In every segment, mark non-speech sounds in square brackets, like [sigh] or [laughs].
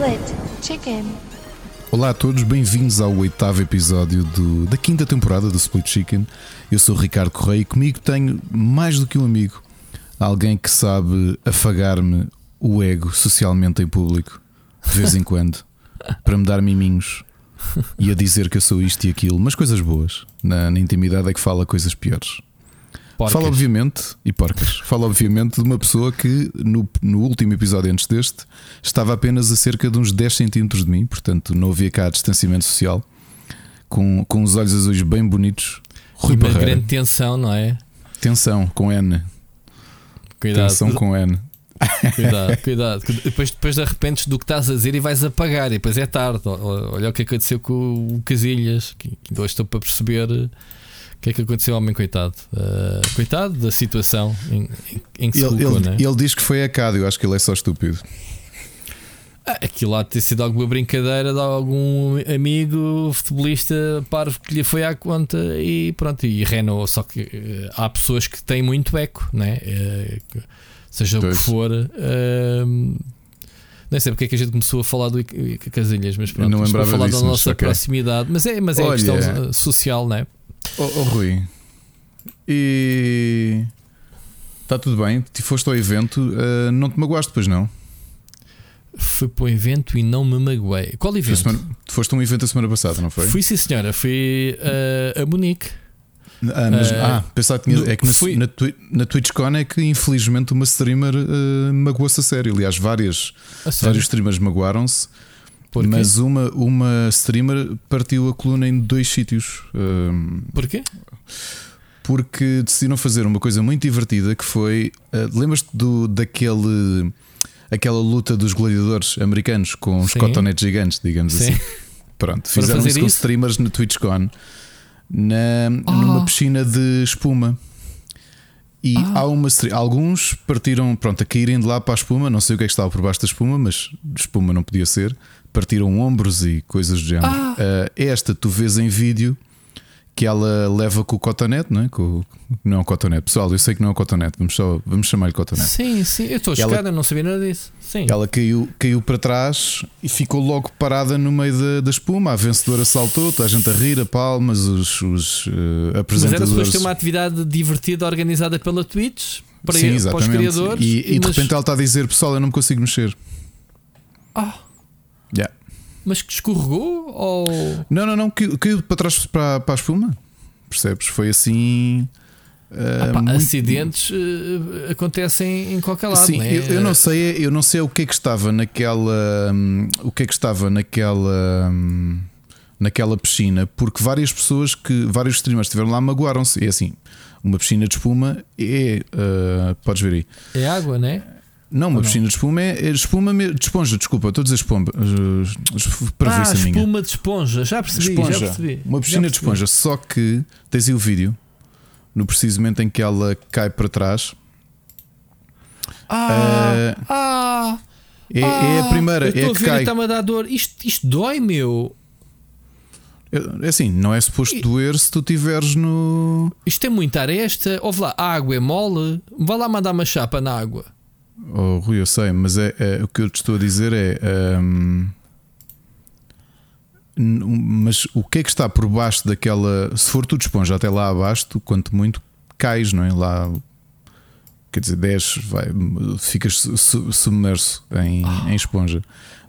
Split Chicken. Olá a todos, bem-vindos ao oitavo episódio do- da quinta temporada do Split Chicken. Eu sou o Ricardo Correia e comigo tenho mais do que um amigo, alguém que sabe afagar-me o ego socialmente em público, de vez em quando, [laughs] para me dar miminhos e a dizer que eu sou isto e aquilo, mas coisas boas. Na, na intimidade é que fala coisas piores. Porcas. Fala obviamente, e porcas, fala obviamente de uma pessoa que no, no último episódio antes deste estava apenas a cerca de uns 10 centímetros de mim, portanto não havia cá distanciamento social, com, com os olhos azuis bem bonitos. Rui E uma Parreira. grande tensão, não é? Tensão com N. Cuidado, Tensão com N. cuidado, cuidado. Depois, depois de arrependes do que estás a dizer e vais apagar, e depois é tarde. Olha o que aconteceu com o Casilhas, que hoje estou para perceber o que é que aconteceu ao homem, coitado. Eh, coitado da situação em, em- em que se Ele, colocou, ele- não é? ele diz que foi a Cádio, eu acho que ele é só estúpido. Ah, Aquilo de ter sido alguma brincadeira de algum amigo futebolista parvo que lhe foi à conta e pronto, e renou. Só que eh, há pessoas que têm muito eco, né? Que- seja o Pois. que for. não sei porque é que a gente começou a falar do Casilhas, mas pronto, não para lembrava falar disso, da nossa ok. proximidade. Mas é, mas é Olha. questão social, né? Oh, oh, Rui, e. Está tudo bem? Te foste ao evento, ah, não te magoaste, pois não? Fui para o evento e não me magoei. Qual evento? semana- tu foste a um evento a semana passada, não foi? Fui sim, senhora. Fui eh, a Munique. Ah, mas, Eh, ah, pensava que tinha, é que na, fui- na, na TwitchCon é que infelizmente uma streamer ah, magoou-se a sério. Aliás, várias, A sério? vários streamers magoaram-se, Porquê? mas uma, uma streamer partiu a coluna em dois sítios. ah, Porquê? porque decidiram fazer uma coisa muito divertida que foi. ah, Lembras-te do, daquele. Aquela luta dos gladiadores americanos com os Sim. cotonetes gigantes, digamos Sim. assim. Pronto, fizeram isso com isso? streamers na TwitchCon na, numa Ah. piscina de espuma. E Ah. há uma alguns partiram pronto, a caírem de lá para a espuma. Não sei o que é que estava por baixo da espuma, mas espuma não podia ser. Partiram ombros e coisas do género. Ah. Ah, esta tu vês em vídeo que ela leva com o cotonete, não é? Com, o- não é um cotonete, pessoal. Eu sei que não é um cotonete, vamos, só, vamos chamar-lhe cotonete. Sim, sim, eu estou chocada, não sabia nada disso. Sim. Ela caiu, caiu para trás e ficou logo parada no meio da, da espuma. A vencedora saltou, toda a gente a rir, a palmas, os, os eh, Mas era apresentadores. suposto ter uma atividade divertida organizada pela Twitch para, Sim, para os criadores. E, e de repente ela está a dizer: Pessoal, eu não me consigo mexer. Ah, Yeah. mas que escorregou? Ou. Não, não, não, caiu, caiu para trás para, para a espuma. Percebes? Foi assim. pá, muito- acidentes eh, acontecem em qualquer lado, Sim, né? eu, eu não sei, eu não sei o que é que estava naquela, hum, o que é que estava naquela, hum, naquela piscina, porque várias pessoas que, vários streamers estiveram lá magoaram-se. É assim, uma piscina de espuma é, ah, podes ver aí. É água, né? Não, uma piscina de espuma é, é de espuma, de esponja, desculpa, estou a dizer espuma, para ah, ver se a minha. espuma de esponja, já percebi, já percebi. Uma piscina de percebi. esponja, só que tens aí o vídeo, no preciso momento em que ela cai para trás. Ah, ah, É, é a primeira, eu é a que cai. e está-me a dar dor. Isto, isto dói, meu. É assim, não é suposto doer se tu estiveres no. Isto é muita aresta. Ouve lá, a água é mole. Vá lá mandar uma chapa na água. Oh, Rui, eu sei, mas é, é- o que eu te estou a dizer é. hum, n- mas o que é que está por baixo daquela. Se for tudo esponja até lá abaixo, tu, quanto muito cais, não é? Lá. Quer dizer, 10, vai, ficas su- su- submerso em, em esponja.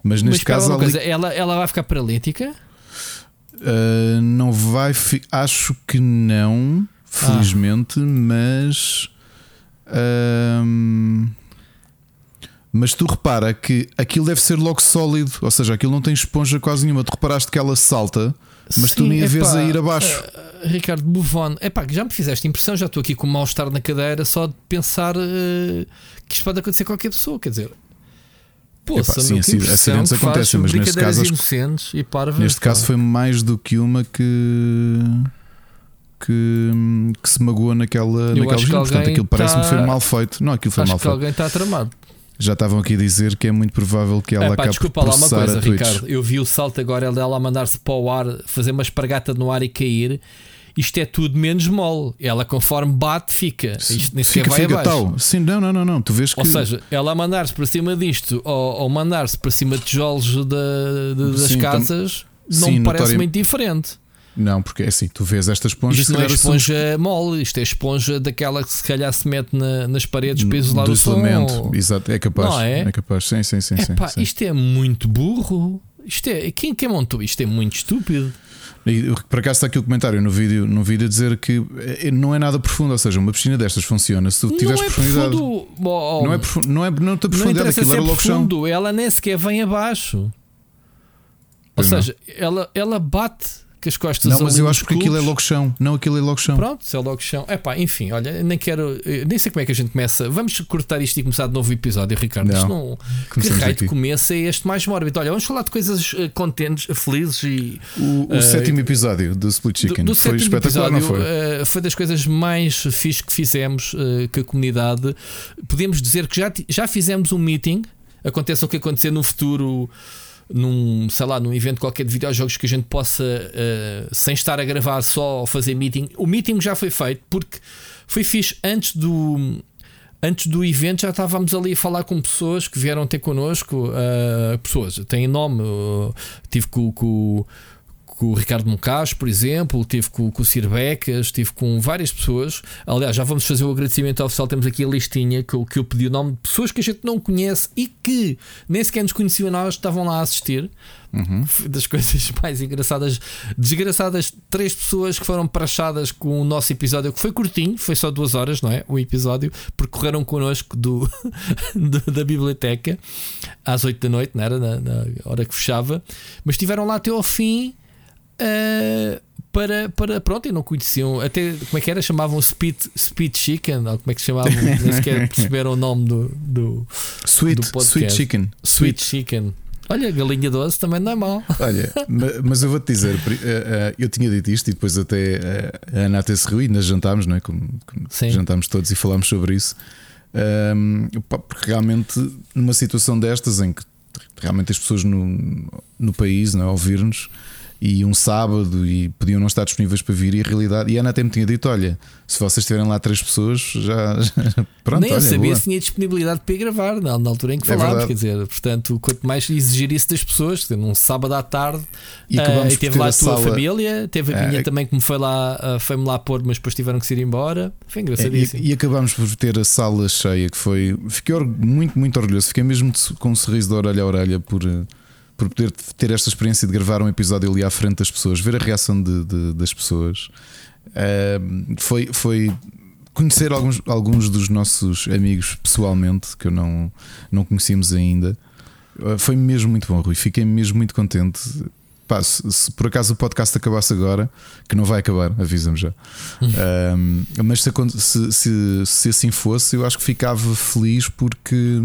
Mas Mas neste espera caso, ali, ela, ela vai ficar paralítica? Uh, não vai. fi- Acho que não, felizmente, mas. um, mas tu repara que aquilo deve ser logo sólido, ou seja, aquilo não tem esponja quase nenhuma. Tu reparaste que ela salta, mas tu Sim, nem a vês a ir abaixo. eh, Ricardo Bufone, epá, já me fizeste impressão, já estou aqui com um mal-estar na cadeira só de pensar eh, que isto pode acontecer a qualquer pessoa, quer dizer. Poça, Epá, sim, acidentes acontecem, mas neste caso inocentes e parvas, Neste pá. caso foi mais do que uma que. Que, que se magoou naquela, naquela piscina. Portanto, aquilo parece-me tá- foi mal feito. Não, aquilo foi Acho mal que feito. alguém está tramado. Já estavam aqui a dizer que é muito provável que ela Epá, acabe desculpa lá uma coisa. Ricardo. Eu vi o salto agora dela a mandar-se para o ar, fazer uma espargata no ar e cair. isto é tudo menos mole. Ela, conforme bate, fica. Isto nem sequer Fica, vai fica abaixo. tal. Sim, não, não, não, não. Tu vês que. Ou seja, ela a mandar-se para cima disto ou, ou mandar-se para cima de tijolos da- de- das Sim, casas não sim, me parece notori- muito diferente. Não, porque é assim, tu vês esta esponja. Isto não é esponja mole, isto é esponja daquela que se calhar se mete na- nas paredes para isolar do o som. isolamento. Exato, é capaz. Não é? capaz. Sim, sim, sim. Epá, sim. isto é muito burro. Isto é, quem, quem montou isto é muito estúpido. E, por acaso está aqui o comentário no vídeo, no vídeo a dizer que eh, não é nada profundo, ou seja, uma piscina destas funciona se tu tiveres é profundidade. profundo. Oh, Não é profundo, não é não não profundidade, interessa aquilo se é era logo chão. ela nem sequer vem abaixo. Ou Pois não. seja, ela, ela bate com as costas Não, mas eu acho que aquilo é logo chão. Não, aquilo é logo chão. Pronto, se é logo chão. Epá, enfim, olha, nem quero. eh, Nem sei como é que a gente começa. Vamos cortar isto e começar de novo episódio, Ricardo. Não. Não. Que raio de começo é este mais mórbido? Olha, vamos falar de coisas eh, contentes, felizes e. O, o Eh, sétimo episódio do Split Chicken Do, do foi espetacular, episódio, não foi? eh, foi das coisas mais fixe que fizemos eh, com a comunidade. Podemos dizer que já, já fizemos um meeting. Aconteça o que acontecer no futuro, num, sei lá, num evento qualquer de videojogos que a gente possa, eh, sem estar a gravar, só fazer meeting. O meeting já foi feito porque foi fixe antes do. Antes do evento já estávamos ali a falar com pessoas que vieram ter connosco. eh, pessoas, têm nome. eh, tive com, com, com o Ricardo Moncas, por exemplo, tive com, com o Sir Becas, tive com várias pessoas. Aliás, já vamos fazer o agradecimento oficial. Temos aqui a listinha que eu, que eu pedi o nome de pessoas que a gente não conhece e que nem sequer nos conheciam nós, estavam lá a assistir. Uhum. Das [laughs] coisas mais engraçadas. Desgraçadas, três pessoas que foram praxadas com o nosso episódio, que foi curtinho, foi só duas horas, não é? O episódio, percorreram connosco do, [laughs] do- da biblioteca às oito da noite, não era? Na, na hora que fechava, mas estiveram lá até ao fim. Eh, para, para pronto, e não conheciam até como é que era? Chamavam Speed, Speed Chicken, ou como é que se chamavam? [laughs] Nem sequer perceberam o nome do, do Sweet, do sweet Chicken. Sweet Chicken. Olha, galinha doce também não é mal. [laughs] Olha, ma- mas eu vou-te dizer, eh, eh, eu tinha dito isto e depois até a Ana até se riu e nós jantámos, não é? Como, como jantámos todos e falámos sobre isso. Porque realmente, numa situação destas em que realmente as pessoas no, no país não é, ouvir-nos e um sábado e podiam não estar disponíveis para vir e a realidade. E a Ana até me tinha dito: olha, se vocês tiverem lá três pessoas, já. já- [laughs] pronto, Nem eu olha, sabia boa. se tinha disponibilidade para ir gravar na, na altura em que É falámos. verdade. quer dizer, portanto, quanto mais exigir isso das pessoas, num sábado à tarde, E acabámos e teve lá a a tua sala- família, teve a minha É. também que me foi lá, ah, foi-me lá pôr, mas depois tiveram que se ir embora. Foi É, engraçadíssimo. e, e acabámos por ter a sala cheia, que foi. Fiquei muito, muito orgulhoso. Fiquei mesmo com um sorriso de orelha a orelha por, eh, por poder ter esta experiência de gravar um episódio ali à frente das pessoas, ver a reação de- de- das pessoas. Ahm, foi, foi conhecer alguns, alguns dos nossos amigos pessoalmente, que eu não, não conhecíamos ainda. Ah, Foi mesmo muito bom, Rui. Fiquei mesmo muito contente. Pá, se, se por acaso o podcast acabasse agora, que não vai acabar, avisa-me já. Um, mas se, se, se, se assim fosse, eu acho que ficava feliz porque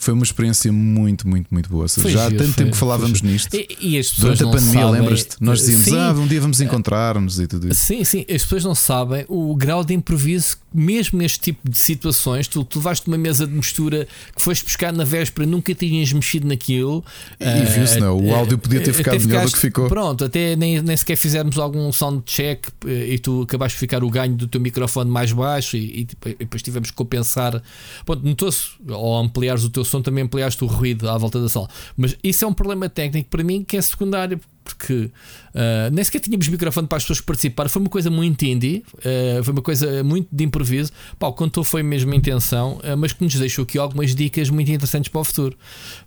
foi uma experiência muito, muito, muito boa. Seja, já há tanto foi- tempo que falávamos foi nisto. E, e as pessoas Durante a pandemia, lembras-te? Nós dizíamos, Sim, ah, um dia vamos encontrar-nos e tudo isso. Sim, sim, as pessoas não sabem o grau de improviso, mesmo neste tipo de situações. Tu, tu de uma mesa de mistura que foste buscar na véspera, nunca tinhas mexido naquilo. E- e viu-se, não, o ah, áudio podia ter ah, ficado melhor do que ficou. Pronto, até nem, nem sequer fizermos algum sound check eh, e tu acabaste de ficar o ganho do teu microfone mais baixo e, e e depois tivemos que compensar. Pronto, notou-se, ao ampliares o teu som, também ampliaste o ruído à volta da sala. Mas isso é um problema técnico para mim que é secundário. Porque ah, nem sequer tínhamos microfone para as pessoas que participaram, foi uma coisa muito indie, ah, foi uma coisa muito de improviso. Pá, o contou foi mesmo a intenção, ah, mas que nos deixou aqui algumas dicas muito interessantes para o futuro.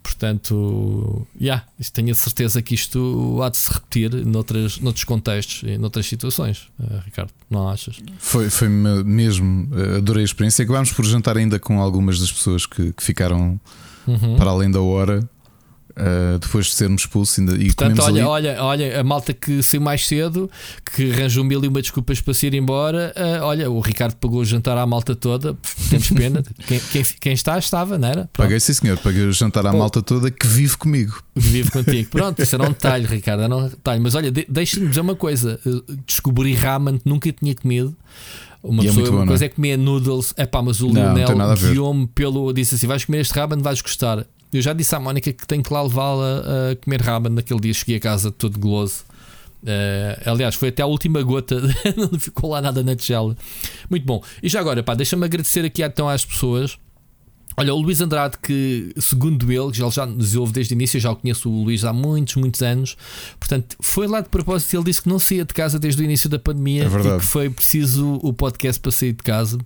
Portanto, já, tenho a certeza que isto há de se repetir noutras, noutros contextos e noutras situações, Ricardo, não achas? Foi, foi me- mesmo, eh, adorei a experiência. Acabámos por jantar ainda com algumas das pessoas que, que ficaram Uhum. para além da hora. Eh, depois de sermos expulsos ainda, e Portanto, olha, ali. olha, olha, a malta que saiu mais cedo, que arranjou mil e uma desculpas para se ir embora. ah, olha, o Ricardo pagou o jantar à malta toda, temos pena. [laughs] quem, quem, quem está, estava, não era? Pronto, Paguei, sim senhor, paguei o jantar à Bom. malta toda que vive comigo. vive contigo. [laughs] Pronto, isso era um detalhe, Ricardo, era um detalhe. Mas olha, de, deixa-me dizer uma coisa: eh, descobri ramen que nunca tinha comido. Uma, E é pessoa, bom, uma não é? coisa é comer noodles, é pá, mas o Não, Lionel guiou-me pelo. Disse assim: vais comer este ramen, vais gostar. Eu já disse à Mónica que tenho que lá levá-la a comer ramen naquele dia. Cheguei a casa todo goloso. Uh, aliás, foi até a última gota, [laughs] não ficou lá nada na tigela. Muito bom. E já agora, pá, deixa-me agradecer aqui então às pessoas. Olha, o Luís Andrade, que segundo ele, já, já nos ouve desde o início, eu já o conheço o Luís há muitos, muitos anos. Portanto, foi lá de propósito. Ele disse que não saía de casa desde o início da pandemia é e que foi preciso o podcast para sair de casa.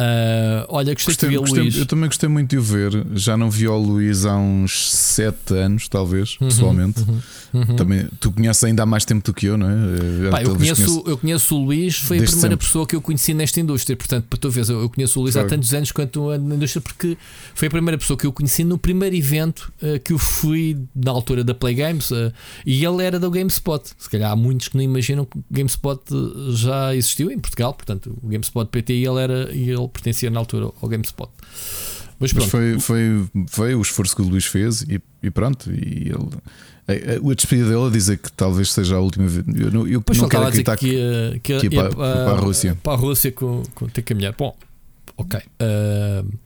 Uh, olha, gostei, gostei de ver Luís. Eu também gostei muito de o ver. Já não vi o Luís há uns 7 anos, talvez, uhum, pessoalmente. Uhum, uhum. Também, tu conheces ainda há mais tempo do que eu, não é? Pá, eu, conheço, conheço, eu conheço o Luís, foi a primeira sempre. pessoa que eu conheci nesta indústria. Portanto, para tu veres, eu conheço o Luís foi. há tantos anos quanto na indústria, porque foi a primeira pessoa que eu conheci no primeiro evento uh, que eu fui na altura da Play Games uh, e ele era da GameSpot. Se calhar há muitos que não imaginam que o GameSpot já existiu em Portugal. Portanto, o GameSpot PT e ele era. E ele pertencia na altura ao GameSpot. Mas, Mas foi, foi, foi o esforço que o Luís fez e, e pronto. E ele, a, a despedida dele a dizer que talvez seja a última vez. Eu, eu, eu não quero acreditar que, que, que, que, para, para, a Rússia. Para a Rússia com, com ter que caminhar. Bom, ok. Uh,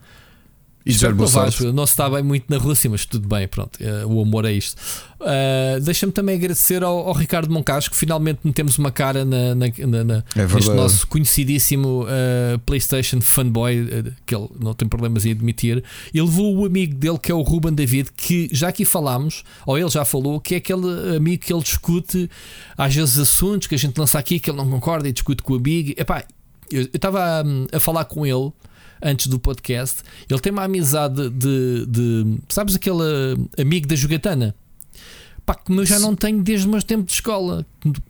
e já não, não se está bem muito na Rússia, mas tudo bem, pronto. Uh, o amor é isto. Uh, Deixa-me também agradecer ao, ao, Ricardo Moncacho que finalmente metemos uma cara na, na, na, na é neste nosso conhecidíssimo uh, PlayStation fanboy, que ele não tem problemas em admitir. Ele levou o amigo dele, que é o Ruben David, que já aqui falámos, ou ele já falou, que é aquele amigo que ele discute às vezes assuntos que a gente lança aqui, que ele não concorda e discute com o amigo. Epá, eu estava a, a falar com ele antes do podcast. Ele tem uma amizade de, de sabes, aquele amigo da jogatana. Pá, como eu já não tenho desde o meu tempo de escola.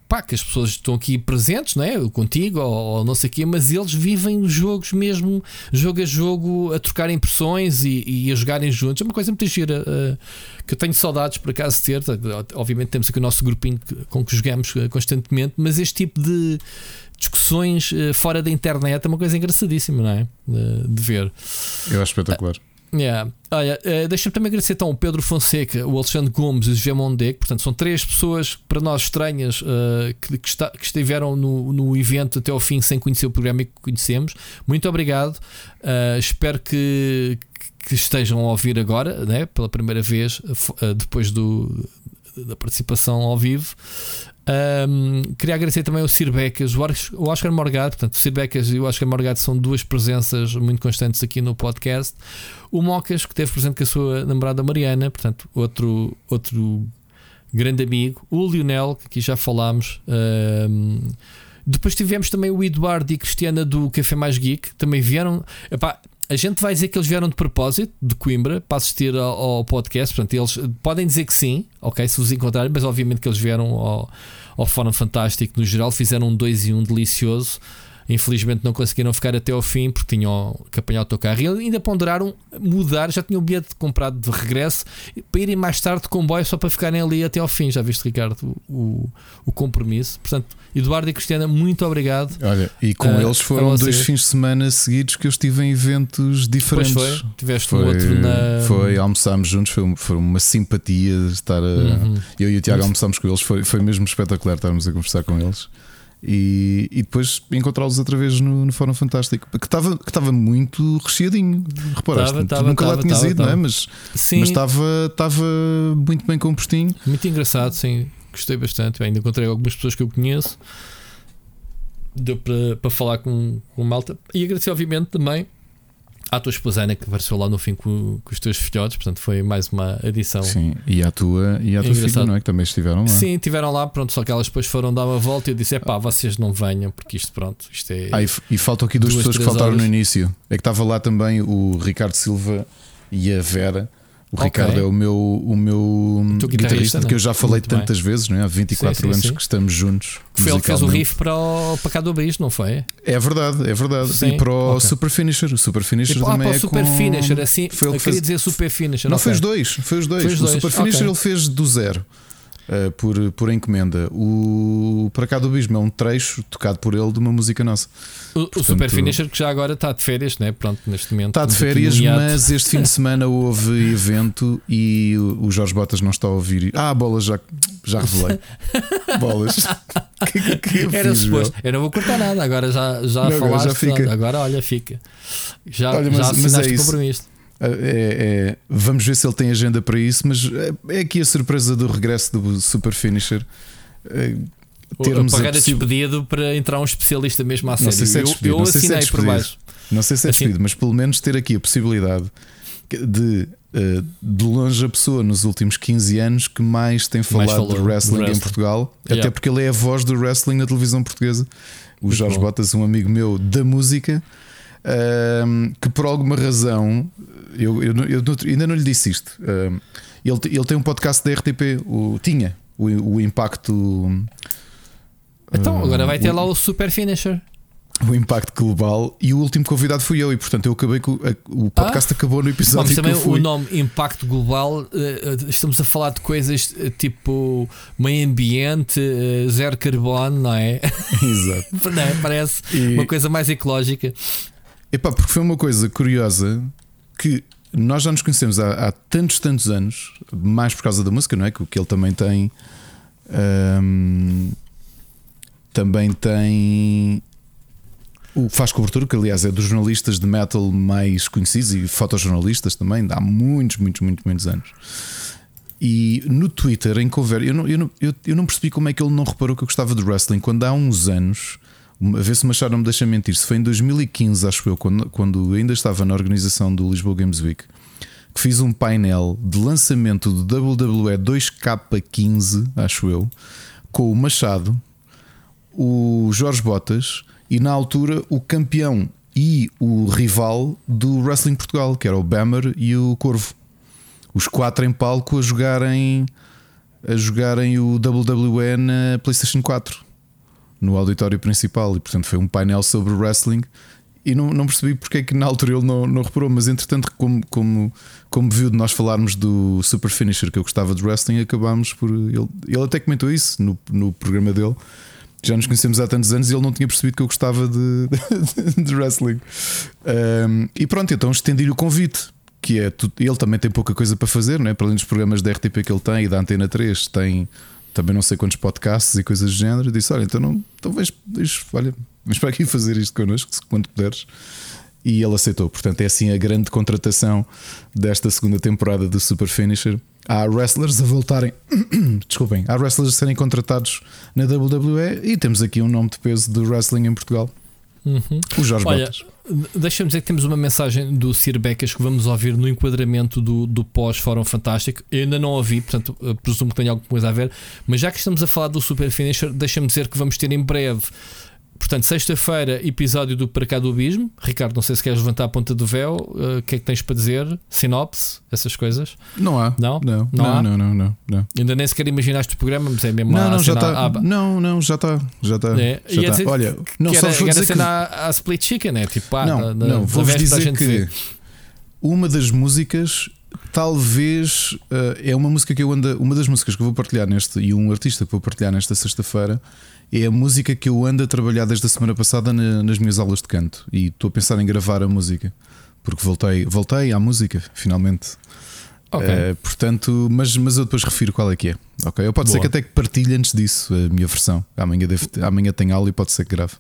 Pá, que as pessoas estão aqui presentes, não é? Contigo ou, ou não sei o quê, mas eles vivem os jogos mesmo, jogo a jogo, a trocar impressões e, e a jogarem juntos. É uma coisa muito gira uh, que eu tenho saudades por acaso de ter. Obviamente temos aqui o nosso grupinho com que jogamos eh, constantemente, mas este tipo de discussões uh, fora da internet é uma coisa engraçadíssima, não é? Uh, de ver. Eu acho espetacular. Uh, yeah. Olha, uh, deixa-me também agradecer então o Pedro Fonseca, o Alexandre Gomes e o José Mondec. Portanto, são três pessoas para nós estranhas que, que, está, que, estiveram no, no evento até ao fim sem conhecer o programa e que conhecemos. Muito obrigado. espero que, que estejam a ouvir agora, né, pela primeira vez, depois do, da participação ao vivo. Um, queria agradecer também ao Sir Becas, o Oscar Morgado. Portanto, o Sir Becas e o Oscar Morgado são duas presenças muito constantes aqui no podcast. O Mocas, que esteve presente com a sua namorada Mariana, portanto, outro, outro grande amigo. O Lionel, que aqui já falámos. Um, depois tivemos também o Eduardo e a Cristiana do Café Mais Geek, também vieram. Epá, a gente vai dizer que eles vieram de propósito de Coimbra para assistir ao, ao, podcast. Portanto, eles podem dizer que sim, ok, se os encontrarem, mas obviamente que eles vieram ao, ao Fórum Fantástico no geral, fizeram um 2 e um delicioso. Infelizmente não conseguiram ficar até ao fim porque tinham que apanhar o autocarro. E ainda ponderaram mudar, já tinham o bilhete comprado de regresso para irem mais tarde de comboio só para ficarem ali até ao fim. Já viste, Ricardo, o, o compromisso. Portanto, Eduardo e Cristiana, muito obrigado. Olha, e com uh, eles foram dois fins de semana seguidos que eu estive em eventos diferentes. Pois foi, tiveste foi, um outro na. Foi, almoçámos juntos, foi, foi uma simpatia estar a. Uhum. Eu e o Tiago almoçámos com eles, foi, foi mesmo espetacular estarmos a conversar com eles e, e depois encontrá-los outra vez no, no Fórum Fantástico, que estava que estava muito recheadinho. Reparaste? Tava, tava, nunca tava, lá tinhas ido, não é? Mas, estava, muito bem compostinho. Muito engraçado, sim. Gostei bastante. Ainda encontrei algumas pessoas que eu conheço. Deu para, para falar com, com malta. E agradecer, obviamente, também à tua esposa Ana que apareceu lá no fim com, com, os teus filhotes, portanto foi mais uma adição. Sim, e à tua, e à tua filha, não é? Que também estiveram lá. Sim, estiveram lá, pronto, só que elas depois foram dar uma volta e eu disse: é pá, vocês não venham, porque isto, pronto, isto é. Ah, e, e faltam aqui duas, duas pessoas que faltaram horas. no início. É que estava lá também o Ricardo Silva e a Vera. O okay. Ricardo é o meu, o meu guitarrista, guitarrista que eu já falei Muito tantas bem. vezes, não é? há 24 sim, sim, anos sim. que estamos juntos. Foi ele que fez o riff para, o, para do Abris, não foi? É verdade, é verdade. e para o okay. Super Finisher. O Super Finisher e, também ah, é Super com... Finisher, assim. Foi eu queria fez... dizer Super Finisher. Não, okay. foi os dois, foi os dois. Foi os dois. O Super Finisher ele fez do zero. Uh, por, por encomenda. O Para cá do Bismo é um trecho tocado por ele de uma música nossa. O, Portanto, o Super Finisher que já agora está de férias, né? Pronto, neste momento. Está de férias, mas este fim de [laughs] semana houve evento e o Jorge Botas não está a ouvir. Ah, bolas, já, já revelei. [laughs] bolas. [laughs] que, que Era suposto. Eu não vou cortar nada, agora já, já não, falaste. Agora, já fica. agora olha, fica. Já, olha, mas, já mas é compromisso. É, é, vamos ver se ele tem agenda para isso, mas é, é aqui a surpresa do regresso do Super Finisher. É, termos pagar a possi- despedido para entrar um especialista mesmo à Não sei se é eu despedido, eu não sei se é assinei por baixo. Não sei se é Assim- despedido, mas pelo menos ter aqui a possibilidade de, eh, de longe a pessoa nos últimos 15 anos que mais tem falado falou de de wrestling, em wrestling. Portugal, até Yeah. porque ele é a voz do wrestling na televisão portuguesa. O Muito Jorge bom. Botas, um amigo meu da música, ahm, que por alguma razão eu, eu- eu ainda não lhe disse isto. ele, ele tem um podcast da RTP, o, tinha o, o impacto. Então, ah, agora vai ter o- lá o Super Finisher. o impacto global e o último convidado fui eu e portanto eu acabei com o podcast acabou no episódio que também o nome Impacto Global. eh, eh, estamos a falar de coisas eh, tipo meio ambiente, zero carbono, não é? [laughs] Exato. Não é? Parece E- uma coisa mais ecológica. Epá, porque foi uma coisa curiosa que nós já nos conhecemos há, há tantos, tantos anos, mais por causa da música, não é? Que, que ele também tem. ahm, também tem. O faz cobertura, que aliás é dos jornalistas de metal mais conhecidos e fotojornalistas também, há muitos, muitos, muitos, muitos anos. E no Twitter, em conversa, eu não, eu, não, eu, eu não percebi como é que ele não reparou que eu gostava de wrestling quando há uns anos. A ver se o Machado não me deixa mentir. Se foi em 2015, acho eu, quando, quando ainda estava na organização do Lisboa Games Week, que fiz um painel de lançamento do WWE 2K15, acho eu, com o Machado, o Jorge Botas e na altura o campeão e o rival do Wrestling Portugal, que era o Bammer e o Corvo. Os quatro em palco a jogarem a jogarem o WWE na PlayStation 4 no auditório principal e portanto foi um painel sobre wrestling e não, não percebi porque é que na altura ele não, não reparou, mas entretanto, como, como, como viu de nós falarmos do Super Finisher que eu gostava de wrestling, acabámos por. Ele, ele até comentou isso no, no programa dele. Já nos conhecemos há tantos anos e ele não tinha percebido que eu gostava de, [laughs] de, wrestling. Um, e pronto, então estendi-lhe o convite. Que é, ele também tem pouca coisa para fazer, não é? para além dos programas da RTP que ele tem e da Antena 3, tem também não sei quantos podcasts e coisas do género. Disse: Olha, então, não, então vens, vens, olha, vens para aqui fazer isto connosco, quando puderes. E ele aceitou. Portanto, é assim a grande contratação desta segunda temporada do Super Finisher. Há wrestlers a voltarem, [coughs] desculpem, há wrestlers a serem contratados na WWE e temos aqui um nome de peso do wrestling em Portugal, Uhum. o Jorge Olha, Botas. Deixa-me dizer que temos uma mensagem do Sir Becas que vamos ouvir no enquadramento do, do pós-Fórum Fantástico. Eu ainda não ouvi, portanto, eh, presumo que tenha alguma coisa a ver. Mas já que estamos a falar do Super Finisher, deixa-me dizer que vamos ter em breve. Portanto, sexta-feira, episódio do Para Cá do Abismo. Ricardo, não sei se queres levantar a ponta do véu. eh, O que é que tens para dizer? Sinopse, essas coisas. Não há. Não? Não, Não há? não, não, não, não. Ainda nem sequer imaginaste o programa, mas é mesmo Não, a não, já está. Não, não, já está. Já está. É, já ia tá. Olha, não, que só era, vou era dizer que. à, à Split Chicken, é tipo, ah, não, da, não, vou-vos a dizer gente que uma das músicas, talvez, eh, é uma música que eu ando, uma das músicas que eu vou partilhar neste e um artista que vou partilhar nesta sexta-feira é a música que eu ando a trabalhar desde a semana passada na- nas minhas aulas de canto e estou a pensar em gravar a música porque voltei, voltei à música finalmente. Ok. Eh, portanto, mas, mas eu depois refiro qual é que é. Ok, eu pode ser Boa. que até que partilhe antes disso a minha versão. Amanhã, devo, amanhã tem aula e pode ser que grave.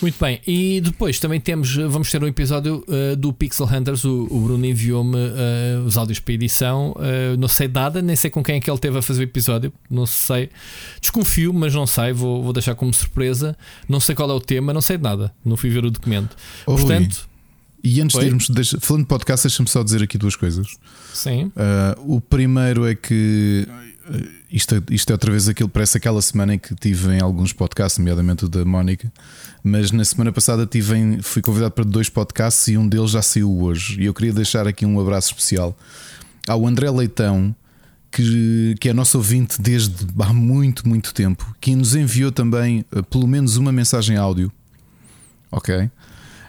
Muito bem, e depois também temos, vamos ter um episódio uh, do Pixel Hunters. O, o Bruno enviou-me uh, os áudios para edição. Uh, não sei nada, nem sei com quem é que ele teve a fazer o episódio. Não sei, desconfio, mas não sei. Vou, vou deixar como surpresa. Não sei qual é o tema, não sei de nada. Não fui ver o documento. Oi. Portanto, E antes Oi? de irmos, deixa- falando de podcast, deixa-me só dizer aqui duas coisas. sim, Uh, o primeiro é que uh, isto, é- isto é outra vez aquilo, parece aquela semana em que tive em alguns podcasts, nomeadamente o da Mónica, mas na semana passada tive em- fui convidado para dois podcasts e um deles já saiu hoje. E eu queria deixar aqui um abraço especial ao André Leitão, que, que é nosso ouvinte desde há muito, muito tempo, que nos enviou também uh, pelo menos uma mensagem áudio. Ok?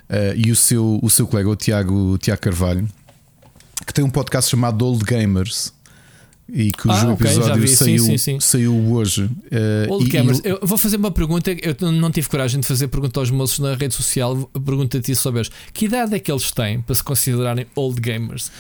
Uh, e o seu, o seu colega, o Tiago, o Tiago Carvalho, que tem um podcast chamado Old Gamers e cujo Ah, episódio vi, sim, saiu, sim, sim. saiu hoje. Uh, Old Gamers. e Eu vou fazer uma pergunta. Eu não tive coragem de fazer pergunta aos moços na rede social. Pergunta a ti se souberes. Que idade é que eles têm para se considerarem Old Gamers?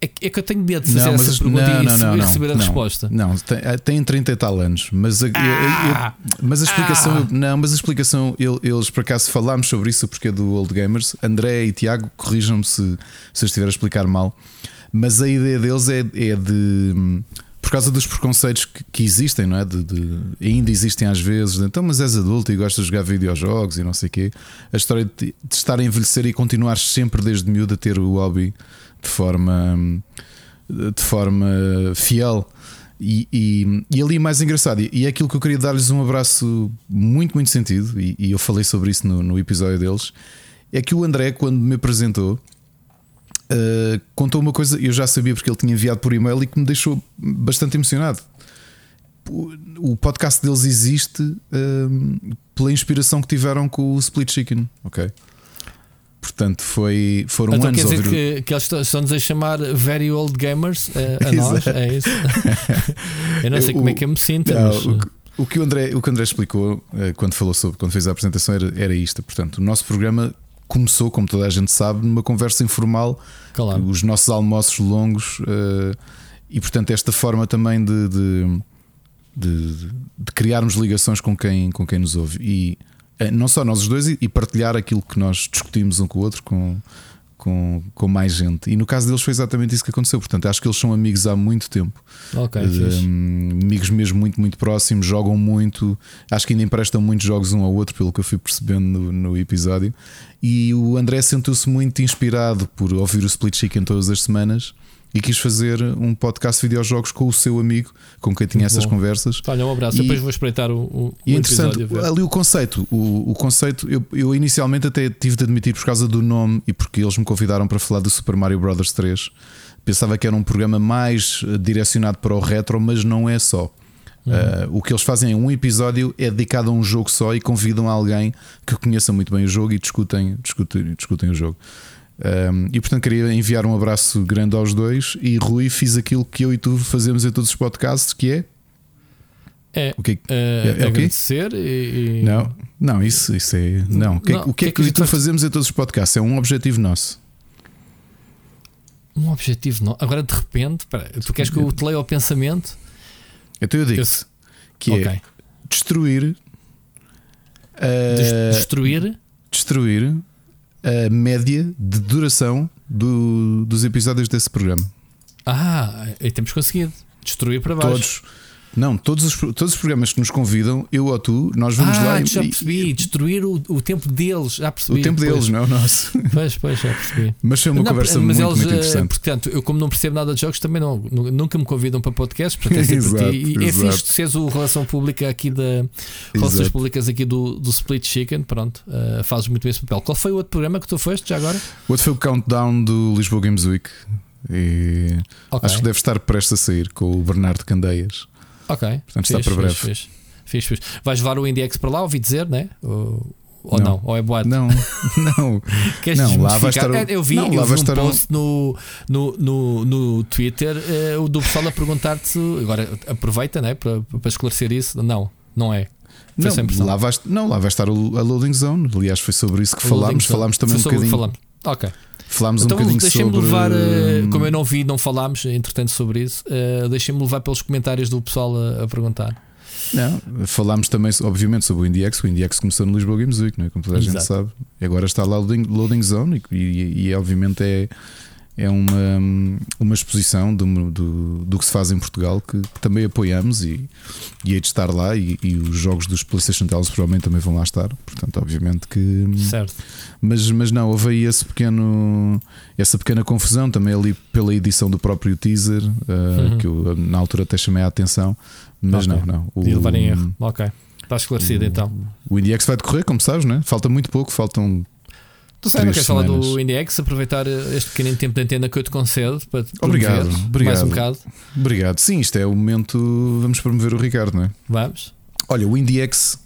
É, é- que eu tenho medo de fazer Não, essa pergunta não, e, não, não, e receber a resposta. Não, tem, eh, tem 30 e tal anos, mas a, eu- eu- Ah! mas a explicação, Ah! não, mas a explicação, ele- eles por acaso falámos sobre isso porque é do Old Gamers. André e Tiago, corrijam-me se, se eu estiver a explicar mal, mas a ideia deles é, é de por causa dos preconceitos que, que existem, não é? De, de, ainda existem às vezes, então, mas és adulto e gostas de jogar videojogos e não sei o quê. A história de, de estar a envelhecer e continuar sempre desde miúdo a ter o hobby de forma, de forma fiel. E, e, e, ali mais engraçado, e é aquilo que eu queria dar-lhes um abraço muito, muito sentido, e, e eu falei sobre isso no, no, episódio deles. É que o André, quando me apresentou, uh, contou uma coisa eu já sabia porque ele tinha enviado por e-mail e que me deixou bastante emocionado. O, podcast deles existe uh, pela inspiração que tiveram com o Split Chicken, ok? Portanto, foi, foram então, anos quer dizer que, que eles estão-nos a chamar Very Old Gamers uh, a nós, é isso? [laughs] eu não sei como é que eu me sinto. Não, mas... o, o, que o André, o que o André explicou uh, quando falou sobre, quando fez a apresentação era, era isto. Portanto, o nosso programa começou, como toda a gente sabe, numa conversa informal, claro. os nossos almoços longos e, portanto, esta forma também de, de, de, de criarmos ligações com quem, com quem nos ouve. E não só nós os dois, e partilhar aquilo que nós discutimos um com o outro com, com, com mais gente. E no caso deles foi exatamente isso que aconteceu. Portanto, acho que eles são amigos há muito tempo. Ok, um, amigos mesmo muito, muito próximos, jogam muito. Acho que ainda emprestam muitos jogos um ao outro, pelo que eu fui percebendo no, no episódio. E o André sentiu-se muito inspirado por ouvir o Split Chicken todas as semanas e quis fazer um podcast de videojogos com o seu amigo, com quem tinha Muito essas bom. conversas. Olha, um abraço, e, depois vou espreitar o, o, e o interessante, ali o conceito, o, o conceito, eu, eu, inicialmente até tive de admitir por causa do nome e porque eles me convidaram para falar do Super Mario Bros 3. Pensava que era um programa mais eh, direcionado para o retro, mas não é só. Uhum. Uh, o que eles fazem é um episódio é dedicado a um jogo só e convidam alguém que conheça muito bem o jogo e discutem, discutem, discutem o jogo. Um, e portanto queria enviar um abraço grande aos dois. E Rui, fiz aquilo que eu e tu fazemos em todos os podcasts, que é. É, o que, uh, é, é agradecer e, e, Não, não, isso, isso é. Não, o que, é, o que, é que, que, que tu fazemos em todos os podcasts? É um objetivo nosso. Um objetivo nosso. Agora de repente, pera, tu queres que eu te leia o pensamento? Então eu digo eu... que okay. é destruir. Uh, destruir? Destruir a média de duração do, dos episódios desse programa. Ah, e temos conseguido destruir para baixo. Todos. Não, todos os, todos os programas que nos convidam, eu ou tu, nós vamos ah, lá e. Já percebi, destruir o, o tempo deles, já percebi. O tempo deles, não é o nosso. [laughs] Pois, pois, já percebi. Mas foi uma não, conversa muito, eles, muito eh, interessante. Portanto, eu, como não percebo nada de jogos, também não, nunca me convidam para podcasts, portanto é sempre exato, ti. E é fixe de seres o relação pública aqui da. Relações públicas aqui do, do Split Chicken, pronto, uh, fazes muito bem esse papel. Qual foi o outro programa que tu foste já agora? O outro foi o Countdown do Lisboa Games Week. E okay. acho que deve estar prestes a sair com o Bernardo Candeias. Ok. Portanto, está para breve. Fiz, fiz, fiz. Vais levar o IndieX para lá, ouvi dizer, né? Ou, ou não. não. Ou é boato? Não, [laughs] não. Queres não, lá vai estar o... Eu vi, não, eu vi um post no, no, no, no Twitter uh, o do pessoal a perguntar-te. Agora aproveita né, para, para esclarecer isso. Não, não é. Foi não, lá vai, não, lá vai estar a Loading Zone. Aliás, foi sobre isso que falámos. Falámos também foi um bocadinho. Falamos. Ok. Falámos então, um bocadinho deixem-me sobre... levar, uh, como eu não vi, não falámos, entretanto, sobre isso, uh, deixem-me levar pelos comentários do pessoal a, a, perguntar. Não, falámos também, obviamente, sobre o IndieX. O IndieX começou no Lisboa Games Week, não é? como toda a Exato. gente sabe. E agora está lá o loading, loading Zone e, e, e obviamente é é uma, uma exposição do, do, do, que se faz em Portugal que, que também apoiamos e, e hei de estar lá e, e, os jogos dos PlayStation Tales provavelmente também vão lá estar. Portanto, obviamente que. Certo. Mas, mas não, houve aí esse pequeno, essa pequena confusão também ali pela edição do próprio teaser, uh, uhum. que eu na altura até chamei a atenção. Mas okay. não, não. O, e levar em erro. Ok. Está esclarecido o, então. O IndieX vai decorrer, como sabes, né? falta muito pouco, faltam Tu sabes, queres falar do IndieX? Aproveitar este pequeno tempo de antena que eu te concedo para te obrigado, obrigado. mais um bocado. Obrigado. Sim, isto é o momento. Vamos promover o Ricardo, não é? Vamos. Olha, o IndieX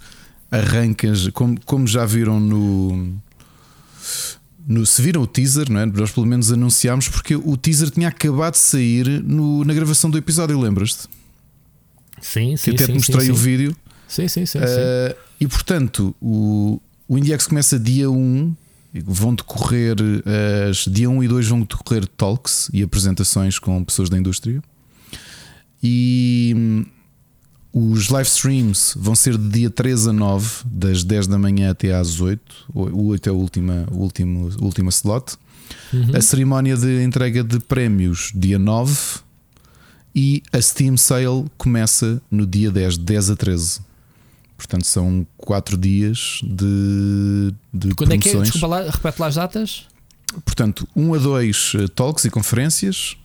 arranca, como, como já viram no. No, se viram o teaser, não é? nós pelo menos anunciámos porque o teaser tinha acabado de sair no, na gravação do episódio, lembras-te? Sim, sim. Que até sim, te mostrei sim, o vídeo. Sim, sim, sim. Uh, sim. E portanto, o, o IndieX começa dia 1 Vão decorrer as dia 1 e 2 vão decorrer talks e apresentações com pessoas da indústria. E hum, os live streams vão ser de dia 3 a 9, das 10 da manhã até às 8. O 8 é a última, o último, última slot. Uhum. A cerimónia de entrega de prémios, dia 9. E a Steam Sale começa no dia 10, 10 a 13. Portanto, são 4 dias de, de Quando promoções. é que é? Desculpa lá, repete lá as datas. Portanto, 1 a 2 uh, talks e conferências.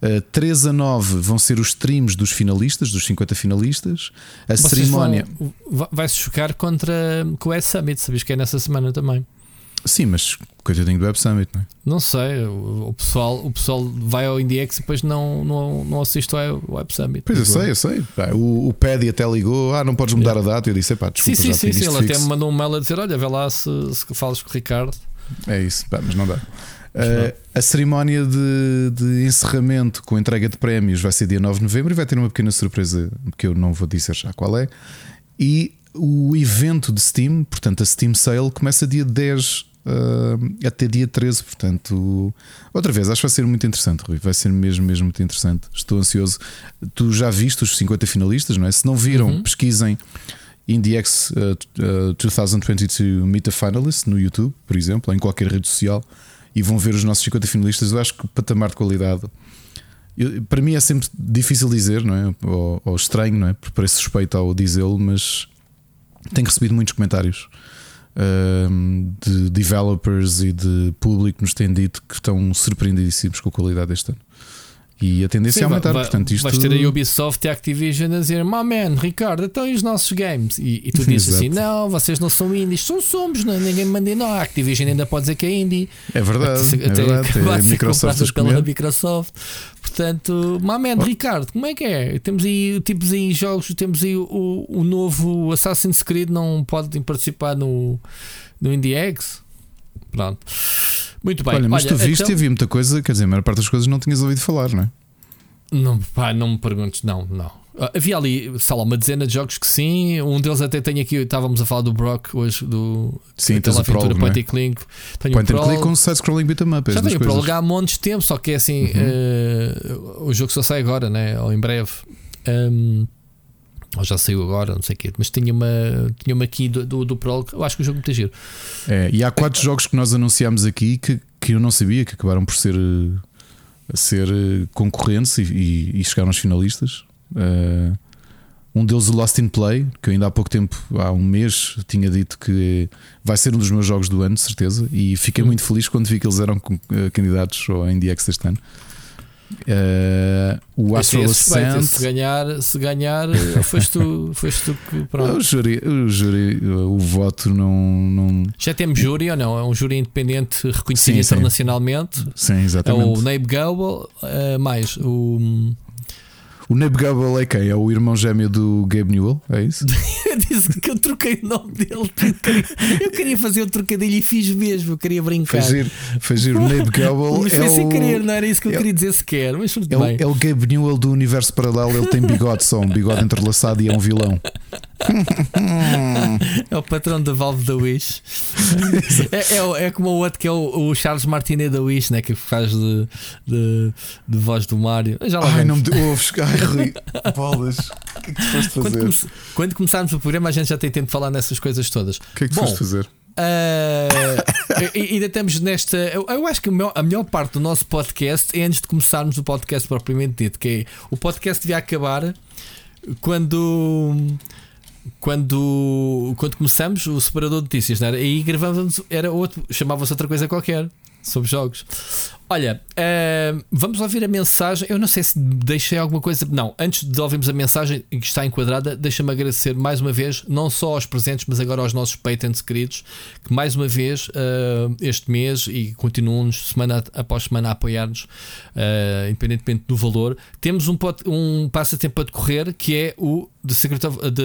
Uh, 3 a 9 vão ser os streams dos finalistas, dos 50 finalistas. A Vocês cerimónia. vão- va- Vai-se chocar contra com o Web Summit, sabias que é nessa semana também. Sim, mas coitadinho do Web Summit, não é? Não sei, o, pessoal, o pessoal vai ao IndieX e depois não, não, não assiste ao Web Summit. Pois eu sei, eu sei. O, o Paddy até ligou, ah, não podes mudar a data. Eu disse, pá, Sim, desculpa, sim, já sim, sim. isto Ele até me mandou um mail a dizer: Olha, vê lá se, se falas com o Ricardo. É isso, pá, mas não dá. Uh, a cerimónia de, de encerramento com entrega de prémios vai ser dia 9 de novembro e vai ter uma pequena surpresa que eu não vou dizer já qual é. E o evento de Steam, portanto, a Steam Sale, começa dia 10 uh, até dia 13. Portanto, outra vez, acho que vai ser muito interessante, Rui. Vai ser mesmo, mesmo muito interessante. Estou ansioso. Tu já viste os 50 finalistas, não é? Se não viram, Uhum. pesquisem. IndieX uh, uh, 2022 Meet a Finalist no YouTube, por exemplo, em qualquer rede social, e vão ver os nossos 50 finalistas. Eu acho que o patamar de qualidade eu- para mim é sempre difícil dizer, não é? Ou, ou estranho, não é? Porque parece suspeito ao dizê-lo, mas tenho recebido muitos comentários de developers e de público nos têm dito que estão surpreendidíssimos com a qualidade deste ano. E a tendência Sim, é aumentar, vai- portanto, isto Vais ter a Ubisoft e a Activision a dizer: My man, Ricardo, então e os nossos games? E, e tu [laughs] dizes assim. Não, vocês não são indies, são somos, não, ninguém me manda. Não, a Activision ainda pode dizer que é indie. é verdade, Até- é verdade. É Microsoft pela. Microsoft. Portanto, my man, Ricardo, como é que é? Temos aí, temos aí jogos, temos aí o, o novo Assassin's Creed, não pode participar no, no IndieX? Pronto. Muito bem. Olha, mas tu viste então- e havia muita coisa, quer dizer, a maior parte das coisas não tinhas ouvido falar, não é? Não, pá, não me perguntes, não, não. Ah, Havia ali, sei lá, uma dezena de jogos que sim. Um deles até tem aqui, estávamos a falar do Brock hoje, do Sim, tens o prólogo, é? Point and Click. Tenho Point o and click com side-scrolling beat'em up, Já tenho o coisas. prólogo há montes de tempo, só que é assim, Uhum. eh, o jogo só sai agora, né? Ou em breve. Um, ou já saiu agora, não sei o quê. Mas tinha uma, tinha uma aqui do, do, do prólogo. Eu acho que o jogo é muito giro. É, e há quatro jogos que nós anunciámos aqui que, que eu não sabia, que acabaram por ser, eh, ser eh, concorrentes e, e- e chegaram aos finalistas. Eh, um deles, o Lost in Play, que eu ainda há pouco tempo, há um mês, tinha dito que vai ser um dos meus jogos do ano, de certeza. E fiquei Hum. muito feliz quando vi que eles eram candidatos ao IndieX deste ano. Eh, o é suspeito, Ascent. Se ganhar, se ganhar [laughs] foste tu, foste tu que. O Pronto. júri, o, júri, o voto não, não. Já temos júri ou não? É um júri independente reconhecido Sim, sim. internacionalmente. Sim, É exatamente. o Nabe Gobel, eh, mais o. O Gabel é quem? É o irmão gêmeo do Gabe Newell? É isso? [laughs] Eu disse que eu troquei o nome dele. Eu queria, eu queria fazer um trocadilho e fiz mesmo. Eu queria brincar. Foi giro. O Gabel [laughs] Mas é foi sem o, querer, não era isso que eu é- queria dizer sequer. Mas tudo é, o, bem. é o Gabe Newell do universo paralelo. Ele tem bigode só, um bigode entrelaçado e é um vilão. [laughs] É o patrão da Valve da Wish. é, é, é como o outro que é o, o Charles Martinet da Wish, né, que faz de, de, de voz do Mário. Já lá Ai, não me ouves. Ai, Rui. Bolas. O que é que tu foste quando, fazer? come- quando começarmos o programa, a gente já tem tempo de falar nessas coisas todas. O que é que tu Bom, foste fazer? E ainda estamos nesta. Eu, eu acho que a melhor, a melhor parte do nosso podcast é antes de começarmos o podcast propriamente dito, que é o podcast devia acabar quando. Quando, quando começamos o separador de notícias, não era? Aí gravávamos, era outro, chamava-se outra coisa qualquer sobre jogos. Olha, ah, vamos ouvir a mensagem. Eu não sei se deixei alguma coisa. Não, antes de ouvirmos a mensagem que está enquadrada, deixa-me agradecer mais uma vez, não só aos presentes, mas agora aos nossos patents queridos, que mais uma vez ah, este mês e continuam-nos semana após semana a apoiar-nos, ah, independentemente do valor. Temos um, pot- um passatempo a decorrer que é o The Secret of the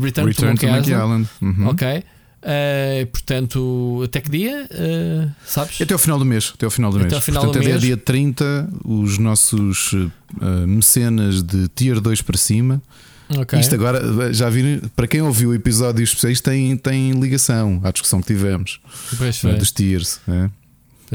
Return, Return to Monkey Island. Island. Uhum. Ok. Ah, portanto, até que dia? Ah, sabes? Até ao final do mês. Até ao final do Até mês. ao final Portanto, do até mês. dia 30, os nossos eh, mecenas de tier 2 para cima. Ok. Isto agora, já viram, para quem ouviu episódios especiais, tem, tem ligação à discussão que tivemos é, foi, dos tiers. é.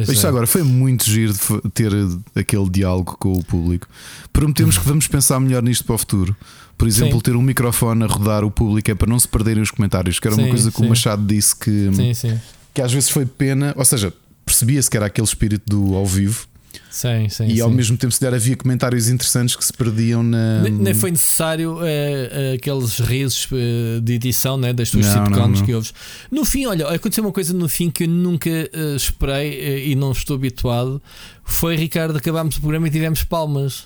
Pois Isto é. agora foi muito giro ter eh, aquele diálogo com o público. Prometemos que vamos pensar melhor nisto para o futuro. Por exemplo, Sim. ter um microfone a rodar o público é para não se perderem os comentários, que era uma Sim, coisa que sim. o Machado disse que, sim. que às vezes foi pena, ou seja, percebia-se que era aquele espírito do ao vivo, Sim, sim, e sim. ao mesmo tempo, se der, havia comentários interessantes que se perdiam na. Nem, nem foi necessário uh, aqueles risos uh, de edição né, das tuas sitcoms que ouves. No fim, olha, aconteceu uma coisa no fim que eu nunca uh, esperei e não estou habituado. Foi, Ricardo, acabámos o programa e tivemos palmas.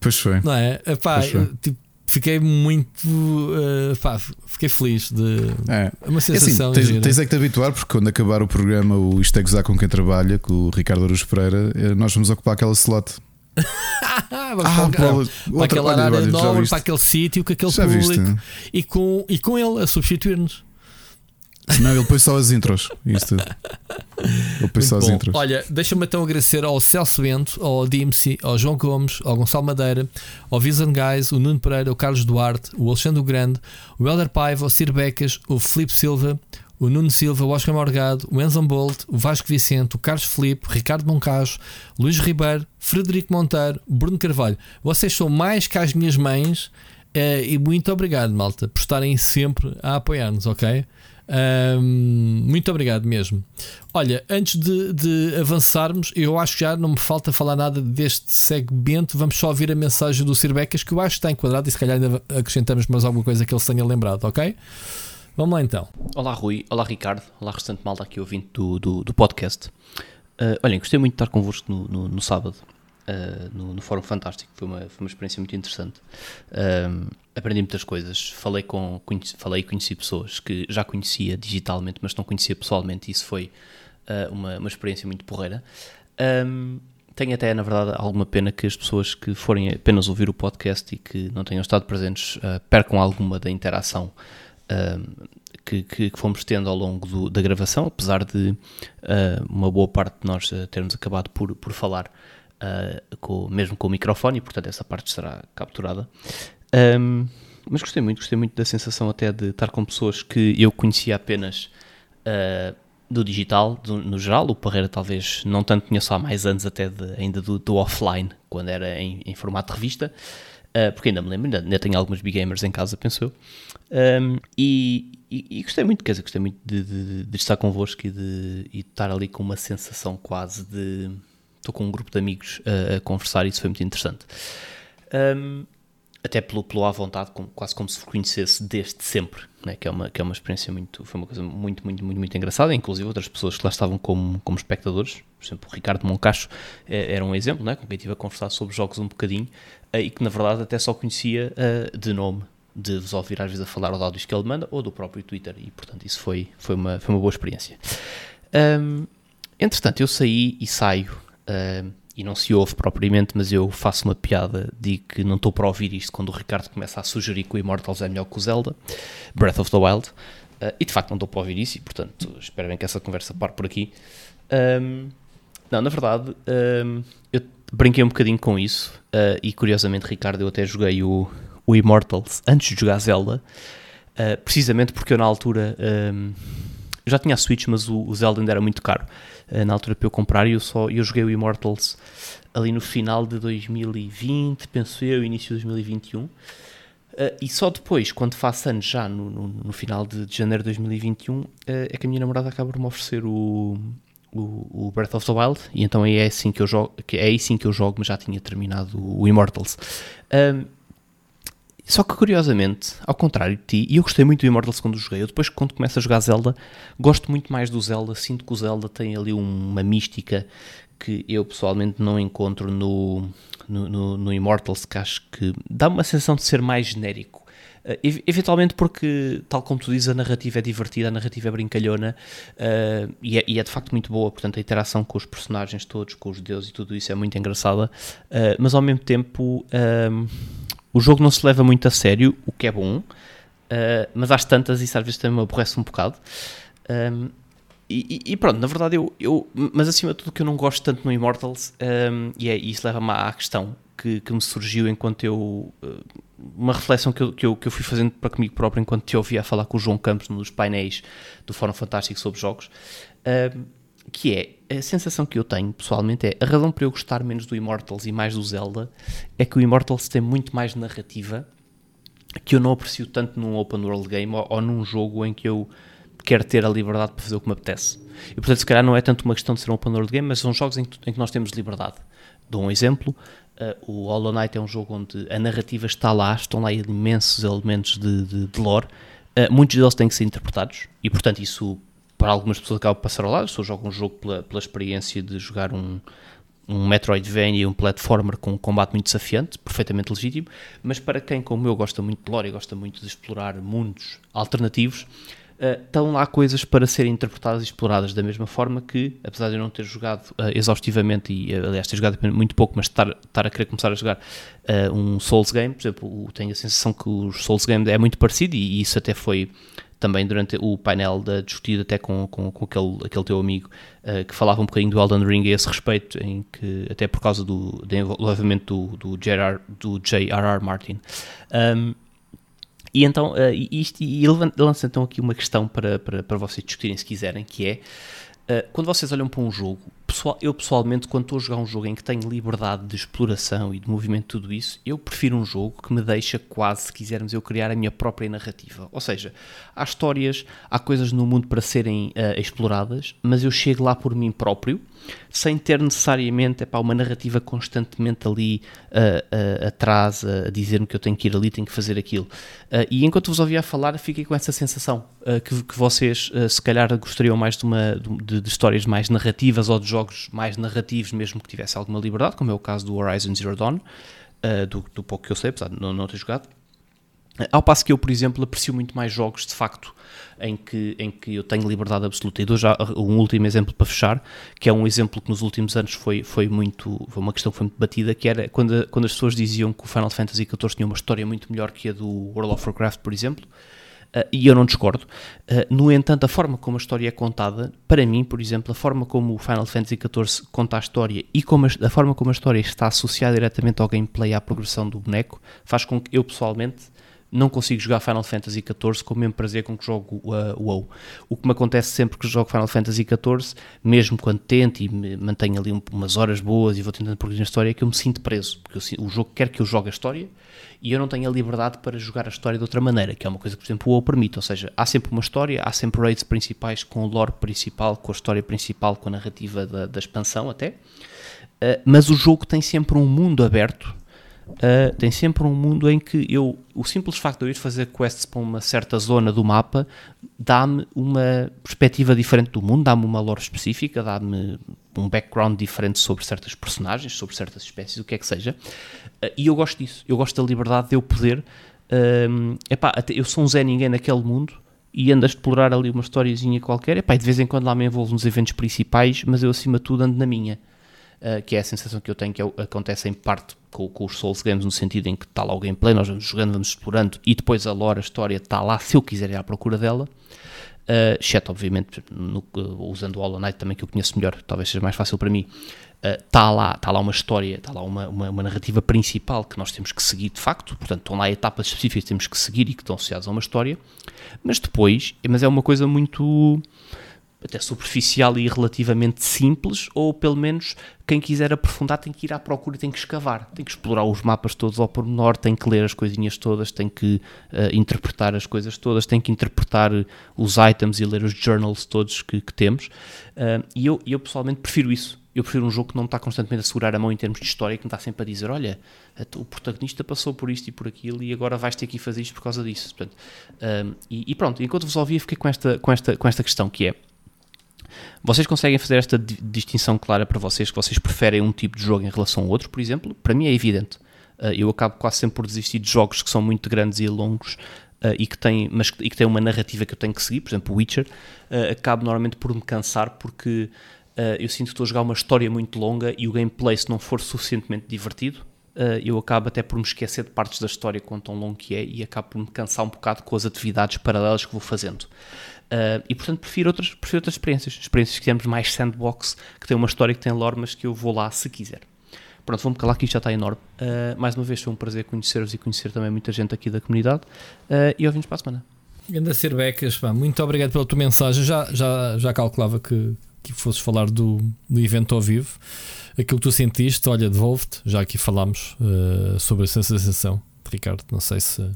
Pois foi. Não é? Epá, Pois foi. tipo, fiquei muito. uh, pá, fiquei feliz de. É. Uma É assim, sensação. tens, tens é que te habituar, porque quando acabar o programa, o Isto é Gozar com quem trabalha, com o Ricardo Aruz Pereira, eh, nós vamos ocupar aquela slot. [laughs] Ah, para, para outra- aquela área nobre, viste? para aquele sítio, com aquele Já viste? público e com, e com ele a substituir-nos. Não, ele põe só as intros. Isto. [laughs] Intros. olha, deixa-me então agradecer ao Celso Bento, ao DMC, ao João Gomes, ao Gonçalo Madeira, ao Vision Guys, o Nuno Pereira, o Carlos Duarte, o Alexandre Grande, o Helder Paiva, o Cir Becas, o Filipe Silva, o Nuno Silva, o Oscar Morgado, o Enzo Bolt, o Vasco Vicente, o Carlos Filipe, o Ricardo Moncajo, Luís Ribeiro, Frederico Monteiro, Bruno Carvalho. Vocês são mais que as minhas mães eh, e muito obrigado, malta, por estarem sempre a apoiar-nos, ok? Muito obrigado mesmo. Olha, antes de, de avançarmos, eu acho que já não me falta falar nada deste segmento. Vamos só ouvir a mensagem do Cirbecas que eu acho que está enquadrado e se calhar ainda acrescentamos mais alguma coisa que ele se tenha lembrado, ok? Vamos lá então. Olá Rui, olá Ricardo, olá restante malta aqui ouvinte do, do, do podcast. Uh, olhem, gostei muito de estar convosco no, no, no sábado, uh, no, no Fórum Fantástico, foi uma, foi uma experiência muito interessante. Um, aprendi muitas coisas, falei, com, conheci, falei e conheci pessoas que já conhecia digitalmente, mas não conhecia pessoalmente, isso foi uh, uma, uma experiência muito porreira. Um, tenho até, na verdade, alguma pena que as pessoas que forem apenas ouvir o podcast e que não tenham estado presentes uh, percam alguma da interação uh, que, que, fomos tendo ao longo do, da gravação, apesar de uma boa parte de nós termos acabado por, por falar uh, com, mesmo com o microfone, e portanto essa parte será capturada. Um, mas gostei muito, gostei muito da sensação até de estar com pessoas que eu conhecia apenas uh, do digital, do, no geral. O Parreira talvez não tanto conheço há mais anos até de, ainda do, do, offline, quando era em, em formato de revista. Uh, porque ainda me lembro, ainda, ainda, tenho alguns big gamers em casa, penso. Um, e, e, e, gostei muito, quer dizer, gostei muito de, de, de estar convosco e de, e de, estar ali com uma sensação quase de. Estou com um grupo de amigos a, a conversar e isso foi muito interessante. Um, até pelo, pelo à vontade, como, quase como se conhecesse desde sempre, né? que, é uma, que é uma experiência muito. Foi uma coisa muito, muito, muito, muito engraçada. Inclusive, outras pessoas que lá estavam como, como espectadores, por exemplo, o Ricardo Moncacho era um exemplo, né? com quem estive a conversar sobre jogos um bocadinho e que na verdade até só conhecia uh, de nome, de vos ouvir às vezes a falar ou de áudios que ele manda ou do próprio Twitter, e portanto isso foi, foi, uma, foi uma boa experiência. Um, entretanto, eu saí e saio, uh, e não se ouve propriamente, mas eu faço uma piada, digo que não estou para ouvir isto quando o Ricardo começa a sugerir que o Immortals é melhor que o Zelda, Breath of the Wild, uh, e de facto não estou para ouvir isso, e portanto espero bem que essa conversa pare por aqui. Um, não, na verdade, um, eu brinquei um bocadinho com isso uh, e curiosamente, Ricardo, eu até joguei o, o Immortals antes de jogar Zelda, uh, precisamente porque eu na altura um, eu já tinha a Switch, mas o, o Zelda ainda era muito caro na altura para eu comprar e eu, só, eu joguei o Immortals ali no final de 2020, penso eu, início de 2021. e só depois, quando faço anos, já no, no, no final de, de, janeiro de 2021, é que a minha namorada acaba por me oferecer o, o, o, Breath of the Wild e então é assim que eu jogo, é aí sim que eu jogo, mas já tinha terminado o, o Immortals. Um, só que curiosamente, ao contrário de ti, e eu gostei muito do Immortals quando joguei, eu depois quando começo a jogar Zelda, gosto muito mais do Zelda, sinto que o Zelda tem ali uma mística que eu pessoalmente não encontro no, no, no, no Immortals, que acho que dá uma sensação de ser mais genérico. Uh, eventualmente porque, tal como tu dizes, a narrativa é divertida, a narrativa é brincalhona uh, e, é, e, é, de facto muito boa, portanto a interação com os personagens todos, com os deuses e tudo isso é muito engraçada, uh, mas ao mesmo tempo o jogo não se leva muito a sério, o que é bom, mas às tantas isso às vezes também me aborrece um bocado. Um, e, e, pronto, na verdade eu, eu, mas acima de tudo que eu não gosto tanto no Immortals, um, e, é, e isso leva-me à questão que, que, me surgiu enquanto eu uma reflexão que eu, que eu, que eu fui fazendo para comigo próprio enquanto te ouvia falar com o João Campos nos painéis do Fórum Fantástico sobre jogos, um, que é a sensação que eu tenho pessoalmente é a razão para eu gostar menos do Immortals e mais do Zelda é que o Immortals tem muito mais narrativa que eu não aprecio tanto num open world game ou, ou num jogo em que eu quero ter a liberdade para fazer o que me apetece. E portanto, se calhar não é tanto uma questão de ser um open world game, mas são jogos em que, em que nós temos liberdade. Dou um exemplo: uh, o Hollow Knight é um jogo onde a narrativa está lá, estão lá imensos elementos de, de, de lore, uh, muitos deles têm que ser interpretados, e portanto, isso para algumas pessoas acaba de passar ao lado. Se eu jogo um jogo pela, pela experiência de jogar um, um Metroidvania, um platformer com um combate muito desafiante, perfeitamente legítimo, mas para quem, como eu, gosta muito de lore e gosta muito de explorar mundos alternativos, Uh, estão lá coisas para serem interpretadas e exploradas da mesma forma que, apesar de eu não ter jogado uh, exaustivamente e, uh, aliás, ter jogado muito pouco, mas estar, estar a querer começar a jogar um Souls game, por exemplo, tenho a sensação que o Souls game é muito parecido e, e isso até foi também durante o painel da discutido até com, com, com, aquele, aquele teu amigo que falava um bocadinho do Elden Ring a esse respeito, em que até por causa do desenvolvimento do, do, J.R.R. do J.R.R. Martin. Um, e então, uh, isto, e lança então aqui uma questão para, para, para vocês discutirem se quiserem, que é, uh, quando vocês olham para um jogo, pessoal, eu pessoalmente, quando estou a jogar um jogo em que tenho liberdade de exploração e de movimento, tudo isso, eu prefiro um jogo que me deixa quase, se quisermos, eu criar a minha própria narrativa. Ou seja, há histórias, há coisas no mundo para serem uh, exploradas, mas eu chego lá por mim próprio sem ter necessariamente epá, uma narrativa constantemente ali uh, uh, atrás a dizer-me que eu tenho que ir ali, tenho que fazer aquilo. Uh, e enquanto vos ouvia falar, fiquei com essa sensação que, que, vocês se calhar gostariam mais de, uma, de, de, histórias mais narrativas ou de jogos mais narrativos, mesmo que tivesse alguma liberdade, como é o caso do Horizon Zero Dawn, do, do pouco que eu sei, apesar de não, não ter jogado. Ao passo que eu, por exemplo, aprecio muito mais jogos de facto em que, em que eu tenho liberdade absoluta. E dou já um último exemplo para fechar, que é um exemplo que nos últimos anos foi, foi muito. Foi uma questão que foi muito batida, que era quando, quando as pessoas diziam que o Final Fantasy XIV tinha uma história muito melhor que a do World of Warcraft, por exemplo. Uh, e eu não discordo. Uh, no entanto, a forma como a história é contada, para mim, por exemplo, a forma como o Final Fantasy XIV conta a história e como a, a forma como a história está associada diretamente ao gameplay, à progressão do boneco, faz com que eu pessoalmente não consigo jogar Final Fantasy XIV com o mesmo prazer com que jogo uh, WoW. O que me acontece sempre que jogo Final Fantasy XIV, mesmo quando tento e mantenho ali um, umas horas boas e vou tentando progredir na história, é que eu me sinto preso, porque eu, o jogo quer que eu jogue a história e eu não tenho a liberdade para jogar a história de outra maneira, que é uma coisa que, por exemplo, o WoW permite, ou seja, há sempre uma história, há sempre raids principais com o lore principal, com a história principal, com a narrativa da, da expansão até, uh, mas o jogo tem sempre um mundo aberto Uh, tem sempre um mundo em que eu, o simples facto de eu ir fazer quests para uma certa zona do mapa dá-me uma perspectiva diferente do mundo, dá-me uma lore específica, dá-me um background diferente sobre certas personagens, sobre certas espécies, o que é que seja. Uh, e eu gosto disso, eu gosto da liberdade de eu poder. Uh, epá, eu sou um Zé Ninguém naquele mundo e ando a explorar ali uma historiazinha qualquer. Epá, e de vez em quando lá me envolvo nos eventos principais, mas eu acima de tudo ando na minha. Uh, que é a sensação que eu tenho que é acontece em parte com, com, os Souls Games, no sentido em que está lá o gameplay, nós vamos jogando, vamos explorando, e depois a lore, a história está lá, se eu quiser ir à procura dela. Uh, exceto, obviamente, no, usando o Hollow Knight também, que eu conheço melhor, talvez seja mais fácil para mim. Está uh, lá, está lá uma história, está lá uma, uma, uma, narrativa principal que nós temos que seguir de facto, portanto, estão lá etapas específicas que temos que seguir e que estão associadas a uma história, mas depois, mas é uma coisa muito até superficial e relativamente simples, ou pelo menos quem quiser aprofundar tem que ir à procura, tem que escavar, tem que explorar os mapas todos ao pormenor, tem que ler as coisinhas todas, tem que uh, interpretar as coisas todas, tem que interpretar os items e ler os journals todos que, que temos. Uh, e eu, eu pessoalmente prefiro isso. Eu prefiro um jogo que não está constantemente a segurar a mão em termos de história, que me está sempre a dizer: olha, o protagonista passou por isto e por aquilo e agora vais ter que fazer isto por causa disso. Portanto, uh, e, e, pronto, enquanto vos ouvia, fiquei com esta, com, esta, com esta questão que é vocês conseguem fazer esta distinção clara para vocês, que vocês preferem um tipo de jogo em relação ao outro, por exemplo? Para mim é evidente. Uh, eu acabo quase sempre por desistir de jogos que são muito grandes e longos uh, e, que têm, mas, e que têm uma narrativa que eu tenho que seguir, por exemplo, Witcher. Uh, acabo normalmente por me cansar porque eu sinto que estou a jogar uma história muito longa e o gameplay, se não for suficientemente divertido, eu acabo até por me esquecer de partes da história quanto tão longo que é e acabo por me cansar um bocado com as atividades paralelas que vou fazendo. Uh, e portanto prefiro outras, prefiro outras experiências, experiências que temos mais sandbox, que tem uma história que tem lore, mas que eu vou lá se quiser. Pronto, vou-me calar que isto já está enorme. Uh, mais uma vez foi um prazer conhecer-vos e conhecer também muita gente aqui da comunidade. Uh, e ouvimos para a semana. Ganda Becas, muito obrigado pela tua mensagem. Já, já, já calculava que, que fosses falar do, do evento ao vivo. Aquilo que tu sentiste, olha, devolve-te. Já aqui falámos sobre essa sensação, Ricardo. Não sei se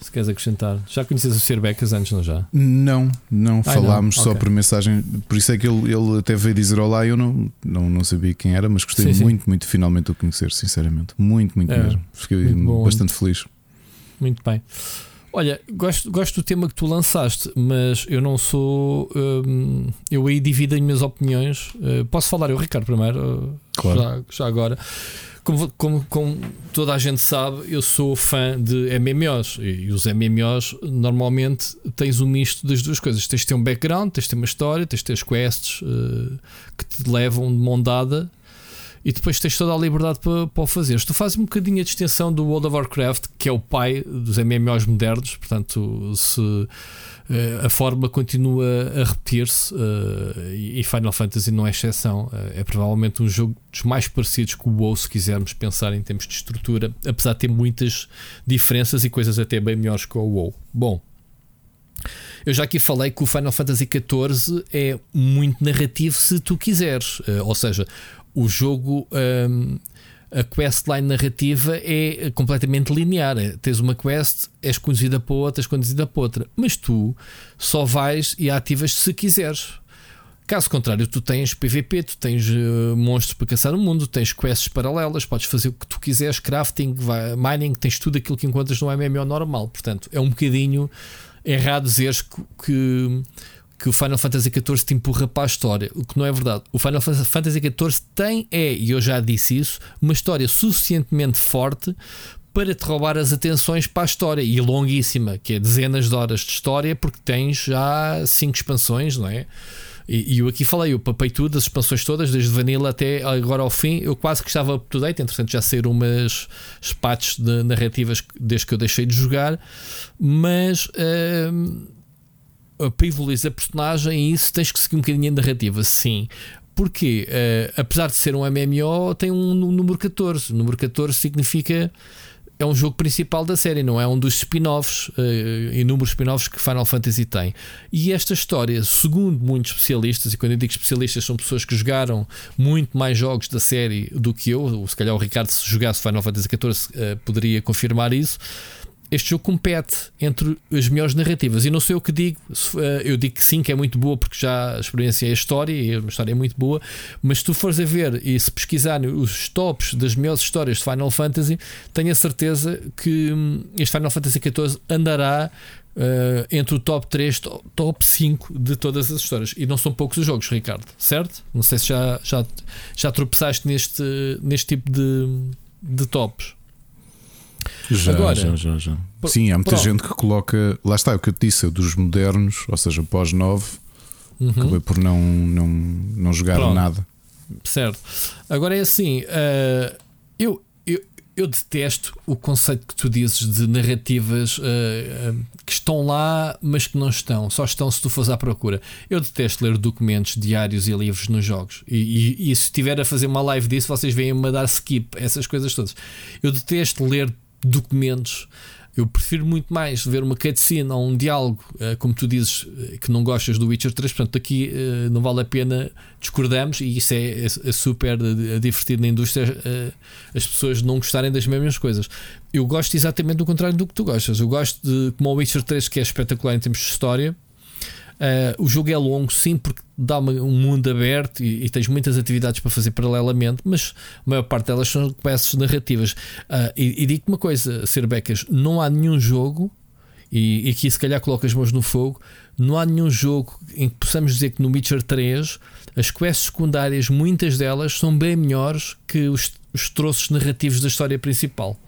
Se queres acrescentar. Já conheces o Sr. Becas antes, não já? Não, não Ai, falámos não? só Ok. por mensagem. Por isso é que ele, ele até veio dizer olá. Eu não, não, não sabia quem era, mas gostei Sim, sim. muito, muito de finalmente o conhecer, sinceramente. Muito, muito É, mesmo. Fiquei muito bom. bastante feliz. Muito bem. Olha, gosto, gosto do tema que tu lançaste, mas eu não sou. hum, eu aí divido as minhas opiniões. Uh, posso falar eu, Ricardo, primeiro? Uh, Claro. Já, já agora. Como, como, como toda a gente sabe, eu sou fã de MMOs e, os MMOs normalmente tens um misto das duas coisas. Tens de ter um background, tens de ter uma história, tens de ter as quests uh, que te levam de mão dada e depois tens toda a liberdade para, para o fazer. Tu fazes um bocadinho a distinção do World of Warcraft, que é o pai dos MMOs modernos, portanto, se a forma continua a repetir-se eh, e Final Fantasy não é exceção. Eh, é provavelmente um jogo dos mais parecidos com o WoW, se quisermos pensar em termos de estrutura, apesar de ter muitas diferenças e coisas até bem melhores que o WoW. Bom. Eu já aqui falei que o Final Fantasy XIV é muito narrativo se tu quiseres, Eh, ou seja, o jogo, hum, a questline narrativa é completamente linear. É, Tens uma quest, és conduzida para outra, és conduzida para outra, mas tu só vais e ativas se quiseres. Caso contrário, tu tens PVP, tu tens eh, monstros para caçar no mundo, tens quests paralelas, podes fazer o que tu quiseres, crafting, mining, tens tudo aquilo que encontras no MMO normal. Portanto, é um bocadinho errado dizeres que, que, que o Final Fantasy XIV te empurra para a história, o que não é verdade. O Final Fan- Fantasy XIV tem, é, e eu já disse isso, uma história suficientemente forte para te roubar as atenções para a história e longuíssima, que é dezenas de horas de história, porque tens já cinco expansões, não é? E, e eu aqui falei, eu papei tudo, as expansões todas, desde Vanilla até agora ao fim. Eu quase que estava up to date, entretanto já saíram umas patches de narrativas desde que eu deixei de jogar, mas hum, evoluir a personagem e isso tens que seguir um bocadinho a narrativa, sim. Porque, eh, apesar de ser um MMO, tem um nu- número 14. O número 14 significa é um jogo principal da série, não é um dos spin-offs, eh, inúmeros spin-offs que Final Fantasy tem. E esta história, segundo muitos especialistas, e quando eu digo especialistas, são pessoas que jogaram muito mais jogos da série do que eu, se calhar o Ricardo, se jogasse Final Fantasy XIV, eh, poderia confirmar isso. Este jogo compete entre as melhores narrativas e não sei o que digo. eh, Eu digo que sim, que é muito boa porque já é a história e a história é muito boa. Mas se tu fores a ver e se pesquisarem os tops das melhores histórias de Final Fantasy, tenho a certeza que hum, este Final Fantasy XIV andará eh, entre o top 3, to- top 5 de todas as histórias. E não são poucos os jogos, Ricardo, certo? Não sei se já, já, já tropeçaste neste, neste tipo de, de tops. Já, Agora- já, já, já. Sim, há muita pronto. gente que coloca. Lá está, é o que eu te disse, eu dos modernos, ou seja, pós-9, Uhum. acabei por não, não, não jogar Pronto. nada. Certo. Agora é assim, eh, eu, eu, eu detesto o conceito que tu dizes de narrativas eh, eh, que estão lá, mas que não estão, só estão se tu fores à procura. Eu detesto ler documentos, diários e livros nos jogos. E, e, e se estiver a fazer uma live disso, vocês vêm-me a dar skip, essas coisas todas. Eu detesto ler documentos. Eu prefiro muito mais ver uma cutscene ou um diálogo, eh, como tu dizes, eh, que não gostas do Witcher 3. Portanto, aqui eh, não vale a pena discordamos e isso é, é- é super divertido na indústria as pessoas não gostarem das mesmas coisas. Eu gosto exatamente do contrário do que tu gostas. Eu gosto de, como o Witcher 3, que é espetacular em termos de história. Eh, o jogo é longo, sim, porque dá um mundo aberto e, e tens muitas atividades para fazer paralelamente, mas a maior parte delas são peças narrativas. Ah, e, e digo-te uma coisa, Ser Becas, não há nenhum jogo, e, e aqui se calhar coloco as mãos no fogo, não há nenhum jogo em que possamos dizer que no Witcher 3 as quests secundárias, muitas delas, são bem melhores que os, os troços narrativos da história principal.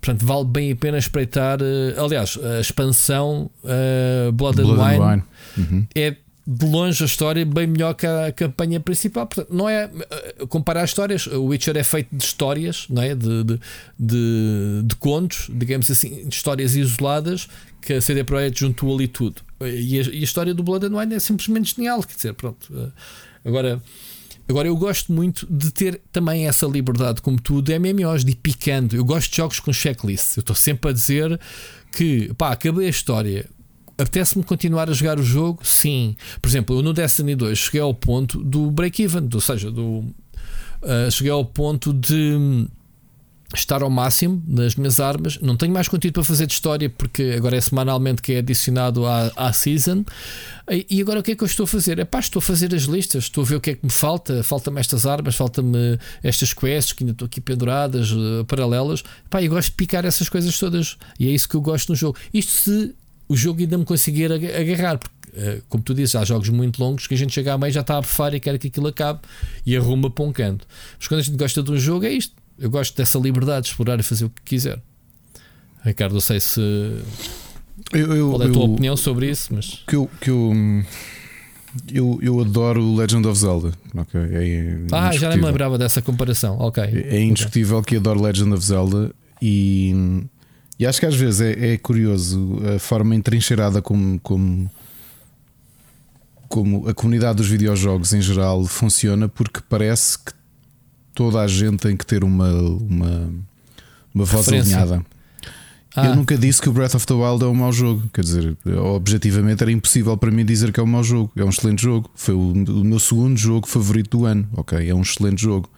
Portanto, vale bem a pena espreitar. eh, aliás, a expansão eh, Blood, and Blood Wine and Wine. Uhum. é de longe a história bem melhor que a campanha principal. Portanto, não é eh, comparar histórias. O Witcher é feito de histórias, não é? de, de, de, de contos, digamos assim, de histórias isoladas que a CD Projekt juntou ali tudo. E a, e a história do Blood and Wine é simplesmente genial. Quer dizer, pronto. Agora. Agora eu gosto muito de ter também essa liberdade, como tu, de MMOs, de ir picando. Eu gosto de jogos com checklist. Eu estou sempre a dizer que, pá, acabei a história. Apetece-me continuar a jogar o jogo? Sim. Por exemplo, eu no Destiny 2 cheguei ao ponto do break-even, ou seja, do, ah, cheguei ao ponto de estar ao máximo nas minhas armas. Não tenho mais conteúdo para fazer de história porque agora é semanalmente que é adicionado à, à season. E agora o que é que eu estou a fazer? É pá, estou a fazer as listas, estou a ver o que é que me falta. Falta-me estas armas, falta-me estas quests que ainda estou aqui penduradas, uh, paralelas. Pá, eu gosto de picar essas coisas todas e é isso que eu gosto no jogo. Isto se o jogo ainda me conseguir agarrar, porque uh, como tu dizes, há jogos muito longos que a gente chega a meio já está a bufar e quer que aquilo acabe e arruma para um canto. Mas quando a gente gosta de um jogo, é isto eu gosto dessa liberdade de explorar e fazer o que quiser. Ricardo, não sei se. Eu, eu, Qual é a tua eu, opinião sobre isso? Mas... Que eu, que eu, eu, eu adoro Legend of Zelda. Okay? É ah, já nem me lembrava dessa comparação. Ok. É, é indiscutível okay. que adoro Legend of Zelda e, e acho que às vezes é, é curioso a forma entrincheirada como, como, como a comunidade dos videojogos em geral funciona, porque parece que toda a gente tem que ter uma, uma, uma voz alinhada. Ah. Eu nunca disse que o Breath of the Wild é um mau jogo. Quer dizer, objetivamente era impossível para mim dizer que é um mau jogo. É um excelente jogo. Foi o, o meu segundo jogo favorito do ano. Ok, é um excelente jogo.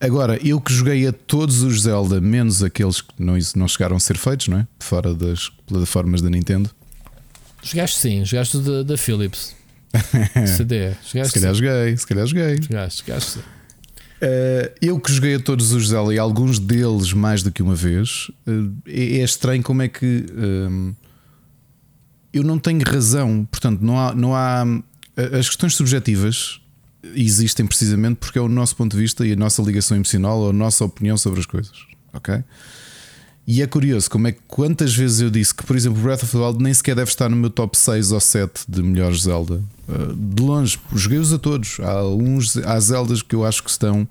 Agora, eu que joguei a todos os Zelda, menos aqueles que não, não chegaram a ser feitos, não é? Fora das plataformas da Nintendo. Jogaste sim, jogaste da Philips. [laughs] CD. Jogaste se calhar sim. joguei, se calhar joguei. Jogaste, jogaste sim. Uh, eu que joguei a todos os Zelda e alguns deles mais do que uma vez, uh, é, é, estranho como é que uh, eu não tenho razão. Portanto, não há, não há. As questões subjetivas existem precisamente porque é o nosso ponto de vista e a nossa ligação emocional ou a nossa opinião sobre as coisas. Ok? E é curioso como é que quantas vezes eu disse que, por exemplo, Breath of the Wild nem sequer deve estar no meu top 6 ou 7 de melhores Zelda. Uh, de longe, joguei-os a todos. Há uns, há Zeldas que eu acho que estão.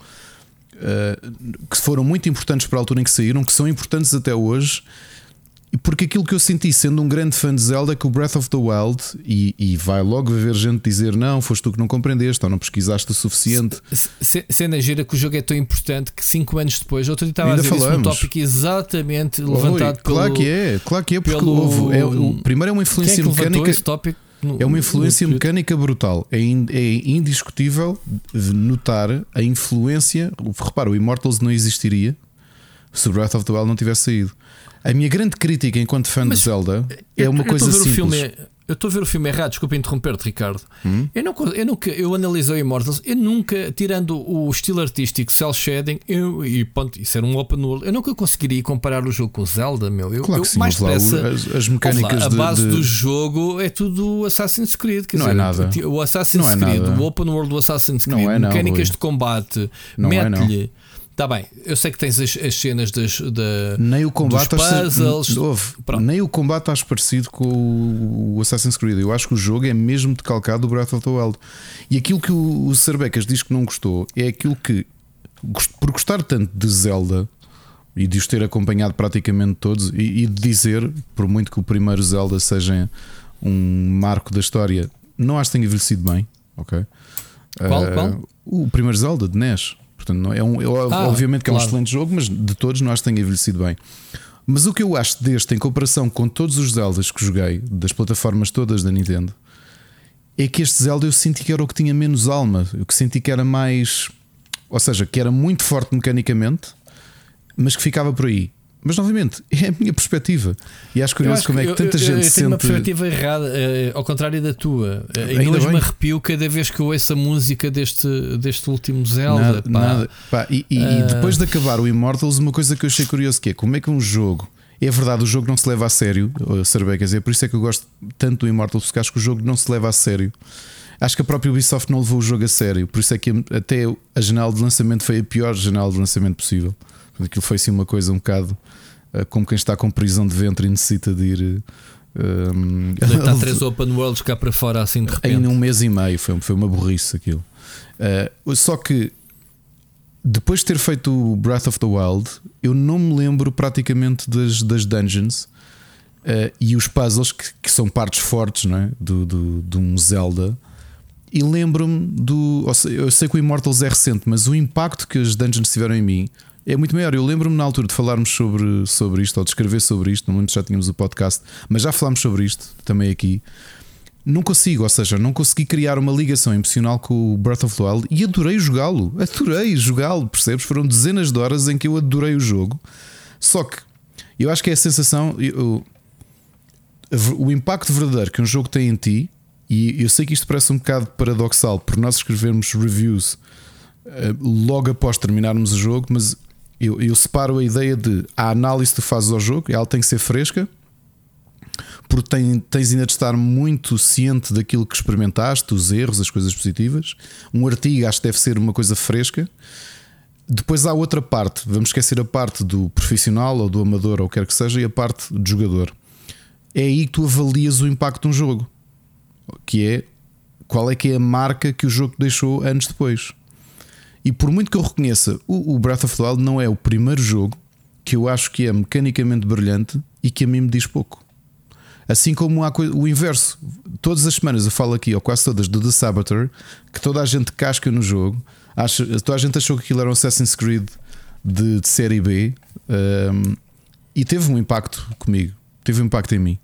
Uh, que foram muito importantes para a altura em que saíram, que são importantes até hoje porque aquilo que eu senti, sendo um grande fã de Zelda, é que o Breath of the Wild, e, e vai logo haver gente dizer não, foste tu que não compreendeste ou não pesquisaste o suficiente. Sendo a gira que o jogo é tão importante que 5 anos depois, outro dia estava Ainda a dizer isso tópico exatamente levantado Oi, pelo. Claro que é, claro que é, porque pelo... houve, é, o, primeiro é uma influência Quem é mecânica. Esse tópico? No, é uma influência mecânica brutal. É, in, é indiscutível notar a influência. Repara, o Immortals não existiria se o Breath of the Wild não tivesse saído. A minha grande crítica enquanto fã Mas de Zelda é uma coisa simples. Filme, eu estou a ver o filme errado, desculpa interromper-te, Ricardo. Hum? Eu, não, eu nunca, eu analisei o Immortals, eu nunca, tirando o estilo artístico, cel shading, eu, e ponto, isso era um open world, eu nunca conseguiria comparar o jogo com o Zelda, meu. Eu, claro eu, que sim, mais depressa, as, as mecânicas lá, a base de, do jogo é tudo Assassin's Creed, quer não é dizer, é nada. o Assassin's não é Creed, é o open world do Assassin's Creed, não é, não, mecânicas de combate, é, mete-lhe. Está bem, eu sei que tens as, as cenas das, da, nem o combate dos puzzles. Houve, nem o combate acho parecido com o Assassin's Creed. Eu acho que o jogo é mesmo decalcado do Breath of the Wild. E aquilo que o, o Cerbecas diz que não gostou é aquilo que, por gostar tanto de Zelda e de os ter acompanhado praticamente todos, e, e de dizer, por muito que o primeiro Zelda seja um marco da história, não acho que tenha envelhecido bem. Ok? Qual? Uh, qual? O primeiro Zelda de NES. Portanto, não é um, eu, ah, obviamente que é um excelente jogo, mas de todos não acho que tenha envelhecido bem. Mas o que eu acho deste, em comparação com todos os Zeldas que joguei, das plataformas todas da Nintendo, é que este Zelda eu senti que era o que tinha menos alma. Eu que senti que era mais. Ou seja, que era muito forte mecanicamente, mas que ficava por aí. Mas novamente, [laughs] é a minha perspectiva. E acho curioso acho como é que tanta eu, gente eu, eu sente. uma perspectiva errada, uh, ao contrário da tua. Uh, ainda hoje me arrepio cada vez que eu ouço a música deste, deste último Zelda. Nada, pá. Nada. Pá, e, e, uh... e, depois de acabar o Immortals, uma coisa que eu achei curioso que é como é que um jogo. É verdade, o jogo não se leva a sério, Cervecas, é por isso é que eu gosto tanto do Immortals, porque acho que o jogo não se leva a sério. Acho que a própria Ubisoft não levou o jogo a sério, por isso é que até a janela de lançamento foi a pior janela de lançamento possível. Aquilo foi assim uma coisa um bocado eh, como quem está com prisão de ventre e necessita de ir. Um, ehm, está três open worlds cá para fora assim de repente. Em um mês e meio, foi, foi uma burrice aquilo. Uh, só que depois de ter feito o Breath of the Wild, eu não me lembro praticamente das, das dungeons uh, e os puzzles que, que, são partes fortes não é? do, do, de um Zelda. E lembro-me do. Eu sei que o Immortals é recente, mas o impacto que as dungeons tiveram em mim é muito maior. Eu lembro-me na altura de falarmos sobre, sobre isto ou de escrever sobre isto. Não lembro já tínhamos o podcast, mas já falámos sobre isto também aqui. não consigo, ou seja, não consegui criar uma ligação emocional com o Breath of the Wild e adorei jogá-lo. Adorei jogá-lo, percebes? Foram dezenas de horas em que eu adorei o jogo. Só que eu acho que é a sensação, eu, o impacto verdadeiro que um jogo tem em ti, e eu sei que isto parece um bocado paradoxal por nós escrevermos reviews eh, logo após terminarmos o jogo, mas eu, eu separo a ideia de a análise que tu fazes ao jogo, ela tem que ser fresca porque tem, tens ainda de estar muito ciente daquilo que experimentaste, os erros, as coisas positivas. Um artigo acho que deve ser uma coisa fresca. Depois há outra parte, vamos esquecer a parte do profissional ou do amador ou o que quer que seja, e a parte do jogador. É aí que tu avalias o impacto de um jogo, que é qual é que é a marca que o jogo deixou anos depois. E por muito que eu reconheça, o Breath of the Wild não é o primeiro jogo que eu acho que é mecanicamente brilhante e que a mim me diz pouco. Assim como há o inverso. Todas as semanas eu falo aqui, ou quase todas, do The Saboteur, que toda a gente casca no jogo. Acha, toda a gente achou que aquilo era um Assassin's Creed de, de série B um, e teve um impacto comigo, teve um impacto em mim.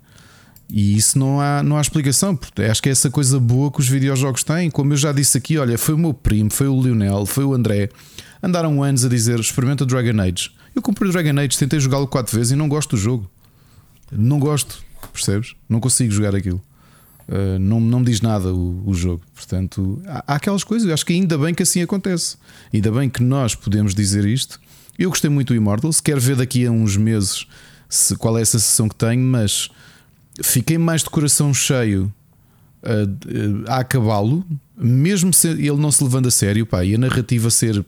E isso não há, não há explicação, porque acho que é essa coisa boa que os videojogos têm. Como eu já disse aqui, olha, foi o meu primo, foi o Lionel, foi o André. Andaram anos a dizer: experimenta Dragon Age. Eu comprei Dragon Age, tentei jogá-lo quatro vezes e não gosto do jogo. Não gosto percebes? Não consigo jogar aquilo. Uh, não, não me diz nada o, o jogo. Portanto, há, há, aquelas coisas. Acho que ainda bem que assim acontece. Ainda bem que nós podemos dizer isto. Eu gostei muito do Immortals. Quero ver daqui a uns meses se, qual é a sensação que tenho, mas fiquei mais de coração cheio uh, a acabá-lo, mesmo se ele não se levando a sério. Pá, e a narrativa ser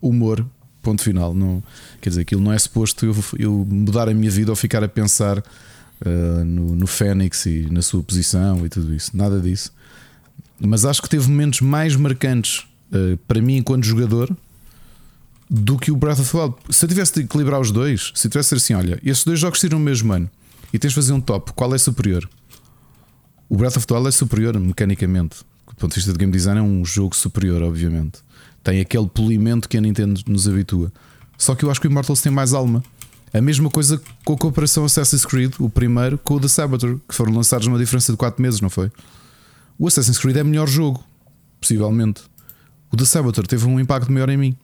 humor, ponto final. Não, quer dizer, aquilo não é suposto eu, eu mudar a minha vida ou ficar a pensar uh, no, no Fênix e na sua posição e tudo isso. Nada disso. Mas acho que teve momentos mais marcantes uh, para mim enquanto jogador do que o Breath of the Wild. Se eu tivesse de equilibrar os dois, se eu tivesse de ser assim, olha, esses dois jogos tiram o mesmo ano e tens de fazer um top, qual é superior? O Breath of the Wild é superior mecanicamente. Do ponto de vista de game design, é um jogo superior, obviamente. Tem aquele polimento que a Nintendo nos habitua. Só que eu acho que o Immortals tem mais alma. A mesma coisa com a cooperação Assassin's Creed, o primeiro, com o The Saboteur, que foram lançados numa diferença de 4 meses, não foi? O Assassin's Creed é melhor jogo, possivelmente. O The Saboteur teve um impacto maior em mim.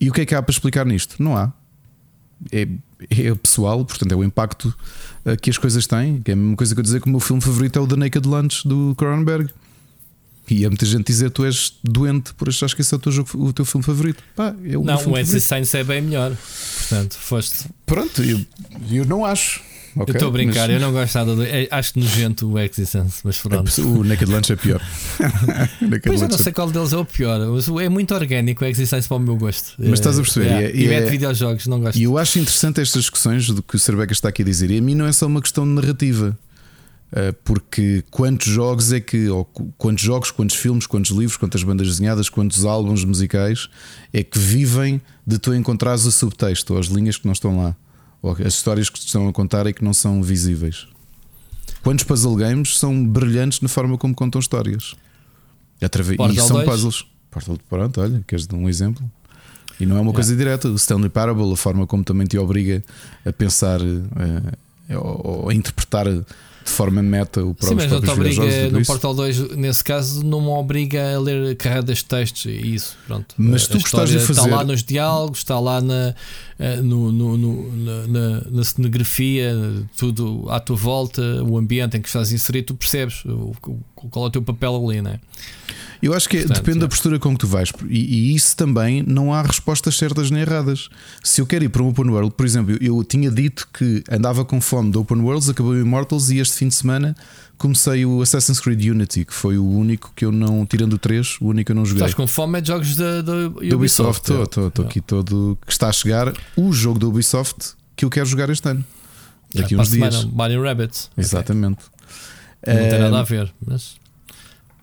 E o que é que há para explicar nisto? Não há. É, é pessoal, portanto, é o impacto eh, que as coisas têm. Que é a mesma coisa que eu dizer que o meu filme favorito é o The Naked Lunch do Cronenberg. E há muita gente dizer que tu és doente por achares que esse é o teu, jogo, o teu filme favorito. Pá, é o não, o Wesley Science é bem melhor. Portanto, foste. Pronto, eu, eu não acho. Okay, eu estou a brincar, mas... eu não gosto nada do. É, acho nojento o Existence, mas pronto. O Naked Lunch é pior. [laughs] pois eu não sei qual deles é o pior, mas é muito orgânico o Existence para o meu gosto. Mas estás a perceber? É, e, e, mete é... videojogos, não gosto. E eu acho interessante estas discussões do que o Cerveca está aqui a dizer. E a mim não é só uma questão de narrativa. Eh, porque quantos jogos é que, ou quantos jogos, quantos filmes, quantos livros, quantas bandas desenhadas, quantos álbuns musicais é que vivem de tu encontrares o subtexto ou as linhas que não estão lá, as histórias que estão a contar e que não são visíveis. Quantos puzzle games são brilhantes na forma como contam histórias? Através, e são 2. puzzles. Portal, pronto, olha, queres dar um exemplo? E não é uma coisa direta. O Stanley Parable, a forma como também te obriga a pensar, uh, ou a interpretar de forma meta o próprio Sim, mas não te obriga, no Portal 2, nesse caso, não me obriga a ler carregadas de textos e isso. Pronto. Mas tu gostas de fazer. Está lá nos diálogos, está lá na, eh, no, no, no, na, na, cenografia, tudo à tua volta, o ambiente em que estás inserido, tu percebes qual é o teu papel ali, não é? Eu acho que Portanto, depende é. da postura com que tu vais, e, e, isso também não há respostas certas nem erradas. Se eu quero ir para um open world, por exemplo, eu, eu tinha dito que andava com fome de open worlds, acabou o Immortals e este fim de semana comecei o Assassin's Creed Unity, que foi o único que eu não, tirando o 3, o único que eu não joguei. Estás com fome é de jogos da Ubisoft. Estou é. aqui todo que está a chegar o jogo da Ubisoft que eu quero jogar este ano. Daqui é, uns dias. Mario Rabbits. Exatamente. Okay. Não tem nada a ver, mas.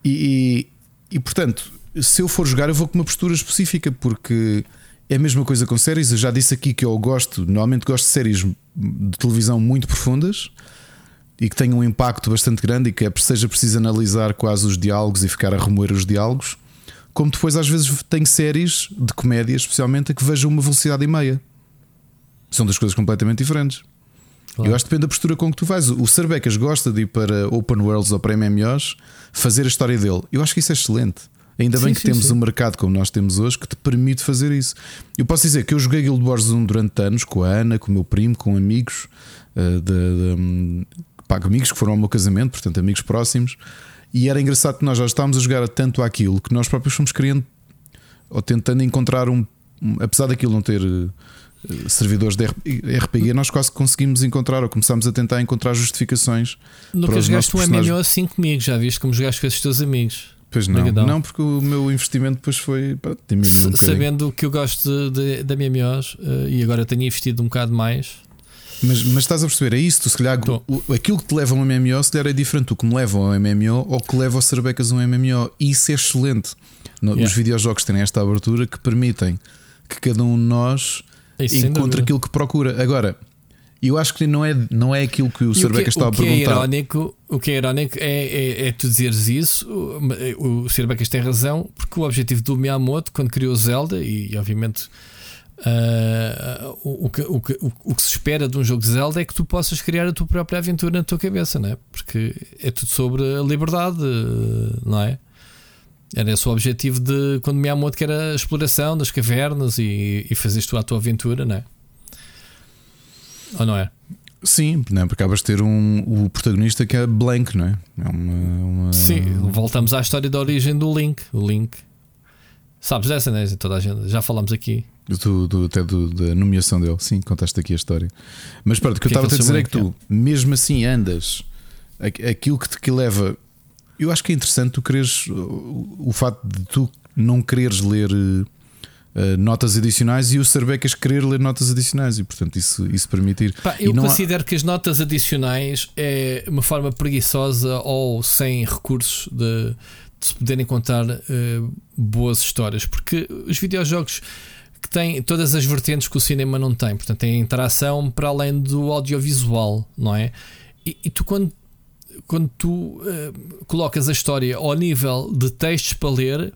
E, e portanto, se eu for jogar, eu vou com uma postura específica, porque é a mesma coisa com séries. Eu já disse aqui que eu gosto, normalmente gosto de séries de televisão muito profundas e que tenham um impacto bastante grande e que é, seja preciso analisar quase os diálogos e ficar a remoer os diálogos. Como depois, às vezes, tenho séries de comédia, especialmente, a que vejam uma velocidade e meia. São duas coisas completamente diferentes. Claro. Eu acho que depende da postura com que tu vais. O Sarbecas gosta de ir para Open Worlds ou para MMOs fazer a história dele. Eu acho que isso é excelente. Ainda bem sim, que sim, temos sim. um mercado como nós temos hoje que te permite fazer isso. Eu posso dizer que eu joguei Guild Wars 1 durante anos com a Ana, com o meu primo, com amigos, uh, de, de, pá, amigos que foram ao meu casamento, portanto, amigos próximos. E era engraçado que nós já estávamos a jogar tanto aquilo que nós próprios fomos querendo ou tentando encontrar um. Apesar daquilo não ter uh, servidores de RPG, nós quase conseguimos encontrar ou começámos a tentar encontrar justificações. Nunca jogaste um MMO assim comigo, já viste como jogaste com esses teus amigos. Pois não, não, porque o meu investimento depois foi pá, um Sabendo que eu gosto de, de, de MMOs uh, e agora tenho investido um bocado mais. Mas, mas estás a perceber, é isso? Tu, se calhar, o, aquilo que te leva a um MMO, se calhar é diferente do que me leva a um MMO ou que leva ao Cerbecas um MMO. E isso é excelente. No, yeah. Os videojogos têm esta abertura que permitem que cada um de nós isso, encontre aquilo que procura. Agora, eu acho que não é, não é aquilo que o Cerveca está a perguntar. É irónico, o que é irónico é, é, é tu dizeres isso. O, o Cervecas tem razão, porque o objetivo do Miyamoto, quando criou Zelda, e obviamente uh, o, o, que, o, que, o, que se espera de um jogo de Zelda é que tu possas criar a tua própria aventura na tua cabeça, não é? Porque é tudo sobre a liberdade, não é? Era esse o objetivo de quando Miyamoto que era a exploração das cavernas e, e fazeres tu a tua aventura, não é? Ou não é? Sim, não, é? porque acabas de ter um, o protagonista que é blank, não é? é uma, uma... Sim, voltamos à história da origem do Link. O Link, sabes essa, né? Toda a gente, já falamos aqui. Do, do, até do, da nomeação dele, sim, contaste aqui a história. Mas pronto, o que, eu estava a dizer é que tu, mesmo assim, andas aquilo que te leva. Eu acho que é interessante tu quereres o, o facto de tu não quereres ler Uh, notas adicionais e o Sarbecas querer ler notas adicionais e portanto isso, isso permitir. Pá, eu considero há... que as notas adicionais é uma forma preguiçosa ou sem recursos de, de se poderem contar uh, boas histórias, porque os videojogos que têm todas as vertentes que o cinema não tem, portanto tem interação para além do audiovisual, não é? E, e tu quando quando tu uh, colocas a história ao nível de textos para ler,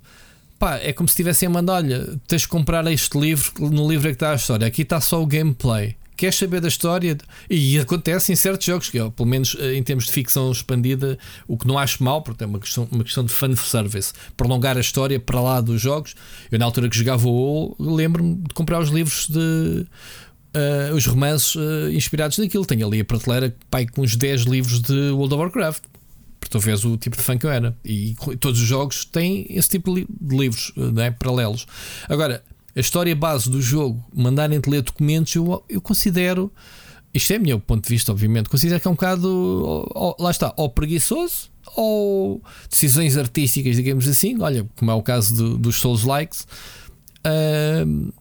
pá, é como se estivessem a mandar: olha, tens de comprar este livro, no livro é que está a história, aqui está só o gameplay. Queres saber da história? E acontece em certos jogos, que pelo menos eh, em termos de ficção expandida, o que não acho mal, porque é uma questão, uma questão de fan service, prolongar a história para lá dos jogos. Eu, na altura que jogava o lembro-me de comprar os livros de. Uh, os romances uh, inspirados naquilo. Tenho ali a prateleira pai, com uns 10 livros de World of Warcraft. Porque tu vês o tipo de fã que eu era. E todos os jogos têm esse tipo de livros né, paralelos. Agora, a história base do jogo, mandarem-te ler documentos, eu, eu considero. Isto é meu ponto de vista, obviamente. Considero que é um bocado. lá está, ou preguiçoso, ou decisões artísticas, digamos assim. Olha, como é o caso do, dos Souls Likes. Uh,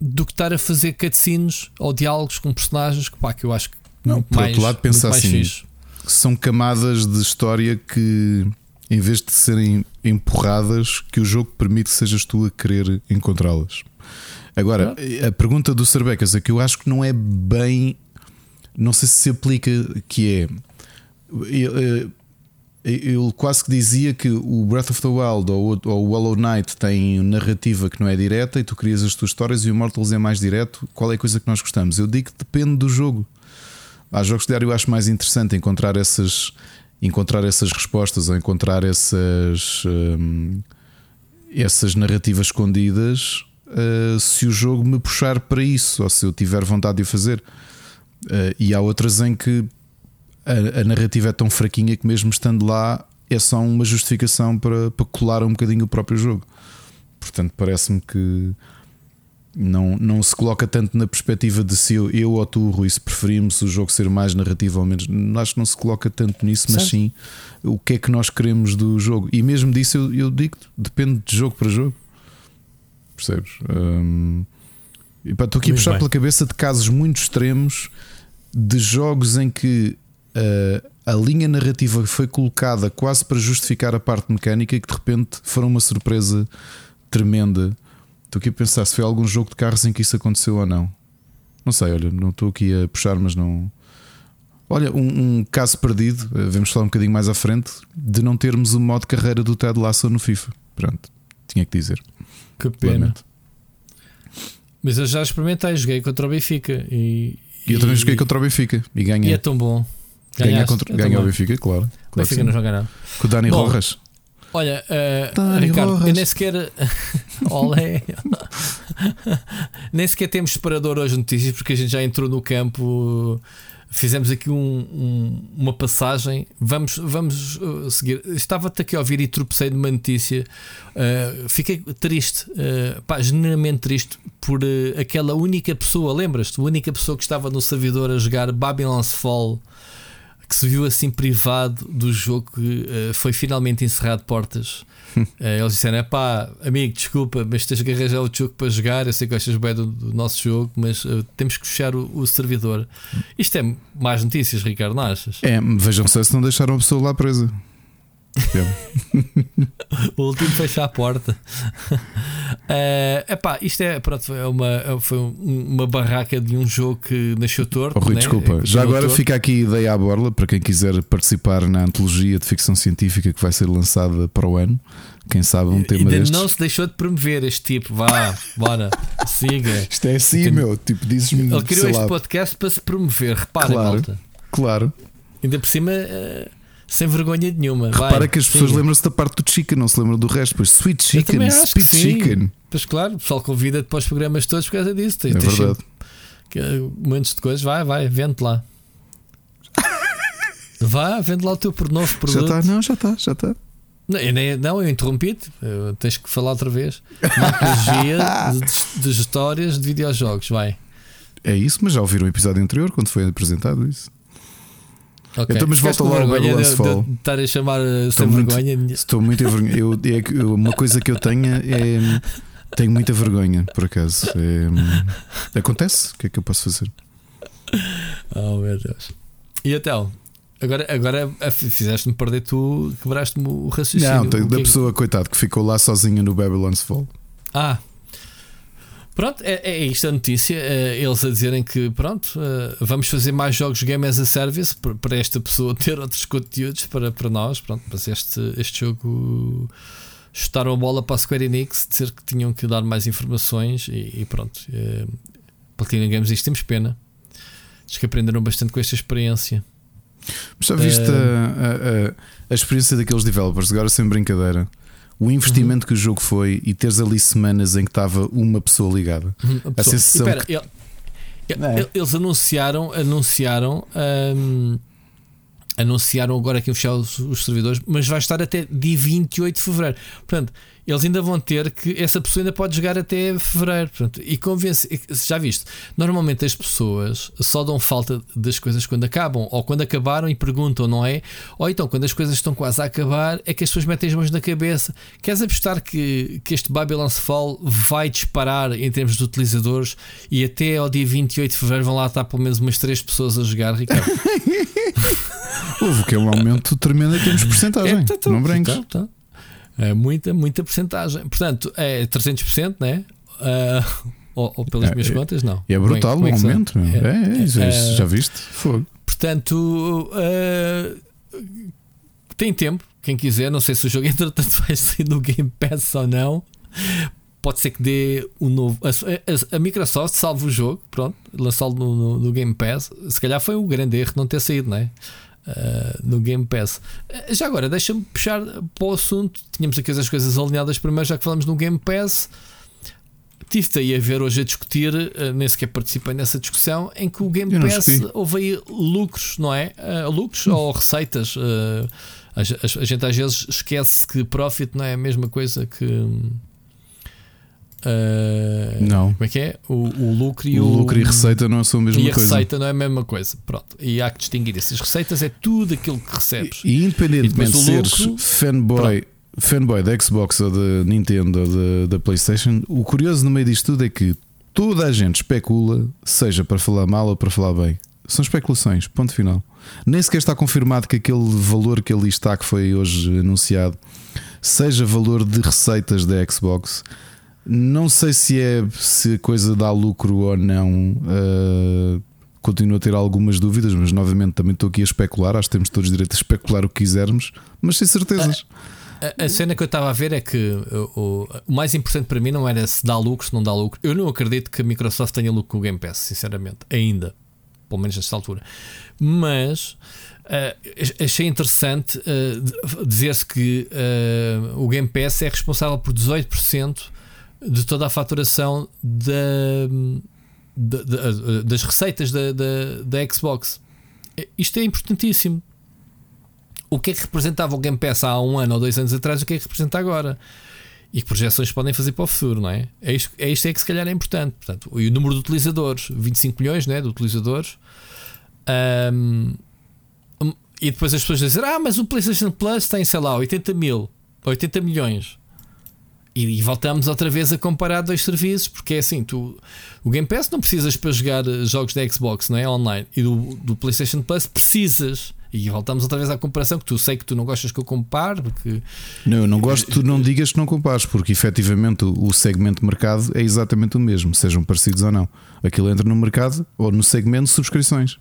do que estar a fazer cutscenes ou diálogos com personagens que, pá, que eu acho que. Não, por mais, outro lado, pensa assim. Fixe são camadas de história que, em vez de serem empurradas, que o jogo permite que sejas tu a querer encontrá-las. Agora, a pergunta do Cerbecas é que eu acho que não é bem. Não sei se se aplica, que é. Eu, quase que dizia que o Breath of the Wild ou, o Hollow Knight tem narrativa que não é direta e tu crias as tuas histórias e o Immortals é mais direto. Qual é a coisa que nós gostamos? Eu digo que depende do jogo. Há jogos de diário eu acho mais interessante encontrar essas, encontrar essas respostas ou encontrar essas, hum, essas narrativas escondidas uh, se o jogo me puxar para isso ou se eu tiver vontade de o fazer. Uh, e há outras em que a, a, narrativa é tão fraquinha que, mesmo estando lá, é só uma justificação para, para colar um bocadinho o próprio jogo. Portanto, parece-me que não, não se coloca tanto na perspectiva de se eu, eu ou tu, Rui, se preferimos o jogo ser mais narrativo ou menos. Acho que não se coloca tanto nisso, mas sim o que é que nós queremos do jogo. E mesmo disso eu, eu digo depende de jogo para jogo. Percebes? Um, e pá, estou aqui a puxar bem. pela cabeça de casos muito extremos de jogos em que uh, a linha narrativa foi colocada quase para justificar a parte mecânica e que de repente foram uma surpresa tremenda Estou aqui a pensar se foi algum jogo de carros em que isso aconteceu ou não. Não sei, olha, não estou aqui a puxar, mas não. Olha, um, um, caso perdido, eh, vamos falar um bocadinho mais à frente, de não termos o modo carreira do Ted Lasso no FIFA. Pronto, tinha que dizer. Que pena. Mas eu já experimentei, joguei contra o Benfica e, E eu também joguei contra o Benfica e ganhei. E é tão bom. Ganha, contra, ganha o. Benfica, claro. claro Benfica não joga nada. Com o Dani Bom, Rojas. Olha, eh, Dani Ricardo, Rojas. eu nem sequer. [laughs] Olé! [laughs] nem sequer temos separador hoje de notícias porque a gente já entrou no campo. Fizemos aqui um- um- uma passagem. Vamos, vamos uh, seguir. Estava-te aqui a ouvir e tropecei numa notícia. Uh, fiquei triste, uh, pá, genuinamente triste, por uh, aquela única pessoa. Lembras-te? A única pessoa que estava no servidor a jogar Babylon's Fall que se viu assim privado do jogo que eh, foi finalmente encerrado portas. Eh, eles disseram: pá, amigo, desculpa, mas tens que arranjar outro jogo para jogar. Eu sei que gostas bem do, do nosso jogo, mas eh, temos que fechar o, o servidor. Isto é mais notícias, Ricardo, não achas? É, vejam só se não deixaram a pessoa lá presa. [laughs] O último fecha a porta. É [laughs] epá, isto é, pronto, é uma, foi um- uma barraca de um jogo que nasceu torto. Oh, Rui, né? desculpa. Já agora torto. fica aqui a ideia à borla para quem quiser participar na antologia de ficção científica que vai ser lançada para o ano. Quem sabe um tema Ainda destes. não se deixou de promover este tipo. Vá, bora, [laughs] siga. Isto é assim, Entendi. meu. Tipo, dizes-me. Ele criou este lá, podcast para se promover. Reparem, Claro. malta. Claro. Ainda por cima, eh, sem vergonha nenhuma. Repara Vai, que as pessoas lembram-se da parte do chicken, não se lembram do resto. Pois sweet chicken, sweet chicken. Pois claro, o pessoal convida-te para os programas todos por causa disso. É tens verdade. eh, montes de coisas. Vai, vai, vende lá. [laughs] Vá, vende lá o teu novo Já produto. está, não, já está, já está. Não, eu, nem- não, eu interrompi-te. Tens que falar outra vez. Uma apologia [laughs] de, de histórias de videojogos. Vai. É isso, mas já ouviram o episódio anterior quando foi apresentado isso. Ok. Então, mas volta lá ao Babylon's de- Fall. de estar a chamar eh, sem muito- vergonha. Estou muito envergonhado. [laughs] Eu, é eu- uma coisa que eu tenho é. Tenho muita vergonha, por acaso. É, acontece? O que é que eu posso fazer? Oh meu Deus. E então? Agora, agora eh, fizeste-me perder tu, quebraste-me o raciocínio. Não, da é pessoa, coitado, que ficou lá sozinha no Babylon's Fall. Ah. Pronto, é, é isto a notícia. eh, Eles a dizerem que, pronto, eh, vamos fazer mais jogos Game as a Service para- esta pessoa [laughs] ter outros conteúdos para, para nós. Pronto, mas este, este jogo chutaram a bola para a Square Enix, dizer que tinham que dar mais informações e, e pronto. eh, Platinum Games, isto temos pena. Diz que aprenderam bastante com esta experiência. Mas já viste a, a- a experiência daqueles developers, agora sem brincadeira, o investimento Uhum. que o jogo foi e teres ali semanas em que estava uma pessoa ligada. A pessoa- sensação E pera, ele- ele- É. Eles anunciaram, anunciaram, hum, anunciaram agora que iam fechar os, os servidores, mas vai estar até dia 28 de fevereiro. Portanto, eles ainda vão ter que essa pessoa ainda pode jogar até fevereiro. Portanto, e convence, já viste, normalmente as pessoas só dão falta das coisas quando acabam, ou quando acabaram e perguntam, não é? Ou então, quando as coisas estão quase a acabar, é que as pessoas metem as mãos na cabeça. Queres apostar que, que este Babylon's Fall vai disparar em termos de utilizadores e até ao dia 28 de fevereiro vão lá estar pelo menos umas 3 pessoas a jogar, Ricardo? [laughs] Houve que é um aumento tremendo em termos de porcentagem. tá, tá, não brinques. tá, tá. É muita, muita porcentagem. Portanto, é 300%, né? Ah, ou, ou pelas É, minhas é- contas, não. É Como brutal como o aumento. meu. É, É, é, isso, é isso. é, já viste? Fogo. Portanto, ah, tem tempo. Quem quiser, não sei se o jogo [laughs] entretanto vai sair no Game Pass ou não. Pode ser que dê um novo. A, a- a Microsoft salva o jogo, pronto, lançá-lo no, no- no Game Pass. Se calhar foi um grande erro não ter saído, não é? Ah, no Game Pass. Ah, já agora, deixa-me puxar para o assunto. Tínhamos aqui as coisas alinhadas primeiro, já que falamos no Game Pass. Tive-te aí a ver hoje a discutir, ah, nem sequer participei nessa discussão, em que o Game Eu Pass houve aí lucros, não é? Lucros ou receitas. ah, a, a- a gente às vezes esquece que profit não é a mesma coisa que. Ah, Não. Como é que é? O, o lucro e O o, lucro e receita não são a mesma e a coisa. receita não é a mesma coisa. Pronto. E há que distinguir isso. As receitas é tudo aquilo que recebes. E, e independentemente de seres lucro- fanboy, fanboy da Xbox ou da Nintendo ou da, da PlayStation, o curioso no meio disto tudo é que toda a gente especula, seja para falar mal ou para falar bem. São especulações, ponto final. Nem sequer está confirmado que aquele valor que ali está, que foi hoje anunciado, seja valor de receitas da Xbox. Não sei se é se a coisa dá lucro ou não. uh, continuo a ter algumas dúvidas, mas novamente também estou aqui a especular. Acho que temos todos direito a especular o que quisermos, mas sem certezas. A, a cena que eu estava a ver é que o, o- mais importante para mim não era se dá lucro, se não dá lucro. Eu não acredito que a Microsoft tenha lucro com o Game Pass, sinceramente, ainda. pelo menos nesta altura. Mas uh, achei interessante uh, dizer-se que uh, o Game Pass é responsável por 18% de toda a faturação da, da, da, das receitas da, da Xbox. Isto é importantíssimo. O que é que representava o Game Pass há um ano ou dois anos atrás? O que é que representa agora? e que projeções podem fazer para o futuro, não é? É isto, é isto é que se calhar é importante. Portanto, e o número de utilizadores, 25 milhões né, de utilizadores. Um, e depois as pessoas dizem: Ah, mas o PlayStation Plus tem, sei lá, 80 mil, 80 milhões. E, e, voltamos outra vez a comparar dois serviços, porque é assim: tu, o Game Pass não precisas para jogar jogos da Xbox, não é? Online. E do, do PlayStation Plus precisas. E voltamos outra vez à comparação que tu sei que tu não gostas que eu compare. Porque... Não, eu não gosto que tu não digas que não compares, porque efetivamente o segmento de mercado é exatamente o mesmo, sejam parecidos ou não. Aquilo entra no mercado ou no segmento de subscrições.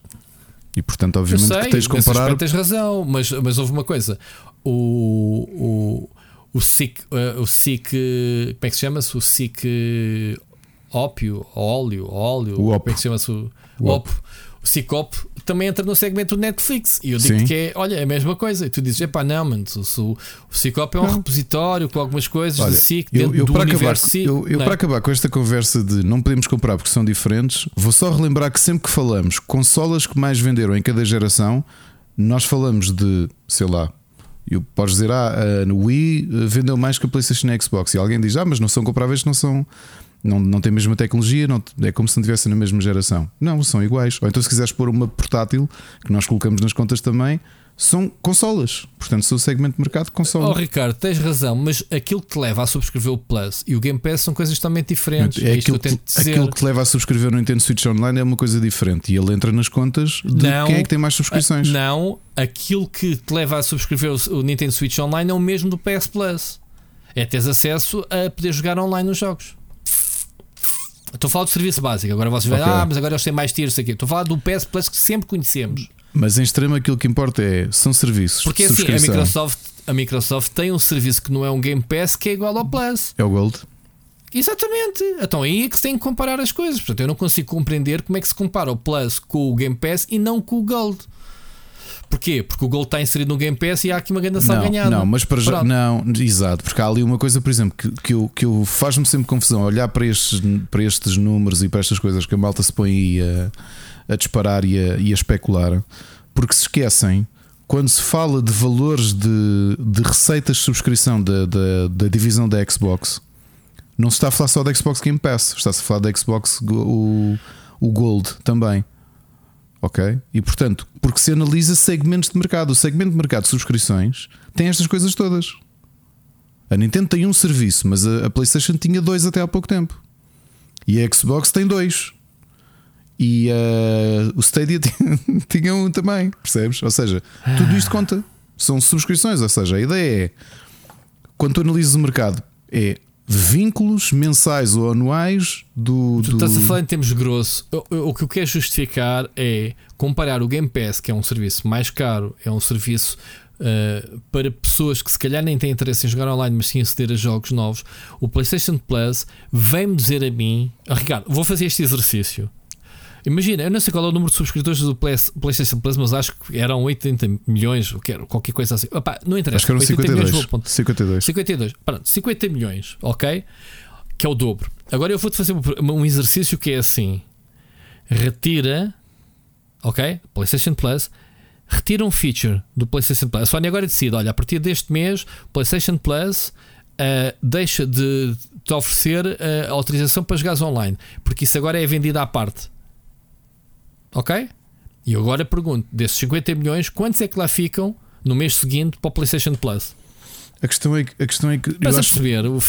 E portanto, obviamente, sei, que tens de comparar. Tens razão, mas, mas houve uma coisa: o, o, o SIC, uh, o SIC, como é que se chama-se? O SIC ópio, óleo, óleo, o como é que se chama-se? O, o OP. O Cicop também entra no segmento do Netflix. E eu digo que é, olha, é a mesma coisa. E tu dizes, epá, não, mano, o, o, Cicop é um não. repositório com algumas coisas olha, do SIC dentro eu, eu do para acabar, SIC. Eu, eu para acabar com esta conversa de não podemos comprar porque são diferentes, vou só relembrar que sempre que falamos consolas que mais venderam em cada geração, nós falamos de, sei lá, eu podes dizer, ah, no Wii eh, vendeu mais que a PlayStation e a Xbox. E alguém diz, ah, mas não são comparáveis, não são não, não tem a mesma tecnologia, não, é como se não estivessem na mesma geração. Não, são iguais. Ou então, se quiseres pôr uma portátil, que nós colocamos nas contas também, são consolas. Portanto, são o segmento de mercado de consolas. Oh, Ricardo, tens razão, mas aquilo que te leva a subscrever o Plus e o Game Pass são coisas totalmente diferentes. É, é aquilo, que, aquilo que te leva a subscrever no Nintendo Switch Online é uma coisa diferente e ele entra nas contas de não, quem é que tem mais subscrições. Não, aquilo que te leva a subscrever o Nintendo Switch Online é o mesmo do PS Plus. É teres acesso a poder jogar online nos jogos. Estou a falar do serviço básico. Agora vocês okay. ah, mas agora eles têm mais tiers aqui. Estou a falar do PS Plus que sempre conhecemos. Mas em extremo aquilo que importa é são serviços. Porque assim, a Microsoft, a Microsoft tem um serviço que não é um Game Pass que é igual ao Plus. É o Gold. Exatamente. Então aí é que se tem que comparar as coisas. Portanto, eu não consigo compreender como é que se compara o Plus com o Game Pass e não com o Gold. Porquê? Porque o gol está inserido no Game Pass e há aqui uma grande ação ganhada. Não, mas para já, não, exato, porque há ali uma coisa, por exemplo, que, que, eu, que eu faz-me sempre confusão olhar para estes, para estes números e para estas coisas que a malta se põe aí a, a disparar e a, e a especular, porque se esquecem quando se fala de valores de, de receitas de subscrição da, da, da, divisão da Xbox, não se está a falar só da Xbox Game Pass, está-se a falar da Xbox o, o Gold também. Ok? E portanto, porque se analisa segmentos de mercado, o segmento de mercado de subscrições tem estas coisas todas. A Nintendo tem um serviço, mas a, PlayStation tinha dois até há pouco tempo. E a Xbox tem dois. E uh, o Stadia [laughs] tinha um também, percebes? Ou seja, tudo isto conta. São subscrições. Ou seja, a ideia é quando tu analisas o mercado, é vínculos mensais ou anuais do. Tu do... estás a falar em termos grosso. O, o que eu quero justificar é comparar o Game Pass, que é um serviço mais caro, é um serviço uh, para pessoas que se calhar nem têm interesse em jogar online, mas sim aceder a jogos novos. O PlayStation Plus vem-me dizer a mim, oh, Ricardo, vou fazer este exercício. Imagina, eu não sei qual é o número de subscritores do PlayStation Plus, mas acho que eram 80 milhões, qualquer coisa assim. Opa, não interessa. Acho que eram 52. Milhões, 52. 52. Pronto, 50 milhões, ok? Que é o dobro. Agora eu vou-te fazer um exercício que é assim: retira, ok? PlayStation Plus, retira um feature do PlayStation Plus. A Sony agora decide: olha, a partir deste mês, PlayStation Plus uh, deixa de te oferecer uh, autorização para jogar online, porque isso agora é vendido à parte. Ok? E agora pergunto: desses 50 milhões, quantos é que lá ficam no mês seguinte para o PlayStation Plus? A questão é que. A questão é que Mas a perceber, o...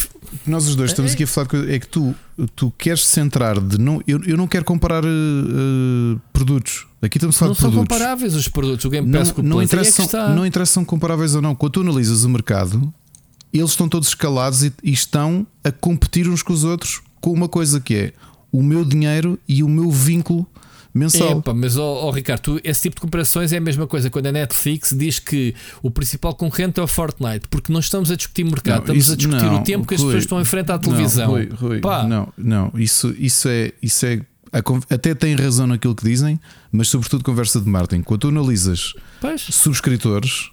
nós os dois estamos é, aqui a falar de é que tu, tu queres centrar de não. Eu, eu não quero comparar uh, produtos. Aqui estamos a falar não de produtos. Não são comparáveis os produtos. O Game Pass não, não, interessam, é não interessam comparáveis ou não. Quando tu analisas o mercado, eles estão todos escalados e, e estão a competir uns com os outros com uma coisa que é o meu dinheiro e o meu vínculo mensal. Epa, mas, oh, oh, Ricardo, tu, esse tipo de comparações é a mesma coisa quando a Netflix diz que o principal concorrente é o Fortnite, porque não estamos a discutir mercado, não, estamos isso, a discutir não, o tempo que Rui, as pessoas estão em frente à televisão. Não, Rui, Rui, não, não, isso, isso, é, isso é até têm razão naquilo que dizem, mas sobretudo conversa de marketing. Quando tu analisas Pois. subscritores,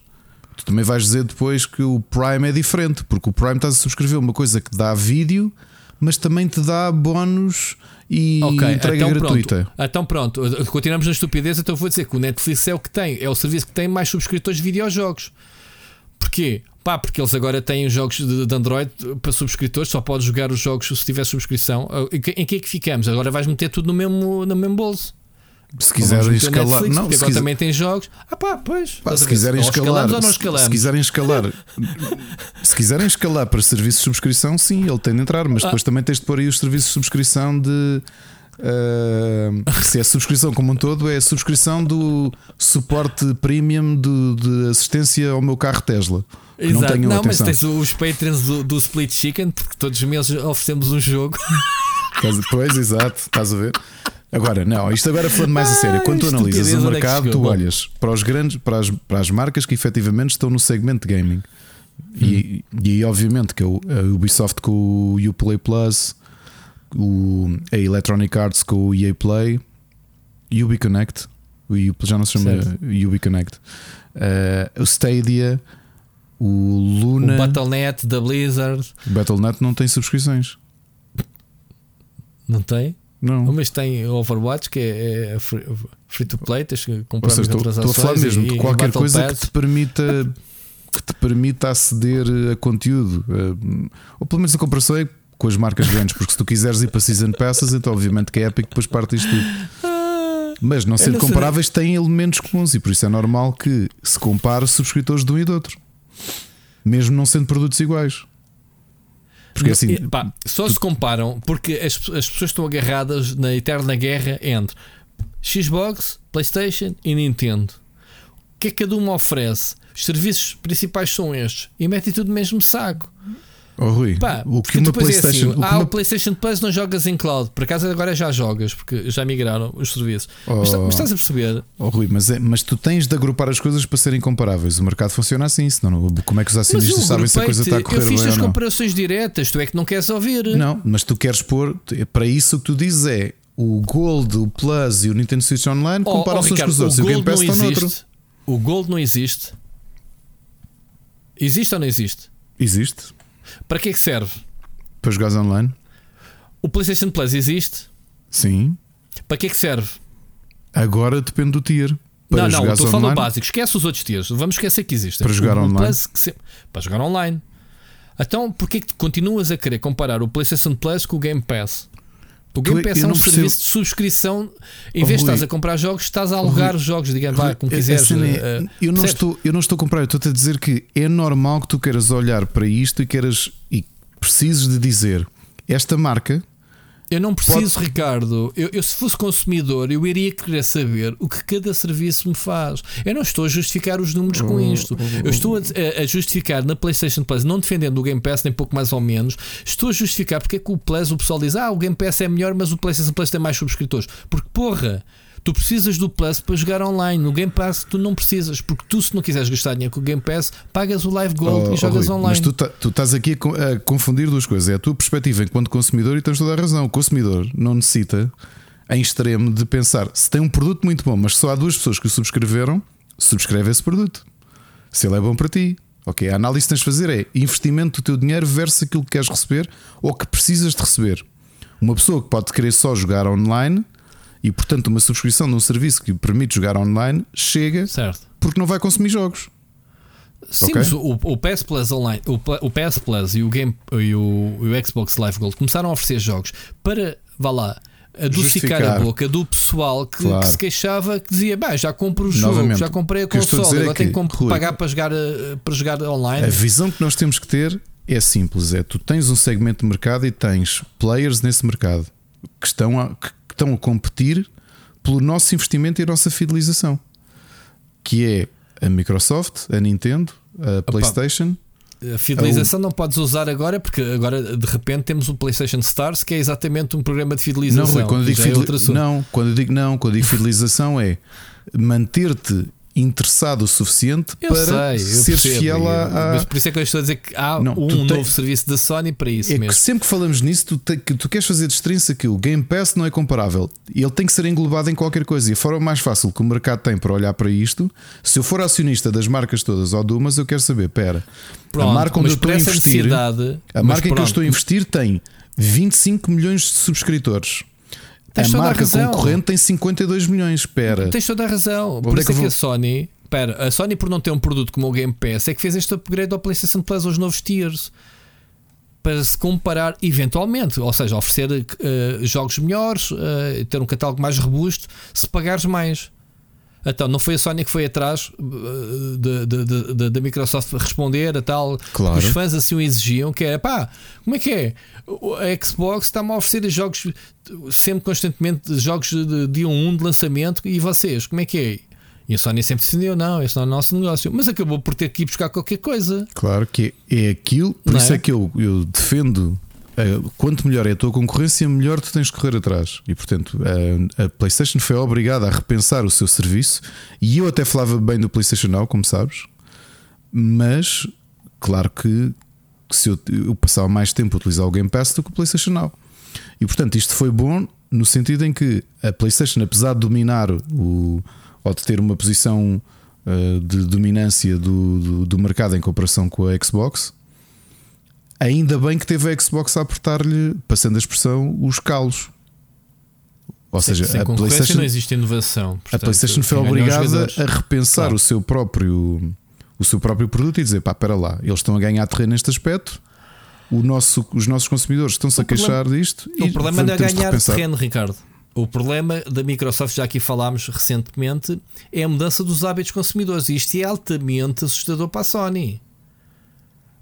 tu também vais dizer depois que o Prime é diferente, porque o Prime estás a subscrever uma coisa que dá vídeo, mas também te dá bónus e Ok, entrega então gratuita. Pronto, então pronto, continuamos na estupidez, então vou dizer que o Netflix é o que tem, é o serviço que tem mais subscritores de videojogos. Porquê? Pá, porque eles agora têm os jogos de, de Android para subscritores, só podes jogar os jogos se tiver subscrição. Em que, em que é que ficamos? Agora vais meter tudo no mesmo, no mesmo bolso. Se quiserem escalar, Netflix, não, porque agora quiser- também tem jogos. Ah pá, pois. pá, se quiserem Ou escalar, se- se quiserem escalar, [laughs] se quiserem escalar para serviços de subscrição, sim, ele tem de entrar, mas Ah. depois também tens de pôr aí os serviços de subscrição de ah, se é subscrição como um todo, é a subscrição do suporte premium do- de assistência ao meu carro Tesla. Que não Exato. tenham Não, mas tens os patrons do, do Split Chicken, porque todos os meses oferecemos um jogo. Pois, exato, estás a ver? Agora, não, isto agora falando mais a sério, quando tu analisas o é mercado, tu olhas para os grandes, para as, para as marcas que efetivamente estão no segmento de gaming. E, e aí, obviamente, que é o, a Ubisoft com o Uplay Plus, o, a Electronic Arts com o EA Play, UbiConnect, o já não se chama Certo. UbiConnect, eh, o Stadia, o Luna, O Battle.net da Blizzard. Battle.net não tem subscrições. Não tem? Não. Mas tem Overwatch que é, é free, to play, tens que comprar seja, estou, estou a falar mesmo e- de qualquer coisa que te permita que te permita aceder a conteúdo, eh, ou pelo menos a comparação é com as marcas grandes, porque se tu quiseres ir para Season Passes, então obviamente que é Epic depois parte isto tudo. Mas não sendo não comparáveis, têm elementos comuns e por isso é normal que se compare subscritores de um e do outro, mesmo não sendo produtos iguais. Porque assim, E, pá, só se comparam porque as, as pessoas estão agarradas na eterna guerra entre Xbox, PlayStation e Nintendo. O que é que cada uma oferece? Os serviços principais são estes e metem tudo no mesmo saco. Oh, Rui, Pá, o que uma depois é PlayStation, assim, o ah, uma- o PlayStation Plus não jogas em cloud. Por acaso agora já jogas, porque já migraram os serviços. Oh. Mas, mas estás a perceber? Oh, Rui, mas, é, mas tu tens de agrupar as coisas para serem comparáveis. O mercado funciona assim, senão não- como é que os acionistas sabem se a coisa está a correr eu fiz bem as comparações diretas, tu é que não queres ouvir. Não, mas tu queres pôr, para isso o que tu dizes é o Gold, o Plus e o Nintendo Switch Online Oh, comparam-se oh, uns com os outros e o Game Pass não está noutro. existe. O Gold não existe. Existe ou não existe? Existe Para que é que serve? para jogar online? O PlayStation Plus existe? Sim. Para que é que serve? Agora depende do tier. Para não, não, estou a falar do básico. Esquece os outros tiers. Vamos esquecer que existem. Para jogar O- online? Plus se- Para jogar online. Então, porquê que tu continuas a querer comparar o PlayStation Plus com o Game Pass? O Game Pass é um percebo- serviço de subscrição. Em vez de estás a comprar jogos, estás a alugar Rui, os jogos. Digamos, vá, como quiseres. é, eh, eu, não percebes? estou, eu não estou a comprar, eu estou a dizer que é normal que tu queiras olhar para isto e queiras e precises de dizer esta marca Eu não preciso, Ricardo. Eu, eu, se fosse consumidor, eu iria querer saber o que cada serviço me faz. Eu não estou a justificar os números com isto. Eu estou a, a- a justificar na PlayStation Plus, não defendendo o Game Pass, nem pouco mais ou menos. Estou a justificar porque é que o Plus, o pessoal diz: Ah, o Game Pass é melhor, mas o PlayStation Plus tem mais subscritores. Porque, porra. Tu precisas do Plus para jogar online. No Game Pass tu não precisas, porque tu, se não quiseres gastar dinheiro com o Game Pass, pagas o Live Gold Oh, e jogas Rui, online. Mas tu, tá- tu estás aqui a confundir duas coisas. É a tua perspectiva enquanto consumidor e tens toda a razão. O consumidor não necessita, em extremo, de pensar se tem um produto muito bom, mas só há duas pessoas que o subscreveram, subscreve esse produto. Se ele é bom para ti. Ok, a análise que tens de fazer é investimento do teu dinheiro versus aquilo que queres receber ou que precisas de receber. Uma pessoa que pode querer só jogar online e, portanto, uma subscrição de um serviço que permite jogar online chega Certo. porque não vai consumir jogos. Sim, Ok. mas o, o PS Plus Online, o, o PS Plus e o, Game, e o, e o Xbox Live Gold começaram a oferecer jogos para, vá lá, adocicar a boca do pessoal que, Claro. que se queixava que dizia: Bah, já compro o jogo, Novamente, já comprei a console, é agora tenho que pagar para jogar, eh, para jogar online. A visão que nós temos que ter é simples: é tu tens um segmento de mercado e tens players nesse mercado que estão a, que estão a competir pelo nosso investimento e a nossa fidelização, que é a Microsoft, a Nintendo, a PlayStation. A fidelização não podes usar agora, porque agora de repente temos o PlayStation Stars, que é exatamente um programa de Não, fidelização. Rui, quando digo é fideli- assunto. não, quando digo não, quando eu digo fidelização é manter-te interessado o suficiente Eu para sei, ser percebo, fiel eu- à- Mas por isso é que eu estou a dizer que há Não, um novo tens- serviço da Sony para isso É que mesmo. sempre que falamos nisso, tu, te- que tu queres fazer de estrença que o Game Pass não é comparável. Ele tem que ser englobado em qualquer coisa. E a forma mais fácil que o mercado tem para olhar para isto, se eu for acionista das marcas todas ou de umas, eu quero saber: pera, Pronto, a marca onde eu estou a investir, a marca em que eu pronto, estou a investir tem 25 milhões de subscritores. Tens a marca concorrente tem 52 milhões. Espera, Tens toda a razão. Por Onde é isso que é que vou- a Sony. Espera, a Sony, por não ter um produto como o Game Pass, é que fez este upgrade ao PlayStation Plus aos novos tiers para se comparar eventualmente, ou seja, oferecer eh, jogos melhores, eh, ter um catálogo mais robusto, se pagares mais. Então, não foi a Sony que foi atrás eh, da Microsoft responder a tal Claro. os fãs assim o exigiam, que era pá, como é que é? A Xbox está-me a oferecer jogos sempre constantemente jogos de dia 1 de lançamento e vocês, como é que é? E a Sony sempre defendeu, não, este não é o nosso negócio, mas acabou por ter que ir buscar qualquer coisa. Claro que é aquilo, por Não isso é? é que eu, eu defendo. Eh, quanto melhor é a tua concorrência, melhor tu tens de correr atrás. E portanto, a, a PlayStation foi obrigada a repensar o seu serviço. E eu até falava bem do PlayStation Now, como sabes, mas claro que, que se eu, eu passava mais tempo a utilizar o Game Pass do que o PlayStation Now. E portanto, isto foi bom no sentido em que a PlayStation, apesar de dominar o, ou de ter uma posição uh, de dominância do, do, do mercado em comparação com a Xbox, ainda bem que teve a Xbox a apertar-lhe, passando a expressão, os calos. Ou Sem- seja, sem a concorrência PlayStation, não existe inovação. a Portanto, PlayStation foi obrigada a repensar Claro. o seu próprio o seu próprio produto e dizer pá, espera lá, eles estão a ganhar terreno neste aspecto. O nosso, os nossos consumidores estão-se a O problema- queixar disto. O problema não é ganhar terreno, Ricardo. O problema da Microsoft, já aqui falámos recentemente, é a mudança dos hábitos consumidores. E isto é altamente assustador para a Sony.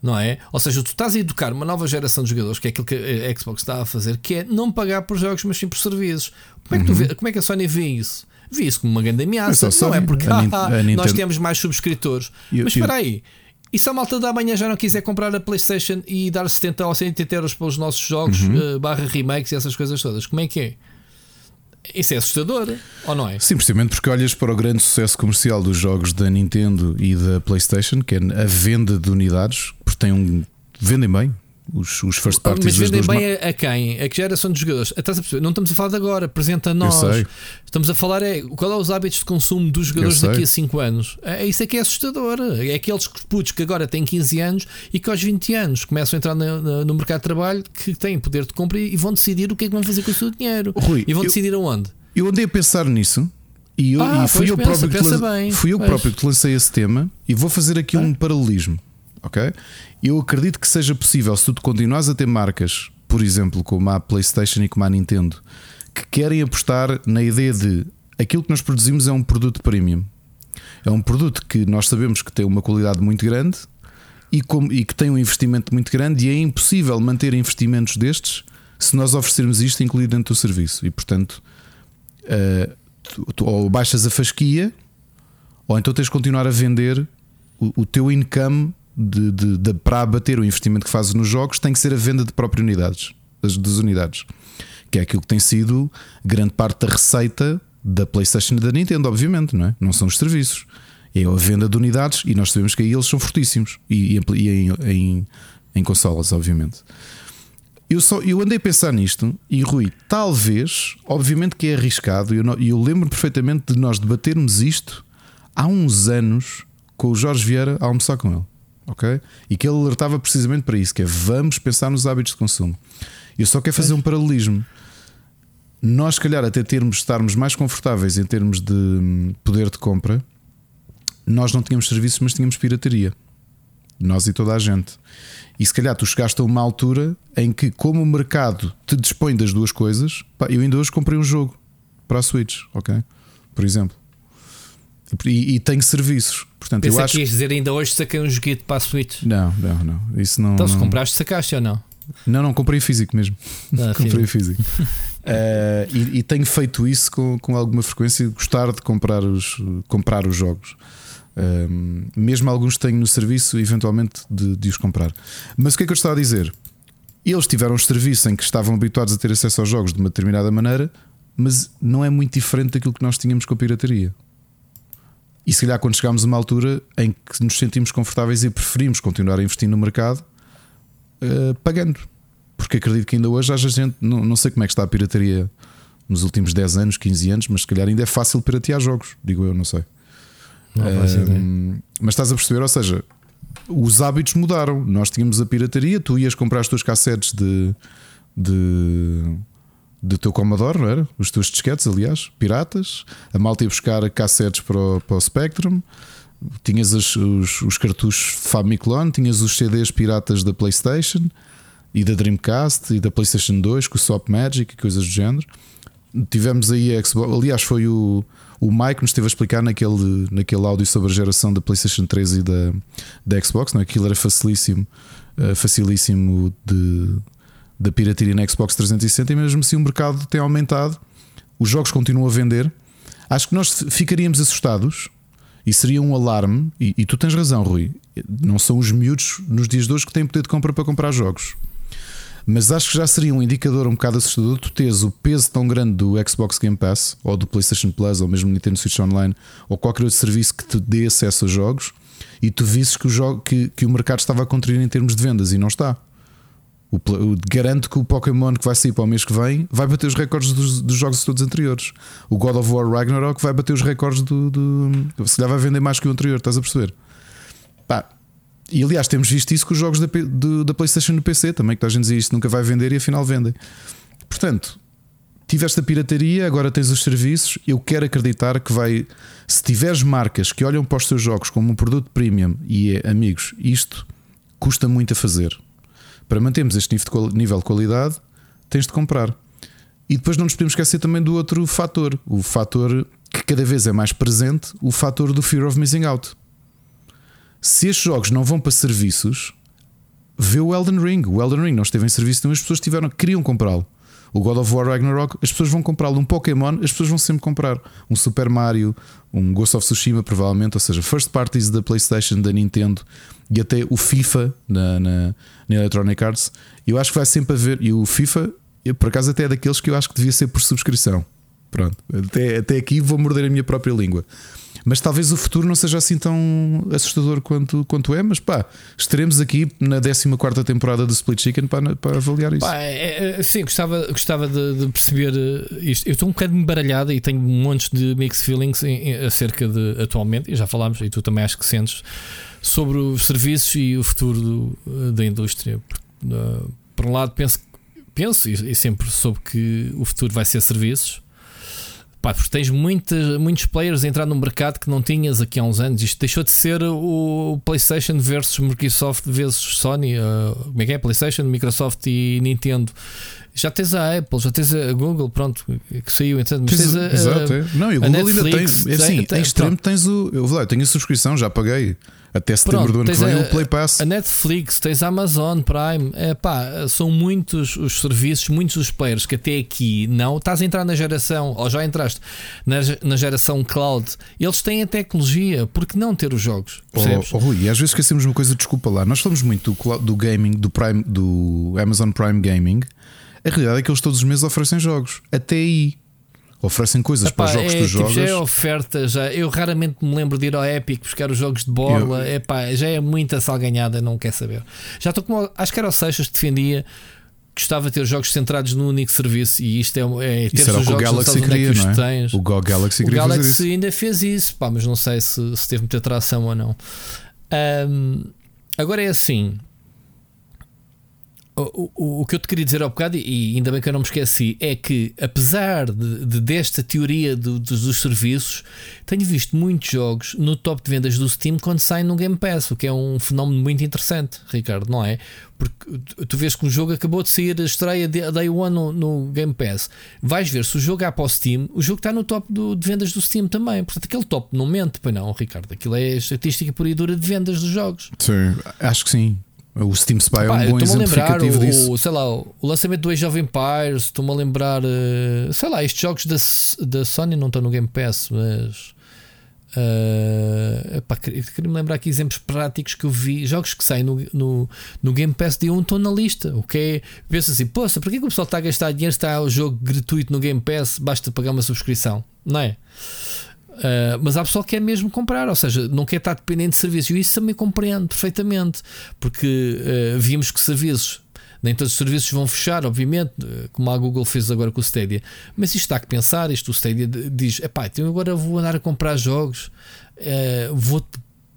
Não é? Ou seja, tu estás a educar uma nova geração de jogadores, que é aquilo que a Xbox está a fazer, que é não pagar por jogos, mas sim por serviços. Como é que, tu vê- como é que a Sony vê isso? Vê isso como uma grande ameaça. Uhum. Não é porque A ah, [laughs] a nós temos mais subscritores. Eu- mas espera aí. E se a malta da manhã já não quiser comprar a PlayStation e dar 70 ou 180 euros pelos nossos jogos, Uhum. eh, barra remakes e essas coisas todas, como é que é? Isso é assustador, ou não é? Sim, precisamente porque olhas para o grande sucesso comercial dos jogos da Nintendo e da PlayStation, que é a venda de unidades, porque tem um. vendem bem os, os first parties Mas vendem bem a, a quem? A que geração de jogadores? Estás a perceber? Não estamos a falar de agora, apresenta a nós. Estamos a falar é qual é os hábitos de consumo dos jogadores daqui a 5 anos. É isso é que é assustador. É aqueles putos que agora têm 15 anos e que aos 20 anos começam a entrar na- no mercado de trabalho que têm poder de compra e vão decidir o que é que vão fazer com o seu dinheiro. Rui, e vão eu- decidir aonde. Eu andei a pensar nisso e, eu, Ah, e fui eu pensa, próprio que pensa lan- bem. fui eu Pois. próprio que lancei esse tema e vou fazer aqui um paralelismo. Ok? Eu acredito que seja possível se tu continuas a ter marcas, por exemplo, como a PlayStation e como a Nintendo, que querem apostar na ideia de aquilo que nós produzimos é um produto premium. É um produto que nós sabemos que tem uma qualidade muito grande e, e que tem um investimento muito grande, e é impossível manter investimentos destes se nós oferecermos isto incluído dentro do serviço. E portanto, eh, tu, tu ou baixas a fasquia, ou então tens de continuar a vender o, o teu income de, de- de- para abater o investimento que fazes nos jogos, tem que ser a venda de próprias unidades, das, das unidades, que é aquilo que tem sido grande parte da receita da PlayStation e da Nintendo, obviamente, não é? Não são os serviços. É a venda de unidades e nós sabemos que aí eles são fortíssimos e, e em, em, em consolas, obviamente. Eu, só, eu andei a pensar nisto e Rui, talvez, obviamente que é arriscado, e eu, eu lembro perfeitamente de nós debatermos isto há uns anos com o Jorge Vieira a almoçar com ele, ok? E que ele alertava precisamente para isso: que é vamos pensar nos hábitos de consumo. Eu só quero fazer um paralelismo. Nós, se calhar, até termos estarmos mais confortáveis em termos de hum, poder de compra, nós não tínhamos serviços, mas tínhamos pirataria. Nós e toda a gente. E se calhar tu chegaste a uma altura em que, como o mercado te dispõe das duas coisas, pá, eu ainda hoje comprei um jogo para a Switch, ok? Por exemplo. E, e tenho serviços. Portanto, Pensei eu acho que ias dizer ainda hoje saquei um joguete para a Switch. Não, não, não. Isso não. Então se não... compraste, sacaste ou não? Não, não, comprei físico mesmo. Ah, [laughs] comprei físico. [laughs] Eh, e, e tenho feito isso com, com alguma frequência, gostar de comprar os, comprar os jogos. Um, mesmo alguns tenho no serviço, eventualmente de, de os comprar. Mas o que é que eu estava a dizer? Eles tiveram um serviço em que estavam habituados a ter acesso aos jogos de uma determinada maneira, mas não é muito diferente daquilo que nós tínhamos com a pirataria. E se calhar quando chegámos a uma altura em que nos sentimos confortáveis e preferimos continuar a investir no mercado uh, pagando. Porque acredito que ainda hoje haja gente, não, não sei como é que está a pirataria nos últimos 10 anos, 15 anos, mas se calhar ainda é fácil piratear jogos, digo eu, não sei. Não uh, mas estás a perceber, ou seja, os hábitos mudaram. Nós tínhamos a pirataria, tu ias comprar as tuas cassetes de, de do teu Commodore, não era? Os teus disquetes, aliás, piratas. A malta ia buscar cassetes para o, para o Spectrum. Tinhas os, os, os cartuchos Famiclone, tinhas os CDs piratas da PlayStation e da Dreamcast e da PlayStation 2 com o Sop Magic e coisas do género. Tivemos aí a Xbox, aliás, foi o, o Mike que nos esteve a explicar naquele, naquele áudio sobre a geração da PlayStation 3 e da, da Xbox, não é? Aquilo era facilíssimo, uh, facilíssimo de, da pirataria na Xbox 360 e mesmo assim o mercado tem aumentado, os jogos continuam a vender. Acho que nós ficaríamos assustados e seria um alarme. E, e tu tens razão, Rui. Não são os miúdos nos dias de hoje que têm poder de compra para comprar jogos. Mas acho que já seria um indicador um bocado assustador tu tens o peso tão grande do Xbox Game Pass, ou do PlayStation Plus, ou mesmo Nintendo Switch Online, ou qualquer outro serviço que te dê acesso a jogos, e tu visses que o, jogo, que, que o mercado estava a contrair em termos de vendas, e não está. O, o, garanto que o Pokémon que vai sair para o mês que vem vai bater os recordes dos, dos jogos todos anteriores. O God of War Ragnarok vai bater os recordes do. do se calhar vai vender mais que o anterior, estás a perceber? Pá. E aliás, temos visto isso com os jogos da, do, da PlayStation no PC também, que a gente dizia isto nunca vai vender e afinal vendem. Portanto, tiveste a pirataria, agora tens os serviços. Eu quero acreditar que vai. Se tiveres marcas que olham para os teus jogos como um produto premium e é, amigos, isto custa muito a fazer para mantermos este nível de qualidade, tens de comprar. E depois não nos podemos esquecer também do outro fator, o fator que cada vez é mais presente, o fator do fear of missing out. Se estes jogos não vão para serviços, vê o Elden Ring. O Elden Ring não esteve em serviço, então as pessoas tiveram, queriam comprá-lo. O God of War Ragnarok, as pessoas vão comprá-lo. Um Pokémon, as pessoas vão sempre comprar. Um Super Mario, um Ghost of Tsushima, provavelmente. Ou seja, first parties da PlayStation, da Nintendo e até o FIFA na, na, na Electronic Arts. Eu acho que vai sempre haver. E o FIFA, eu, por acaso, até é daqueles que eu acho que devia ser por subscrição. Pronto, até, até aqui vou morder a minha própria língua. Mas talvez o futuro não seja assim tão assustador quanto, quanto é, mas pá, estaremos aqui na 14 temporada do Split Chicken para, para avaliar isso. Pá, é, é, sim, gostava, gostava de, de, perceber eh, isto. Eu estou um bocado embaralhado e tenho montes de mixed feelings em, em, acerca de atualmente, e já falámos, e tu também acho que sentes, sobre os serviços e o futuro do, eh, da indústria. Por, por um lado, penso, penso e, e sempre soube que o futuro vai ser serviços Pá, porque tens muitas, muitos players a entrar no mercado que não tinhas aqui há uns anos. Isto deixou de ser o PlayStation versus Microsoft versus Sony. Uh, como é que é? PlayStation, Microsoft e Nintendo. Já tens a Apple, já tens a Google, pronto, que saiu, entende? Mas tens a, Exato, é. Não, e o Google ainda tem. É assim, tem, em extremo pronto. tens o. Eu, tenho a subscrição, já paguei. Até setembro Pronto, do ano que vem a, o Play Pass. A Netflix, tens a Amazon Prime, é pá, são muitos os serviços, muitos os players que até aqui não. Estás a entrar na geração, ou já entraste na, na geração cloud, eles têm a tecnologia, porque não ter os jogos? Percebes? Oh, oh, Rui, e às vezes esquecemos uma coisa, desculpa lá, nós falamos muito do, do gaming, do, Prime, do Amazon Prime Gaming. A realidade é que eles todos os meses oferecem jogos. Até aí oferecem coisas Epá, para os jogos é, que tu tipo, jogas. Já é oferta, já. Eu raramente me lembro de ir ao Epic buscar os jogos de bola. Eu... Epá, já é muita salganhada, não quer saber. Já estou como. Acho que era o Seixas que defendia. Gostava de ter jogos centrados num único serviço e isto é, é ter os jogos o Galaxy queria, é não é? O Go Galaxy, o Galaxy ainda fez isso, pá, mas não sei se, se teve muita tração ou não. Um, agora é assim: o, o, o, que eu te queria dizer ao bocado, e ainda bem que eu não me esqueci, é que apesar de, de desta teoria do, dos, dos, serviços, tenho visto muitos jogos no top de vendas do Steam quando saem no Game Pass, o que é um fenómeno muito interessante, Ricardo, não é? Porque tu vês que um jogo acabou de sair estreia Day One no, no, Game Pass, vais ver se o jogo há para o Steam, o jogo está no top do, de vendas do Steam também. Portanto, aquele top não mente, pois não, Ricardo. Aquilo é estatística pura e dura de vendas dos jogos. Sim, acho que sim. O Steam Spy é um bom exemplificativo lembrar disso. O, sei lá, o lançamento do Age of Empires, estou-me a lembrar, uh, sei lá, estes jogos da, da Sony não estão no Game Pass, mas. Uh, epá, queria-me lembrar aqui exemplos práticos que eu vi, jogos que saem no, no, no Game Pass de um estão na lista. O que é? Pensa assim, poxa, para que, que o pessoal está a gastar dinheiro? Está o jogo gratuito no Game Pass, basta pagar uma subscrição, não é? Uh, mas há pessoal que quer mesmo comprar, ou seja, não quer estar dependente de serviços. E isso também compreendo perfeitamente, porque uh, vimos que serviços, nem todos os serviços vão fechar, obviamente, como a Google fez agora com o Stadia. Mas isto está a pensar: isto o Stadia diz, epá, então agora vou andar a comprar jogos, uh, vou,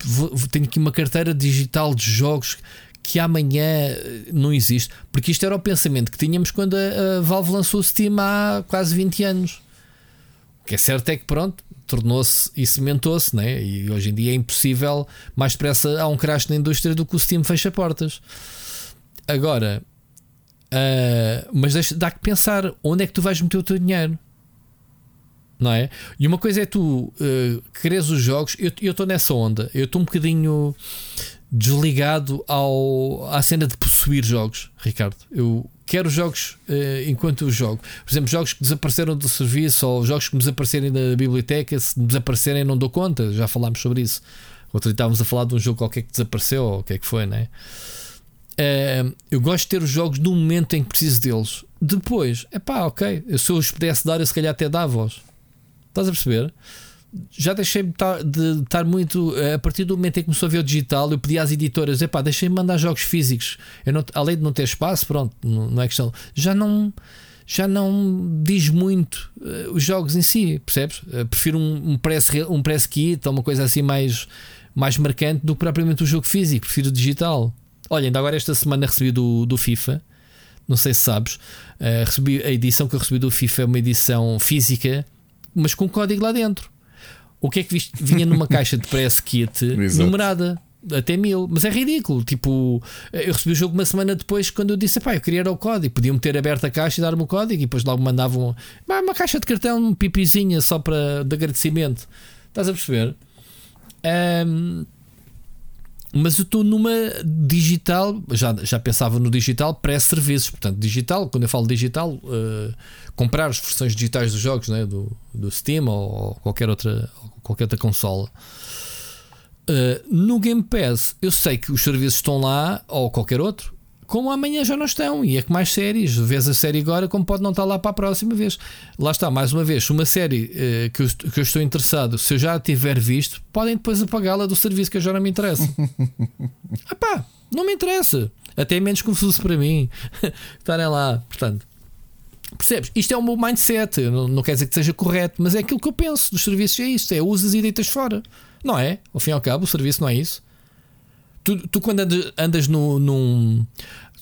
vou, tenho aqui uma carteira digital de jogos que amanhã não existe, porque isto era o pensamento que tínhamos quando a, a Valve lançou o Steam há quase 20 anos. O que é certo é que pronto, tornou-se e cimentou-se, né? e hoje em dia é impossível, mais depressa há um crash na indústria do que o Steam fecha portas. Agora, uh, mas deixa, dá que pensar onde é que tu vais meter o teu dinheiro. Não é? E uma coisa é tu uh, queres os jogos, eu estou nessa onda, eu estou um bocadinho desligado ao, à cena de possuir jogos, Ricardo. Eu quero jogos uh, enquanto jogo. Por exemplo, jogos que desapareceram do serviço ou jogos que desaparecerem da biblioteca, se desaparecerem não dou conta, já falámos sobre isso. Outro dia estávamos a falar de um jogo qualquer que desapareceu ou o que é que foi, né? Uh, eu gosto de ter os jogos no momento em que preciso deles. Depois, é pá, ok. Se eu os pudesse dar, eu se calhar até dava-os. Estás a perceber? Já deixei de estar muito. Eh, a partir do momento em que começou a ver o digital, eu pedi às editoras: epá, deixei-me mandar jogos físicos. Eu não, além de não ter espaço, pronto, não, é questão. Já não. Já não diz muito uh, os jogos em si, percebes? Uh, prefiro um, um, press, um press kit ou uma coisa assim mais, mais marcante do que propriamente o jogo físico. Prefiro o digital. Olha, ainda agora esta semana recebi do, do FIFA, não sei se sabes, uh, recebi a edição que eu recebi do FIFA é uma edição física, mas com código lá dentro o que é que viste? Vinha numa [laughs] caixa de press kit numerada até mil, mas é ridículo. Tipo, eu recebi o jogo uma semana depois quando eu disse: pá, eu queria era o código. Podiam ter aberto a caixa e dar-me o código, e depois logo mandavam uma caixa de cartão, uma pipizinha só para de agradecimento. Estás a perceber? Um, mas eu estou numa digital, já, já pensava no digital pré-serviços. Portanto, digital, quando eu falo digital, uh, comprar as versões digitais dos jogos né, do, do Steam ou, qualquer outra, qualquer outra consola. Uh, no Game Pass, eu sei que os serviços estão lá, ou qualquer outro, como amanhã já não estão. E é que mais séries, vês a série agora, como pode não estar lá para a próxima vez. Lá está, mais uma vez, uma série uh, que, eu, que eu estou interessado, se eu já a tiver visto, podem depois apagá-la do serviço que eu já não me interessa. [laughs] pá não me interessa. Até é menos confuso para mim [laughs] estarem lá. Portanto, percebes? Isto é o meu mindset. Não, não quer dizer que seja correto, mas é aquilo que eu penso dos serviços. É isto: é usas e deitas fora. Não é? Ao fim e ao cabo, o serviço não é isso. Tu, tu quando andas, andas no, num.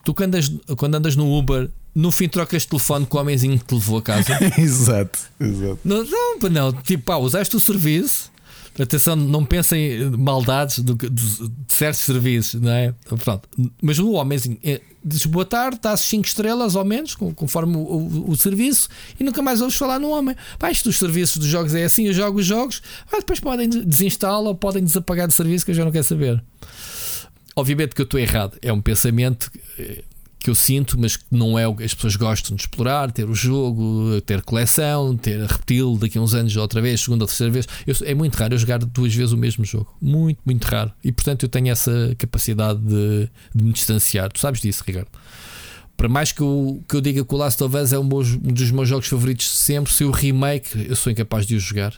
Tu quando andas, quando andas no Uber, no fim trocas telefone com o homenzinho que te levou a casa. [laughs] exato, exato. Não, não, não, tipo, pá, usaste o serviço. Atenção, não pensem maldades do, de, de certos serviços, não é? Pronto. Mas o homenzinho é, diz boa tarde, dá 5 estrelas ao menos, conforme o, o, o, serviço, e nunca mais ouves falar no homem. Pá, isto dos serviços dos jogos é assim, eu jogo os jogos, ah, depois podem desinstalar ou podem desapagar de serviço que eu já não quero saber. Obviamente que eu estou errado, é um pensamento eh, que eu sinto, mas que não é o que as pessoas gostam de explorar, ter o jogo, ter coleção, ter repeti-lo daqui a uns anos outra vez, segunda ou terceira vez. Eu, é muito raro eu jogar duas vezes o mesmo jogo. Muito, muito raro. E portanto eu tenho essa capacidade de, de me distanciar. Tu sabes disso, Ricardo? Para mais que eu, que eu diga que o Last of Us é um, um dos meus jogos favoritos de sempre, se o remake eu sou incapaz de o jogar.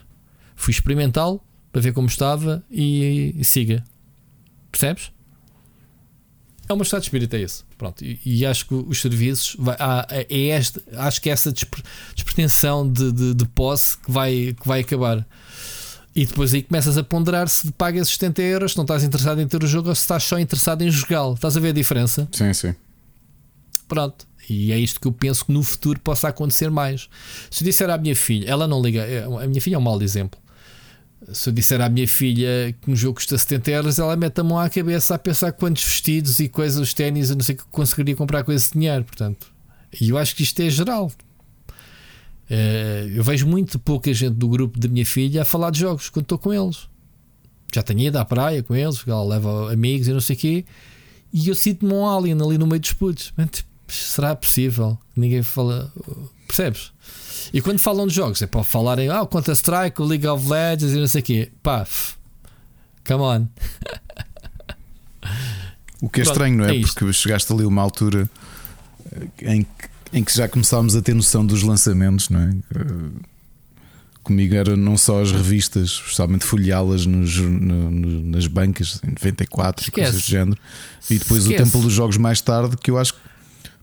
Fui experimentá-lo para ver como estava e, e siga. Percebes? É meu estado de espírito, é esse. Pronto, e, e acho que os serviços vai, há, é este, acho que é essa despretensão de, de, de, posse que vai, que vai acabar. E depois aí começas a ponderar se pagas 70 euros, se não estás interessado em ter o jogo ou se estás só interessado em jogá-lo. Estás a ver a diferença? Sim, sim. Pronto. E é isto que eu penso que no futuro possa acontecer mais. Se eu disser à minha filha, ela não liga, é, a minha filha é um mau exemplo se eu disser à minha filha que um jogo custa 70 euros, ela mete a mão à cabeça a pensar quantos vestidos e coisas, ténis, eu não sei o que conseguiria comprar com esse dinheiro. Portanto, e eu acho que isto é geral. Eh, eu vejo muito pouca gente do grupo da minha filha a falar de jogos quando estou com eles. Já tenho ido à praia com eles, ela leva amigos e não sei o quê, e eu sinto-me um alien ali no meio dos putos. Tipo, será possível? Ninguém fala. Percebes? E quando falam de jogos, é para falarem ah, Counter-Strike, o League of Legends e não sei o quê. Paf, come on. [laughs] O que é Pronto, estranho, não é? é Porque chegaste ali a uma altura eh, em que, em que já começámos a ter noção dos lançamentos, não é? Eh, Comigo era não só as revistas, especialmente folheá-las nos, no, no, nas bancas em 94, Esquece. coisas do género. E depois Esquece. o tempo dos jogos mais tarde, que eu acho que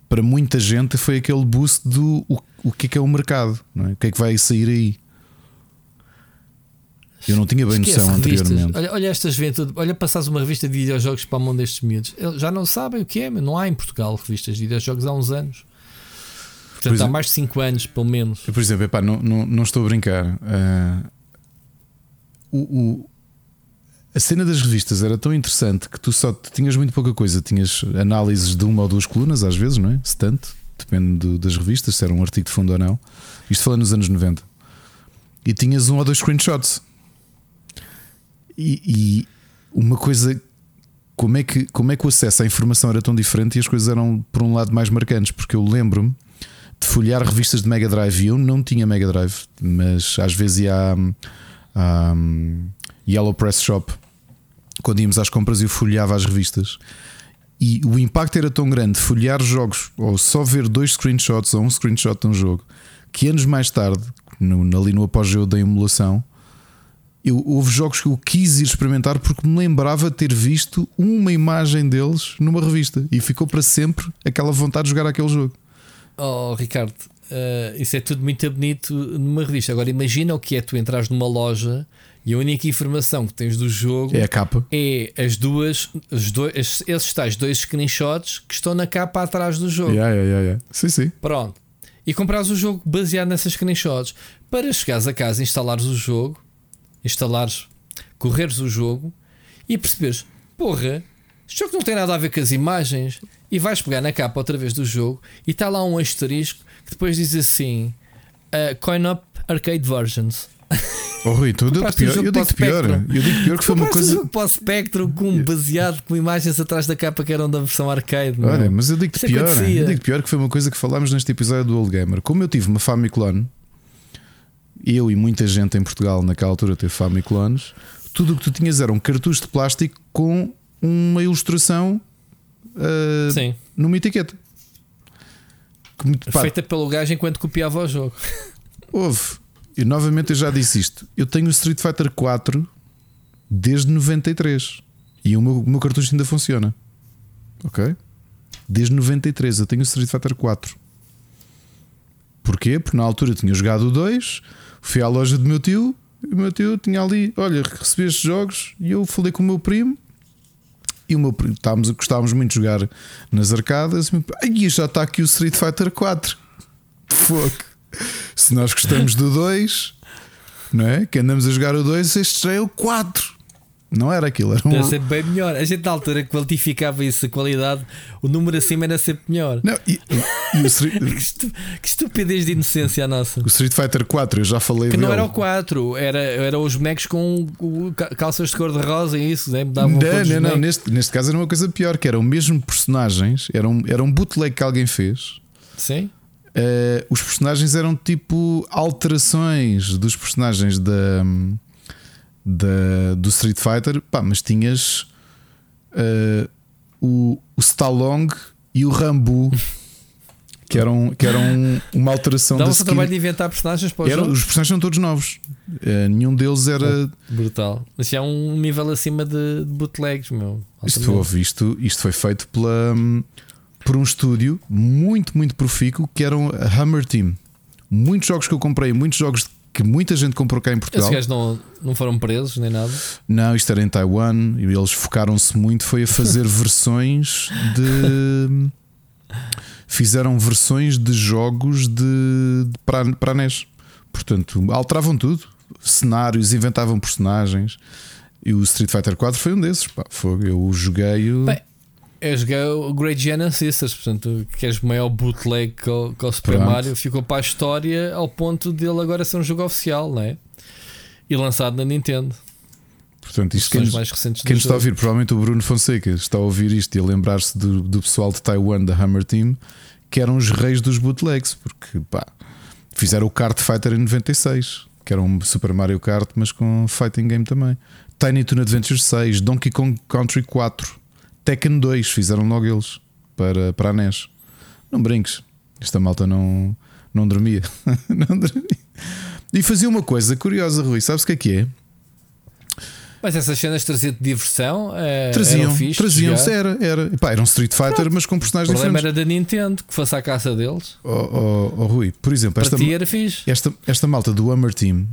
para muita gente foi aquele boost do o, o que é que é o mercado, é? o que é que vai sair aí. Eu não tinha bem Esquece noção revistas. anteriormente. Olha, olha esta juventude, olha, passares uma revista de videojogos para a mão destes miúdos. Eles já não sabem o que é, mas não há em Portugal revistas de videojogos há uns anos. Portanto, Pois há mais de 5 anos, pelo menos. Por exemplo, epá, não, não, não estou a brincar. Ah, o, o- a cena das revistas era tão interessante que tu só tinhas muito pouca coisa. Tinhas análises de uma ou duas colunas, às vezes, não é? Se tanto, depende das revistas, se era um artigo de fundo ou não. Isto falando nos anos 90. E tinhas um ou dois screenshots. E, e uma coisa. Como é, que, como é que o acesso à informação era tão diferente e as coisas eram, por um lado, mais marcantes? Porque eu lembro-me de folhear revistas de Mega Drive e eu não tinha Mega Drive, mas às vezes ia à, à Yellow Press Shop quando íamos às compras eu folheava as revistas e o impacto era tão grande de folhear jogos ou só ver dois screenshots ou um screenshot de um jogo que anos mais tarde, no, ali no apogeu da emulação, eu, houve jogos que eu quis ir experimentar porque me lembrava ter visto uma imagem deles numa revista e ficou para sempre aquela vontade de jogar aquele jogo. Oh, Ricardo, eh, isso é tudo muito bonito numa revista. Agora imagina o que é tu entras numa loja e a única informação que tens do jogo É a capa. é as duas, os dois, esses- esses tais dois screenshots que estão na capa atrás do jogo. Yeah, yeah, yeah, yeah. Sim, sim. Pronto. E comprares o jogo baseado nessas screenshots para chegares a casa, instalares o jogo, instalares, correres o jogo e perceberes, porra, este jogo não tem nada a ver com as imagens. E vais pegar na capa outra vez do jogo e está lá um asterisco que depois diz assim: uh, Coin Up Arcade Versions. Oh, Rui, tu eu digo um pior. Eu digo pior. Eu digo pior que foi uma um coisa. jogo para o Spectrum com, baseado com imagens atrás da capa que eram da versão arcade. meu. Olha, mas eu digo Isso pior. acontecia. Eu digo pior que foi uma coisa que falámos neste episódio do Old Gamer. Como eu tive uma Famiclone, eu e muita gente em Portugal naquela altura teve Famiclones, tudo o que tu tinhas era um cartucho de plástico com uma ilustração Sim, numa etiqueta. Que pá, feita pelo gajo enquanto copiava o jogo. Houve. E novamente eu já disse isto. Eu tenho o Street Fighter 4 desde 93 e o meu, o meu cartucho ainda funciona. Ok? Desde 93 eu tenho o Street Fighter 4. Porquê? Porque na altura eu tinha jogado o 2, fui à loja do meu tio e o meu tio tinha ali, olha, recebi estes jogos e eu falei com o meu primo. E o meu primo, estávamos, gostávamos muito de jogar nas arcadas. E já está aqui o Street Fighter 4. [laughs] Fogo. Se nós gostamos do 2, não é? Que andamos a jogar o 2, este já é o 4. Não era aquilo, era um. Era sempre bem melhor. A gente na altura qualificava isso, a qualidade, o número acima era sempre melhor. Não, e, e o, Street, [laughs] Que, estu- que estupidez de inocência a nossa. o Street Fighter 4, eu já falei Que dele. não era o 4, era, era os bonecos com calças de cor de rosa e isso, né? Mudavam Não, não, não. Neste, neste caso era uma coisa pior, que eram mesmo personagens, era um, era um bootleg que alguém fez. Sim? Eh, os personagens eram tipo alterações dos personagens da, da, do Street Fighter, pá, mas tinhas eh, o, o Stallone e o Rambo, [laughs] que eram, que eram uma alteração da Dava-se o trabalho de inventar personagens para o Eram- os personagens são todos novos, Eh, nenhum deles era. Brutal. Mas já é um nível acima de, de bootlegs, meu. Isto, houve, isto, isto foi feito pela, por um estúdio muito, muito profícuo que eram a Hammer Team. Muitos jogos que eu comprei, muitos jogos que muita gente comprou cá em Esses Portugal. gajos não, não foram presos nem nada. Não, isto era em Taiwan e eles focaram-se muito foi a fazer [laughs] versões de fizeram versões de jogos de, de para, para a NES. Portanto, alteravam tudo, cenários, inventavam personagens. E o Street Fighter 4 foi um desses. Pá, foi, eu joguei o. Bem, Eu joguei o Great Genesis, portanto, que és o maior bootleg que o, que o Super Pronto. Mario ficou para a história ao ponto dele agora ser um jogo oficial, não é? E lançado na Nintendo. portanto, isto quem, mais recentes quem está a ouvir, provavelmente o Bruno Fonseca está a ouvir isto e a lembrar-se do, do pessoal de Taiwan da Hammer Team que eram os reis dos bootlegs, porque pá, fizeram o Kart Fighter em 96, que era um Super Mario Kart, mas com fighting game também. Tiny Toon Adventure 6, Donkey Kong Country 4, Tekken 2, fizeram logo eles para, para a NES. Não brinques, esta malta não, não dormia. [laughs] não dormia. E fazia uma coisa curiosa, Rui. Sabes o que é que é? Mas essas cenas traziam diversão. É, Traziam, fixe, traziam jogar. era, era. Pá, era um Street Fighter, mas com O personagens problema diferentes. era da Nintendo, que fosse à caça deles. Oh, oh, oh, Rui, por exemplo, esta, esta, esta malta do Hammer Team,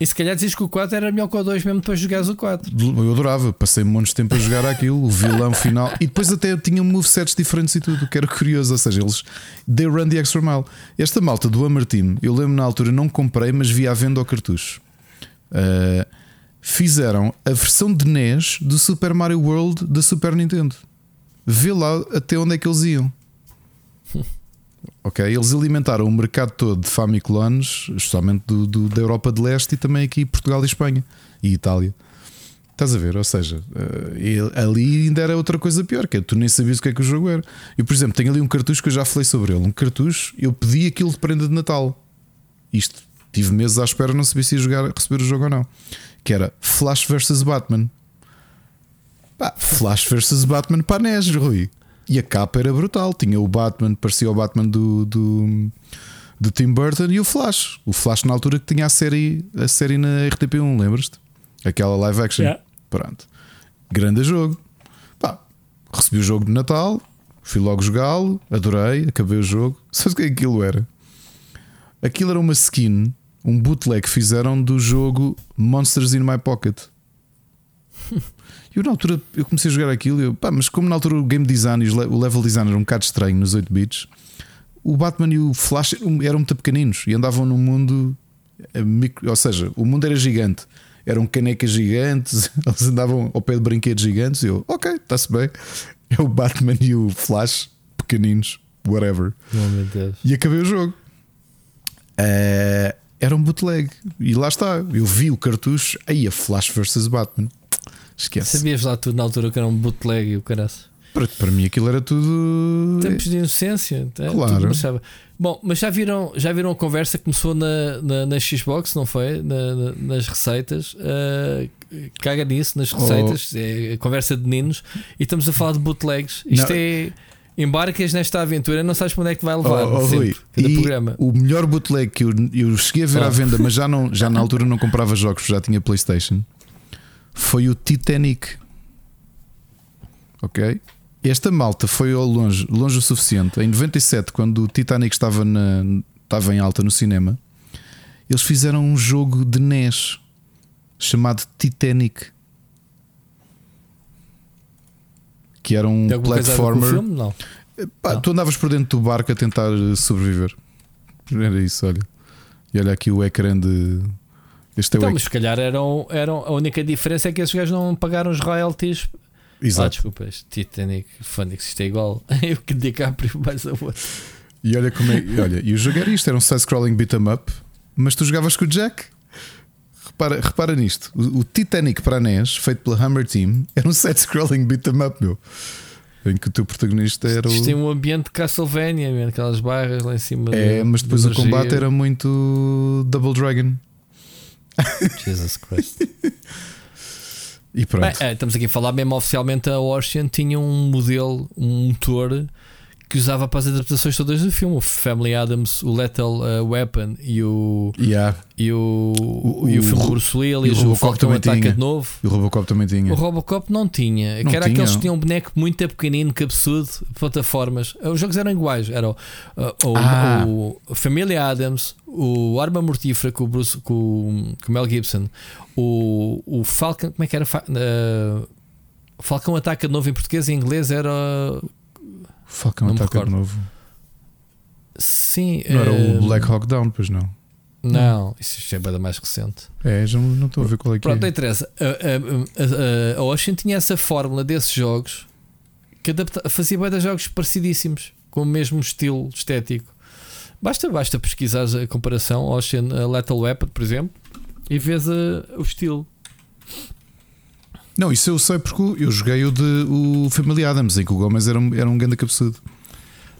E se calhar dizes que o 4 era melhor que o 2 mesmo depois de jogares o 4. eu adorava, passei um monte de tempo a jogar aquilo, o vilão [laughs] final, e depois até tinham movesets diferentes e tudo, que era curioso, ou seja, eles they run the extra mile. Esta malta do Hammer Team, eu lembro na altura, não comprei, mas vi à venda ao cartucho. Uh, fizeram a versão de NES do Super Mario World da Super Nintendo. Vê lá até onde é que eles iam. Ok, eles alimentaram o mercado todo de Famiclones, especialmente do, do- da Europa de Leste e também aqui Portugal e Espanha e Itália. Estás a ver? Ou seja, eh, e ali ainda era outra coisa pior, que é tu nem sabias o que é que o jogo era. Eu, por exemplo, tenho ali um cartucho que eu já falei sobre ele. Um cartucho, eu pedi aquilo de prenda de Natal. Isto, tive meses à espera, não sabia se ia jogar, receber o jogo ou não. Que era Flash vs Batman. Flash vs Batman para NES, Rui. E a capa era brutal. Tinha o Batman, parecia o Batman do, do, do Tim Burton e o Flash. O Flash na altura que tinha a série, a série na RTP1, lembras-te? Aquela live action. Yeah. Pronto. Grande jogo. Pá, recebi o jogo de Natal, fui logo jogá-lo, adorei, acabei o jogo. Sabes o que é que aquilo era? Aquilo era uma skin, um bootleg que fizeram do jogo Monsters in My Pocket. E eu na altura eu comecei a jogar aquilo, e eu, pá, mas como na altura o game design e o level design era um bocado estranho nos 8 bits, o Batman e o Flash eram, muito pequeninos e andavam num mundo, eh, micro- ou seja, o mundo era gigante, eram canecas gigantes, [laughs] eles andavam ao pé de brinquedos gigantes. E eu, ok, está-se bem, é o Batman e o Flash pequeninos, whatever. Oh. E acabei o jogo. Eh, era um bootleg. E lá está. Eu vi o cartucho. Aí a Flash vs Batman. Esquece. Sabias lá tudo na altura que era um bootleg e o caraço. Para, para mim aquilo era tudo. Tempos de inocência. é, Claro. Bom, mas já viram, já viram a conversa que começou na, na, na Xbox, não foi? Na- na- nas receitas. Ah, caga nisso, nas receitas. É a conversa de meninos. E estamos a falar de bootlegs. Isto Não. é. Embarcas nesta aventura, não sabes para onde é que vai Oh, levar. oh, sempre, Rui, cada e programa. o melhor bootleg que eu, eu cheguei a ver Ah. à venda, mas já, não, já na altura não comprava jogos, já tinha PlayStation. Foi o Titanic. Ok? Esta malta foi ao longe, longe o suficiente. Em 97, quando o Titanic estava, na, estava em alta no cinema, eles fizeram um jogo de NES chamado Titanic. Que era um Tem platformer. filme? Não. Pá, Não. tu andavas por dentro do barco a tentar sobreviver. Era isso, olha. E olha aqui o ecrã de. Este é o Então, ecrã. mas se calhar eram, eram, a única diferença é que esses gajos não pagaram os royalties. Ah, Exato. desculpa, este Titanic, Phoenix, isto é igual. [laughs] Eu que DiCaprio mais a outro. E olha como é. e Olha, e o jogo era isto: era um side-scrolling beat 'em up, mas tu jogavas com o Jack. Repara, repara nisto: o, o Titanic para a NES, feito pela Hammer Team, era um side-scrolling beat 'em up, meu. Em que o teu protagonista era Isto tem o. um ambiente de Castlevania, man, aquelas barras lá em cima. É, mas depois o combate era muito Double Dragon. [laughs] Jesus Christ. E pronto. Bem, é, estamos aqui a falar mesmo oficialmente. A Ocean tinha um modelo, um motor que usava para as adaptações todas do filme. O Family Adams, o Lethal uh, Weapon e o, Yeah. e o, O- e o o filme Ro- Bruce e o Willis, o Robocop também Ataca tinha. de novo. E o Robocop também tinha. O Robocop não tinha, Não que era tinha. aqueles que tinham um boneco muito pequenino, cabeçudo, plataformas. Os jogos eram iguais. Era o, o, Ah. o Família Adams, o Arma Mortífera com o, Bruce, com, o- com o Mel Gibson, o, o Falcon, como é que era? Eh, Falcão Ataca de novo em português e em inglês era. Não me ataca de recordo. novo. Sim. Não era eh, o Black Hawk Down, pois não. Não, isso isto é bem mais recente. É, já não não estou a ver qual é que Pronto, não é. interessa. A, a, a, a Ocean tinha essa fórmula desses jogos que adapta, fazia de jogos parecidíssimos, com o mesmo estilo estético. Basta, basta pesquisar a comparação Ocean a Lethal Weapon, por exemplo, e vês a- o estilo. Não, isso eu sei porque eu joguei o de o Family Adams, em que o Gomes era um, era um grande cabeçudo.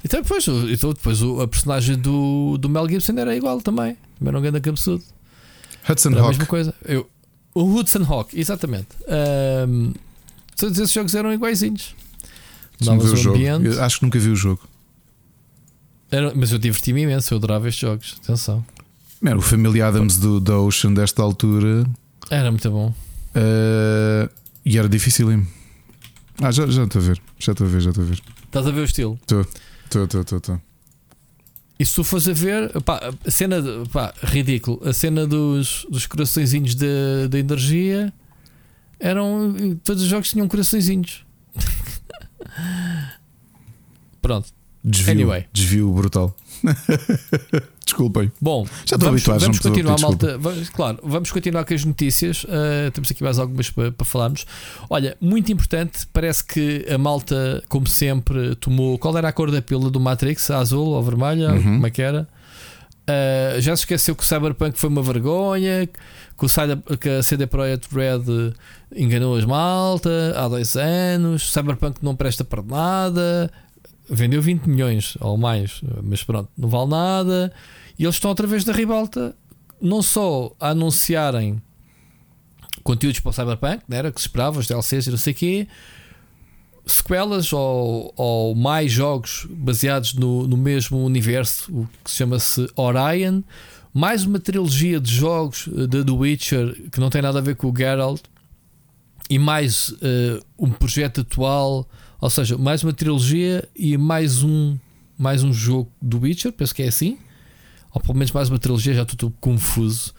Então, depois, então, depois a personagem do, do Mel Gibson era igual também. Também era um grande cabeçudo. Hudson Era a Hawk. mesma coisa. Eu, o Hudson Hawk, exatamente. Ahm, todos esses jogos eram iguaizinhos. Davas o jogo. Eu acho que nunca vi o jogo. Era- mas eu diverti-me imenso, eu adorava estes jogos. Atenção. Man, o Family Adams do, da Ocean desta altura Era muito bom. uh, e era difícil. Ah, já já estou a ver, já estou a ver, já estou a ver. Estás a ver o estilo? Estou, estou, estou, estou. E se tu fores a ver, pá, a cena, de- pá, ridículo, a cena dos, dos coraçõezinhos de energia eram. Todos os jogos tinham coraçõezinhos. [laughs] Pronto. Desvio, Anyway. desvio brutal. [laughs] Desculpem. Bom, Já estou vamos, habituado, vamos a continuar, malta. Vamos, claro, vamos continuar com as notícias. Uh, temos aqui mais algumas para, para falarmos. Olha, muito importante, parece que a malta, como sempre, tomou. Qual era a cor da pílula do Matrix? A azul ou a vermelha? Uhum. Como é que era? Uh, já se esqueceu que o Cyberpunk foi uma vergonha, que, o CD, que a CD Projekt Red enganou as malta há dois anos, Cyberpunk não presta para nada, vendeu 20 milhões ou mais, mas pronto, não vale nada. E eles estão outra vez da ribalta, não só a anunciarem conteúdos para o Cyberpunk, né, era que se esperava, os DLCs e não sei o quê, sequelas ou, ou mais jogos baseados no, no mesmo universo, o que se chama-se Orion, mais uma trilogia de jogos eh, de The Witcher que não tem nada a ver com o Geralt, e mais eh, um projeto atual, ou seja, mais uma trilogia e mais um, mais um jogo do Witcher, penso que é assim, ou pelo menos mais uma trilogia, já estou confuso.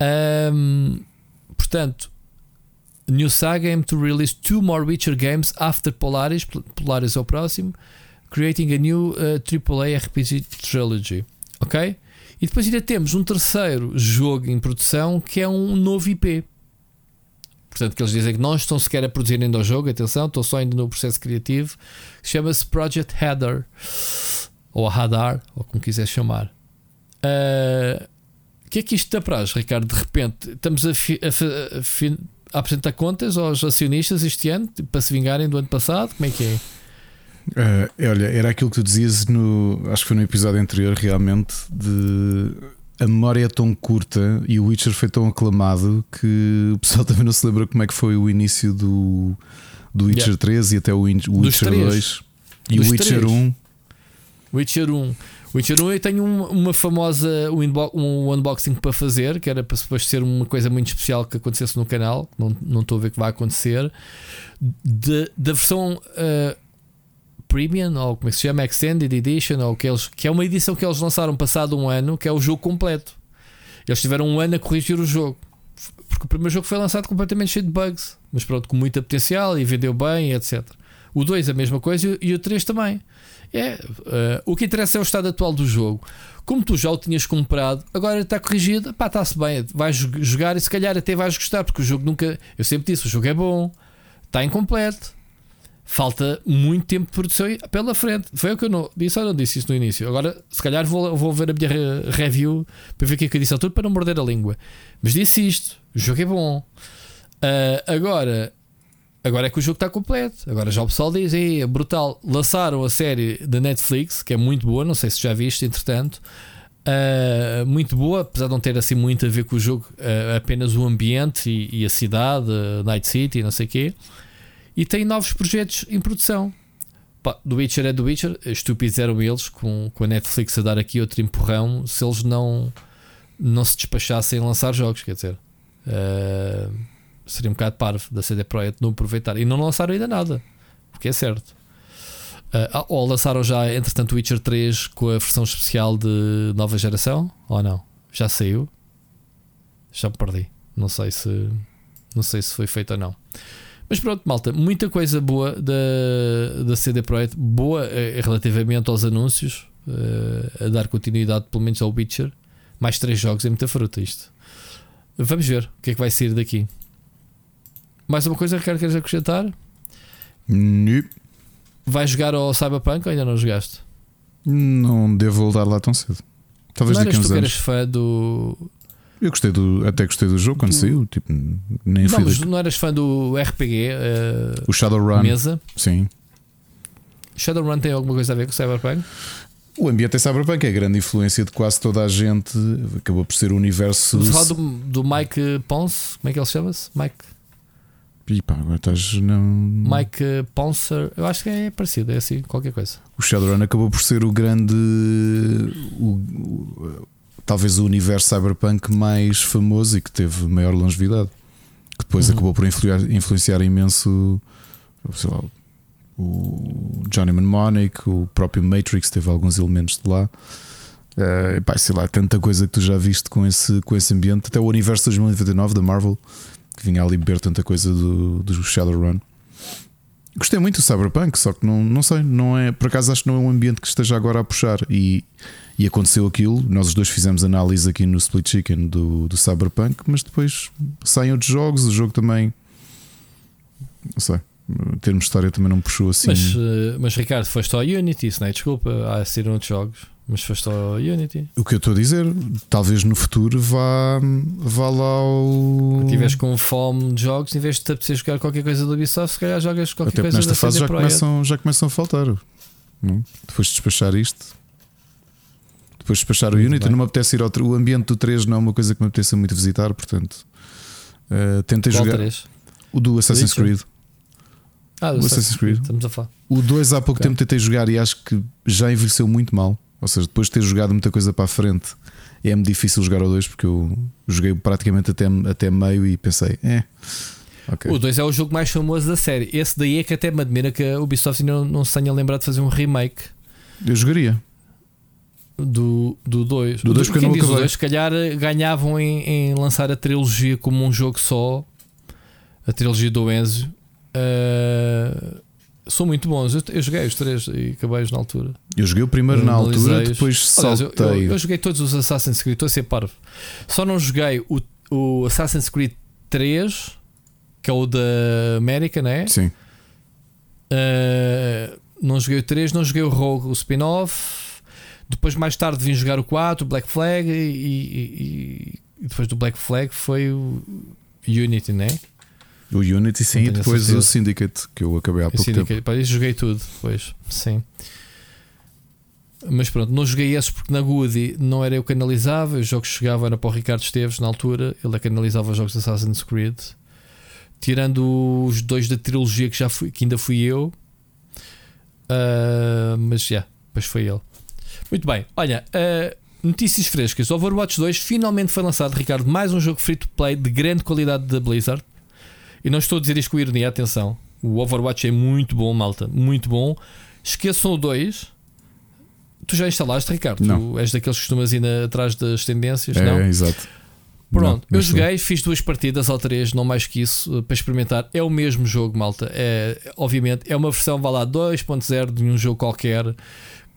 Ahm, portanto, New Saga aim to release two more Witcher games after Polaris. Pol- Polaris é o próximo. Creating a new uh, AAA RPG trilogy. Ok? E depois ainda temos um terceiro jogo em produção que é um novo IP. Portanto, que eles dizem que não estão sequer a produzir ainda o jogo, atenção, estão só ainda no processo criativo. Chama-se Project Header. Ou Hadar, ou como quiser chamar. Uh, O que é que isto para nós, Ricardo? De repente, estamos a, fi- a a a apresentar contas aos acionistas este ano tipo, para se vingarem do ano passado? Como é que é? Uh, olha, era aquilo que tu dizias no. Acho que foi no episódio anterior, realmente, de. A memória é tão curta e o Witcher foi tão aclamado que o pessoal [laughs] também não se lembra como é que foi o início do, do Witcher Yeah. 3 e até o Witcher três. 2 e Dos o Witcher três. 1. Witcher 1. Witcher 1 eu tenho um- uma famosa um, um unboxing para fazer, que era para depois ser uma coisa muito especial que acontecesse no canal. Não, não estou a ver que vai acontecer. De- da versão uh, Premium, ou como é que se chama? Extended Edition, ou que, eles, que é uma edição que eles lançaram passado um ano, que é o jogo completo. Eles tiveram um ano a corrigir o jogo. Porque o primeiro jogo foi lançado completamente cheio de bugs, mas pronto, com muito potencial e vendeu bem, etc. O 2 a mesma coisa e o 3 também. É, eh, o que interessa é o estado atual do jogo. Como tu já o tinhas comprado, agora está corrigido, pá, está-se bem, vais jo- jogar e se calhar até vais gostar, porque o jogo nunca. Eu sempre disse, o jogo é bom, está incompleto, falta muito tempo de produção pela frente. Foi o que eu não disse, ou não disse isso no início. Agora, se calhar, vou, vou ver a minha re- review para ver o que é que eu disse ao tudo para não morder a língua. Mas disse isto: o jogo é bom. Ah, agora, agora é que o jogo está completo. Agora já o pessoal diz: "Ei, é brutal. Lançaram a série da Netflix, que é muito boa. Não sei se já viste, entretanto. Ah, muito boa, apesar de não ter assim muito a ver com o jogo, ah, apenas o ambiente e, e a cidade, Night City, não sei o quê. E tem novos projetos em produção. Pá, do Witcher é do Witcher, estúpidos eram eles, com, com a Netflix a dar aqui outro empurrão, se eles não, não se despachassem a lançar jogos, quer dizer, ah, seria um bocado parvo da CD Projekt não aproveitar. E não lançaram ainda nada, o que é certo. Ah, ou lançaram já, entretanto, Witcher 3 com a versão especial de nova geração, ou não? Já saiu? Já me perdi. Não sei se, não sei se foi feito ou não. Mas pronto, malta, muita coisa boa da, da CD Projekt, boa eh, relativamente aos anúncios, eh, a dar continuidade pelo menos ao Witcher. Mais três jogos é muita fruta isto. Vamos ver o que é que vai sair daqui. Mais uma coisa que queres acrescentar? Nip. Vai jogar ao Cyberpunk ou ainda não jogaste? Não devo voltar lá tão cedo. Talvez não daqui a uns tu anos. fã do. Eu gostei do, até gostei do jogo quando Do- saiu. Tipo, nem Não, fui mas não eras fã do RPG eh, O Shadowrun. mesa? Sim. Shadowrun tem alguma coisa a ver com o Cyberpunk? O ambiente é Cyberpunk, é a grande influência de quase toda a gente. Acabou por ser o universo. Vamos falar do, do Mike Ponce, como é que ele chama-se? Mike, pá, agora estás. Não... Mike Poncer, eu acho que é parecido, é assim, qualquer coisa. O Shadowrun acabou por ser o grande. O- talvez o universo cyberpunk mais famoso e que teve maior longevidade. Que depois Uhum. acabou por influenciar, influenciar imenso lá, o Johnny Mnemonic, o próprio Matrix teve alguns elementos de lá. Eh, pá, sei lá, tanta coisa que tu já viste com esse, com esse ambiente, até o universo 2099 da Marvel, que vinha ali beber tanta coisa do, do Shadowrun. Gostei muito do Cyberpunk, só que não, não sei, não é, por acaso acho que não é um ambiente que esteja agora a puxar. E, e aconteceu aquilo, nós os dois fizemos análise aqui no Split Chicken do, do Cyberpunk, mas depois saem outros jogos, o jogo também, não sei, em termos de história também não puxou assim. Mas, eh, mas Ricardo, foste ao Unity, isso não é desculpa, há saíram outros jogos, mas foste ao Unity. O que eu estou a dizer, talvez no futuro vá, vá lá ao. Estiveres com fome de jogos, em vez de te apetecer jogar qualquer coisa do Ubisoft, se calhar jogas qualquer Até coisa nesta da fase CD já Projekt. começam, já começam a faltar. não? Depois de despachar isto, depois de despachar o Muito Unity, bem. não me apetece ir ao. O ambiente do 3 não é uma coisa que me apeteça muito visitar, portanto. Uh, tentei Qual jogar três? o do Assassin's? Creed. Ah, do o Assassin's Creed. Estamos a falar. O 2 há pouco Ok. tempo tentei jogar e acho que já envelheceu muito mal. Ou seja, depois de ter jogado muita coisa para a frente, é-me difícil jogar ao 2 porque eu joguei praticamente até, até meio e pensei, é. ok. O 2 é o jogo mais famoso da série. Esse daí é que até me admira que a Ubisoft ainda não, não se tenha lembrado de fazer um remake Eu jogaria. Do 2. Do 2 Do dois porque não acabei. dois, se calhar eh, ganhavam em, em lançar a trilogia como um jogo só. A trilogia do Enzo. Eh, são muito bons. Eu, eu joguei os três e acabei-os na altura. Eu joguei o primeiro na altura, depois Aliás, eu, saltei. eu- eu joguei todos os Assassin's Creed, estou a ser parvo. Só não joguei o, o Assassin's Creed 3, que é o da América, não é? Sim. Uh, não joguei o 3, não joguei o Rogue, o spin-off. Depois, mais tarde, vim jogar o 4, o Black Flag. E, e- e- depois do Black Flag foi o Unity, né? O Unity sim, e depois o Syndicate, que eu acabei há pouco Assim, tempo. pá, isso joguei tudo depois, sim. Mas pronto, não joguei esses porque na Goody não era eu que analisava, os jogos que chegavam era para o Ricardo Esteves na altura, ele é que analisava os jogos de Assassin's Creed. Tirando os dois da trilogia que já fui, que ainda fui eu. Ah, mas já, depois foi ele. Muito bem, olha, ah, notícias frescas. Overwatch 2 finalmente foi lançado, Ricardo, mais um jogo free to play de grande qualidade da Blizzard. E não estou a dizer isto com ironia, atenção. O Overwatch é muito bom, malta, muito bom. Esqueçam o 2. Tu já instalaste, Ricardo? Não. Tu és daqueles que costumas ir atrás das tendências, É, não? exato. Pronto, Não, eu joguei, fiz duas partidas ou três, não mais que isso, eh, para experimentar. É o mesmo jogo, malta. É, obviamente, é uma versão, vá lá, 2.0 de um jogo qualquer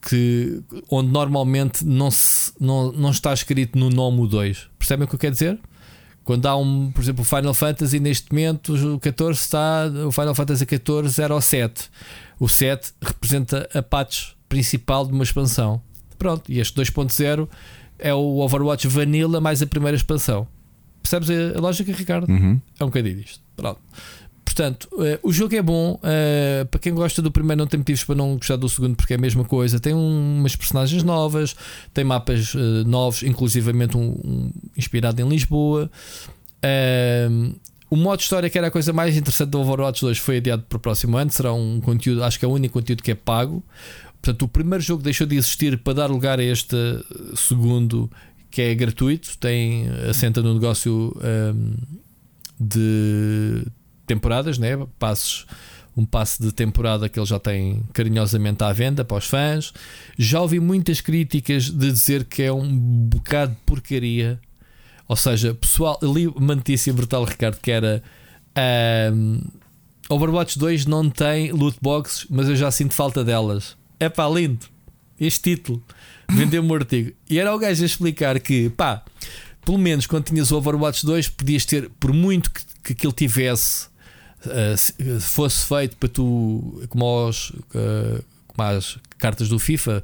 que, onde normalmente não, se, não, não está escrito no nome o 2. Percebem o que eu quero dizer? Quando há um, por exemplo, o Final Fantasy, neste momento o 14 está, o Final Fantasy 14 era o 7. O 7 representa a patch principal de uma expansão. Pronto, e este 2.0 é o Overwatch Vanilla mais a primeira expansão. Percebes a, lógica, Ricardo? Uhum. É um bocadinho isto. Pronto. Portanto, eh, o jogo é bom. eh, para quem gosta do primeiro, não tem motivos para não gostar do segundo, porque é a mesma coisa. Tem um- umas personagens novas, tem mapas eh, novos, inclusivamente um, um inspirado em Lisboa. O modo história, que era a coisa mais interessante do Overwatch 2, foi adiado para o próximo ano. Será um conteúdo, acho que é o único conteúdo que é pago. Portanto, o primeiro jogo deixou de existir para dar lugar a este segundo, que é gratuito, tem assenta no negócio de temporadas, né? passos, um passe de temporada que ele já tem carinhosamente à venda para os fãs. Já ouvi muitas críticas de dizer que é um bocado de porcaria. Ou seja, pessoal, li uma notícia brutal, Ricardo, que era ahm, Overwatch 2 não tem loot boxes, mas eu já sinto falta delas. É pá, lindo. Este título vendeu-me um artigo. E era o gajo a explicar que, pá, pelo menos quando tinhas o Overwatch 2, podias ter, por muito que, que aquilo tivesse, uh, se- fosse feito para tu, como, os, uh, como as cartas do FIFA,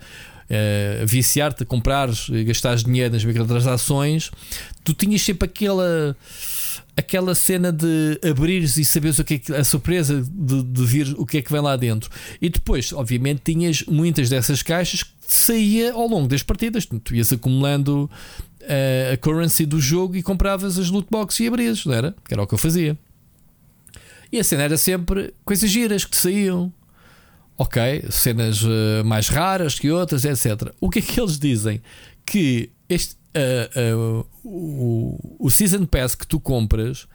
viciar-te, comprares, e gastares dinheiro nas microtransações, tu tinhas sempre aquela. Aquela cena de abrires e saberes o que é que, a surpresa de, de vir o que é que vem lá dentro. E depois, obviamente, tinhas muitas dessas caixas que saía ao longo das partidas. Tu ias acumulando eh, a currency do jogo e compravas as loot boxes e abrias, não era? Que era o que eu fazia. E a cena era sempre coisas giras que te saíam. Ok, cenas eh, mais raras que outras, etc. O que é que eles dizem? Que este, uh, uh, o, o Season Pass que tu compras,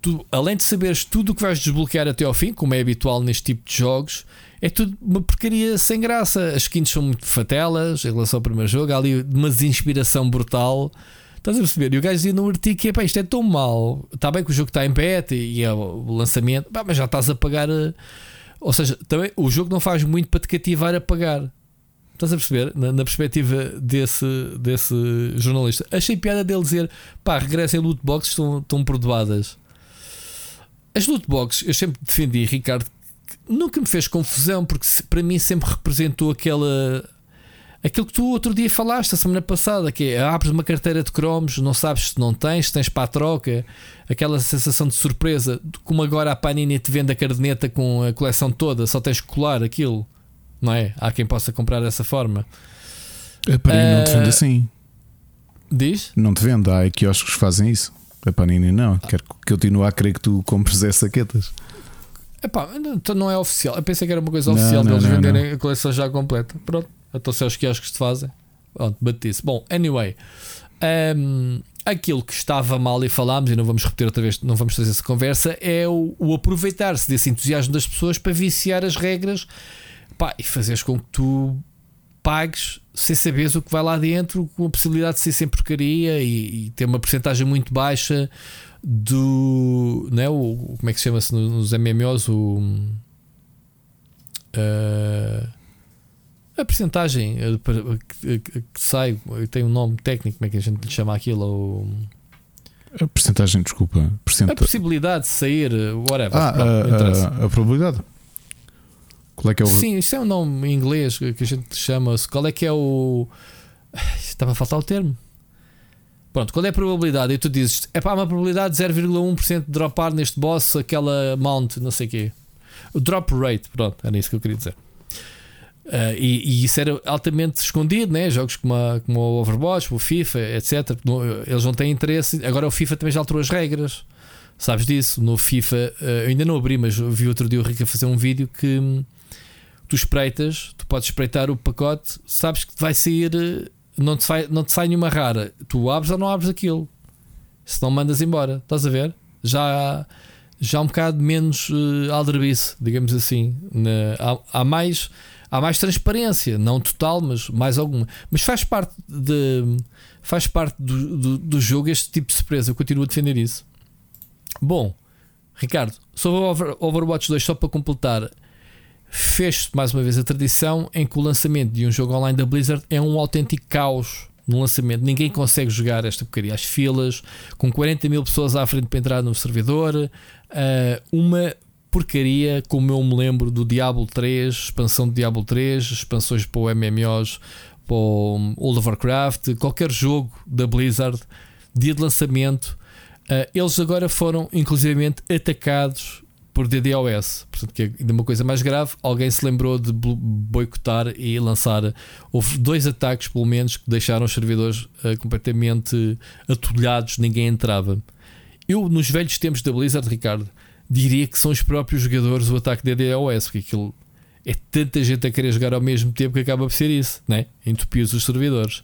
tu, além de saberes tudo o que vais desbloquear até ao fim, como é habitual neste tipo de jogos, é tudo uma porcaria sem graça. As skins são muito fatelas em relação ao primeiro jogo, há ali uma desinspiração brutal. Estás a perceber? E o gajo dizia no artigo que isto é tão mau. Está bem que o jogo está em beta e é o lançamento, mas já estás a pagar. Ou seja, também o jogo não faz muito para te cativar a pagar. Estás a perceber? Na, na, perspectiva desse, desse jornalista. Achei piada dele dizer: pá, regressem loot boxes, estão, estão perdoadas. As loot boxes, eu sempre defendi, Ricardo, nunca me fez confusão, porque para mim sempre representou aquela. Aquilo que tu outro dia falaste, a semana passada, que é abres uma carteira de cromos, não sabes se não tens, se tens para a troca, aquela sensação de surpresa, como agora a Panini te vende a caderneta com a coleção toda, só tens que colar aquilo não é? Há quem possa comprar dessa forma. A Panini uh, não te vende ah, assim. Diz? Não te vende, há quiosques que fazem isso. A Panini não. Ah. Quero continuar a querer que tu compres essas saquetas. Epá, então não é oficial. Eu pensei que era uma coisa oficial deles de venderem não. a coleção já completa. Pronto, então se é os quiosques te fazem. Pronto, bate-se. Bom, anyway. Um, aquilo que estava mal e falámos, e não vamos repetir outra vez, não vamos fazer essa conversa, é o, o aproveitar-se desse entusiasmo das pessoas para viciar as regras Pá, e fazeres com que tu pagues sem saberes o que vai lá dentro, com a possibilidade de ser sem porcaria e, e ter uma porcentagem muito baixa do. Não é, o, como é que se chama-se nos MMOs? O. Uh, a porcentagem que, que, sai, tem um nome técnico, como é que a gente lhe chama aquilo? O, a porcentagem, desculpa. A possibilidade de sair, whatever. Ah, a, a, a, probabilidade. Qual é que é o... Sim, isto é um nome em inglês que a gente chama. Qual é que é o. [sighs] Estava a faltar o termo. Pronto, qual é a probabilidade? E tu dizes, é para uma probabilidade de 0,1% de dropar neste boss aquela mount, não sei o quê. O drop rate, pronto, era isso que eu queria dizer. Uh, e, e, isso era altamente escondido, né? jogos como, a, como o Overwatch, o FIFA, etc. Eles não têm interesse. Agora o FIFA também já alterou as regras, sabes disso? No FIFA, uh, ainda não abri, mas vi outro dia o Rico a fazer um vídeo que hum, tu espreitas, tu podes espreitar o pacote, sabes que vai sair, eh, não te, sai, não te sai nenhuma rara. Tu abres ou não abres aquilo, se não mandas embora, estás a ver? Já, já um bocado menos uh, aldrabice, digamos assim. Na, há, há, mais, há mais transparência, não total, mas mais alguma. Mas faz parte, de, faz parte do, do, do jogo este tipo de surpresa. Eu continuo a defender isso. Bom, Ricardo, sobre Overwatch 2, só para completar, fez mais uma vez a tradição em que o lançamento de um jogo online da Blizzard é um autêntico caos no lançamento. Ninguém consegue jogar esta porcaria. As filas, com 40 mil pessoas à frente para entrar no servidor, uh, uma porcaria, como eu me lembro do Diablo 3, expansão do Diablo 3, expansões para o MMOs, para o World of Warcraft, qualquer jogo da Blizzard, dia de lançamento. Uh, eles agora foram inclusivamente atacados por DDoS. Portanto, que é ainda uma coisa mais grave. Alguém se lembrou de boicotar e lançar. Houve dois ataques, pelo menos, que deixaram os servidores uh, completamente atulhados, ninguém entrava. Eu, nos velhos tempos da Blizzard, Ricardo, diria que são os próprios jogadores o ataque DDoS, porque aquilo é tanta gente a querer jogar ao mesmo tempo que acaba por ser isso, né? entupir os servidores.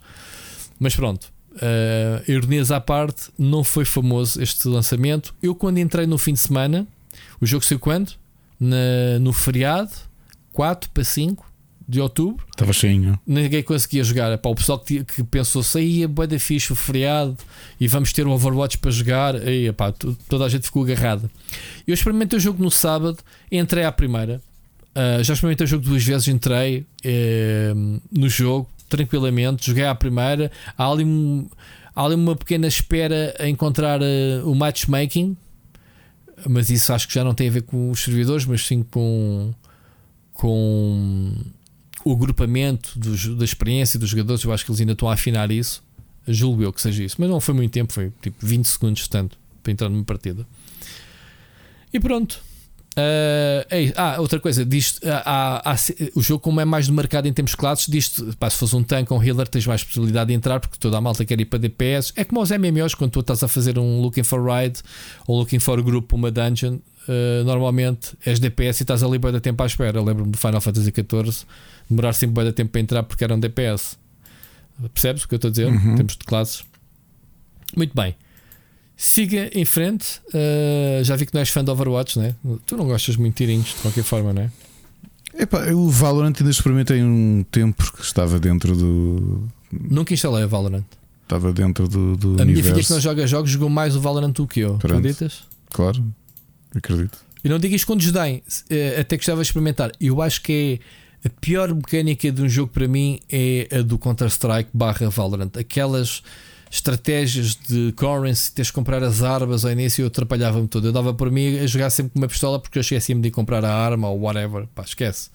Mas pronto, uh, ironias à parte, não foi famoso este lançamento. Eu, quando entrei no fim de semana, o jogo saiu quando? Na, no feriado, 4 para 5 de outubro. Estava cheinho. Ninguém conseguia jogar. Pá, o pessoal que, que pensou saía, boa da fixe, o feriado e vamos ter um Overwatch para jogar. E, pá, toda a gente ficou agarrada. Eu experimentei o jogo no sábado, entrei à primeira. Uh, já experimentei o jogo duas vezes, entrei uh, no jogo tranquilamente, joguei à primeira. Há ali, um, há ali uma pequena espera a encontrar uh, o matchmaking mas isso acho que já não tem a ver com os servidores, mas sim com, com o agrupamento dos, da experiência dos jogadores. Eu acho que eles ainda estão a afinar isso. Julgo eu que seja isso, mas não foi muito tempo, foi tipo 20 segundos tanto para entrar numa partida. E pronto, Uh, é, ah, outra coisa, diz, ah, o jogo, como é mais demarcado em termos classes, diz pá, se fosse um tanque ou um healer, tens mais possibilidade de entrar porque toda a malta quer ir para DPS. É como aos MMOs, quando tu estás a fazer um Looking for Ride ou Looking for Group, uma dungeon, uh, normalmente és DPS e estás ali da tempo à espera. Lembro-me do Final Fantasy XIV demorar sempre bem tempo para entrar porque era um DPS. Percebes o que eu estou a dizer? Uhum. Em termos de classes. Muito bem. Siga em frente. Uh, já vi que não és fã de Overwatch, né? Tu não gostas muito de tirinhos, de qualquer forma, né? Epá, o Valorant ainda experimentei um tempo que estava dentro do. Nunca instalei o Valorant. Estava dentro do, do A minha universo. filha que não joga jogos jogou mais o Valorant do que eu. Pronto. Acreditas? Claro, acredito. E não digo isto com desdém, eh, até gostava de experimentar. Eu acho que é a pior mecânica de um jogo para mim é a do Counter-Strike barra Valorant. Aquelas estratégias de currency, teres de comprar as armas ao início eu atrapalhava-me todo. Eu dava por mim a jogar sempre com uma pistola porque eu esquecia-me de comprar a arma ou whatever. Pá, esquece.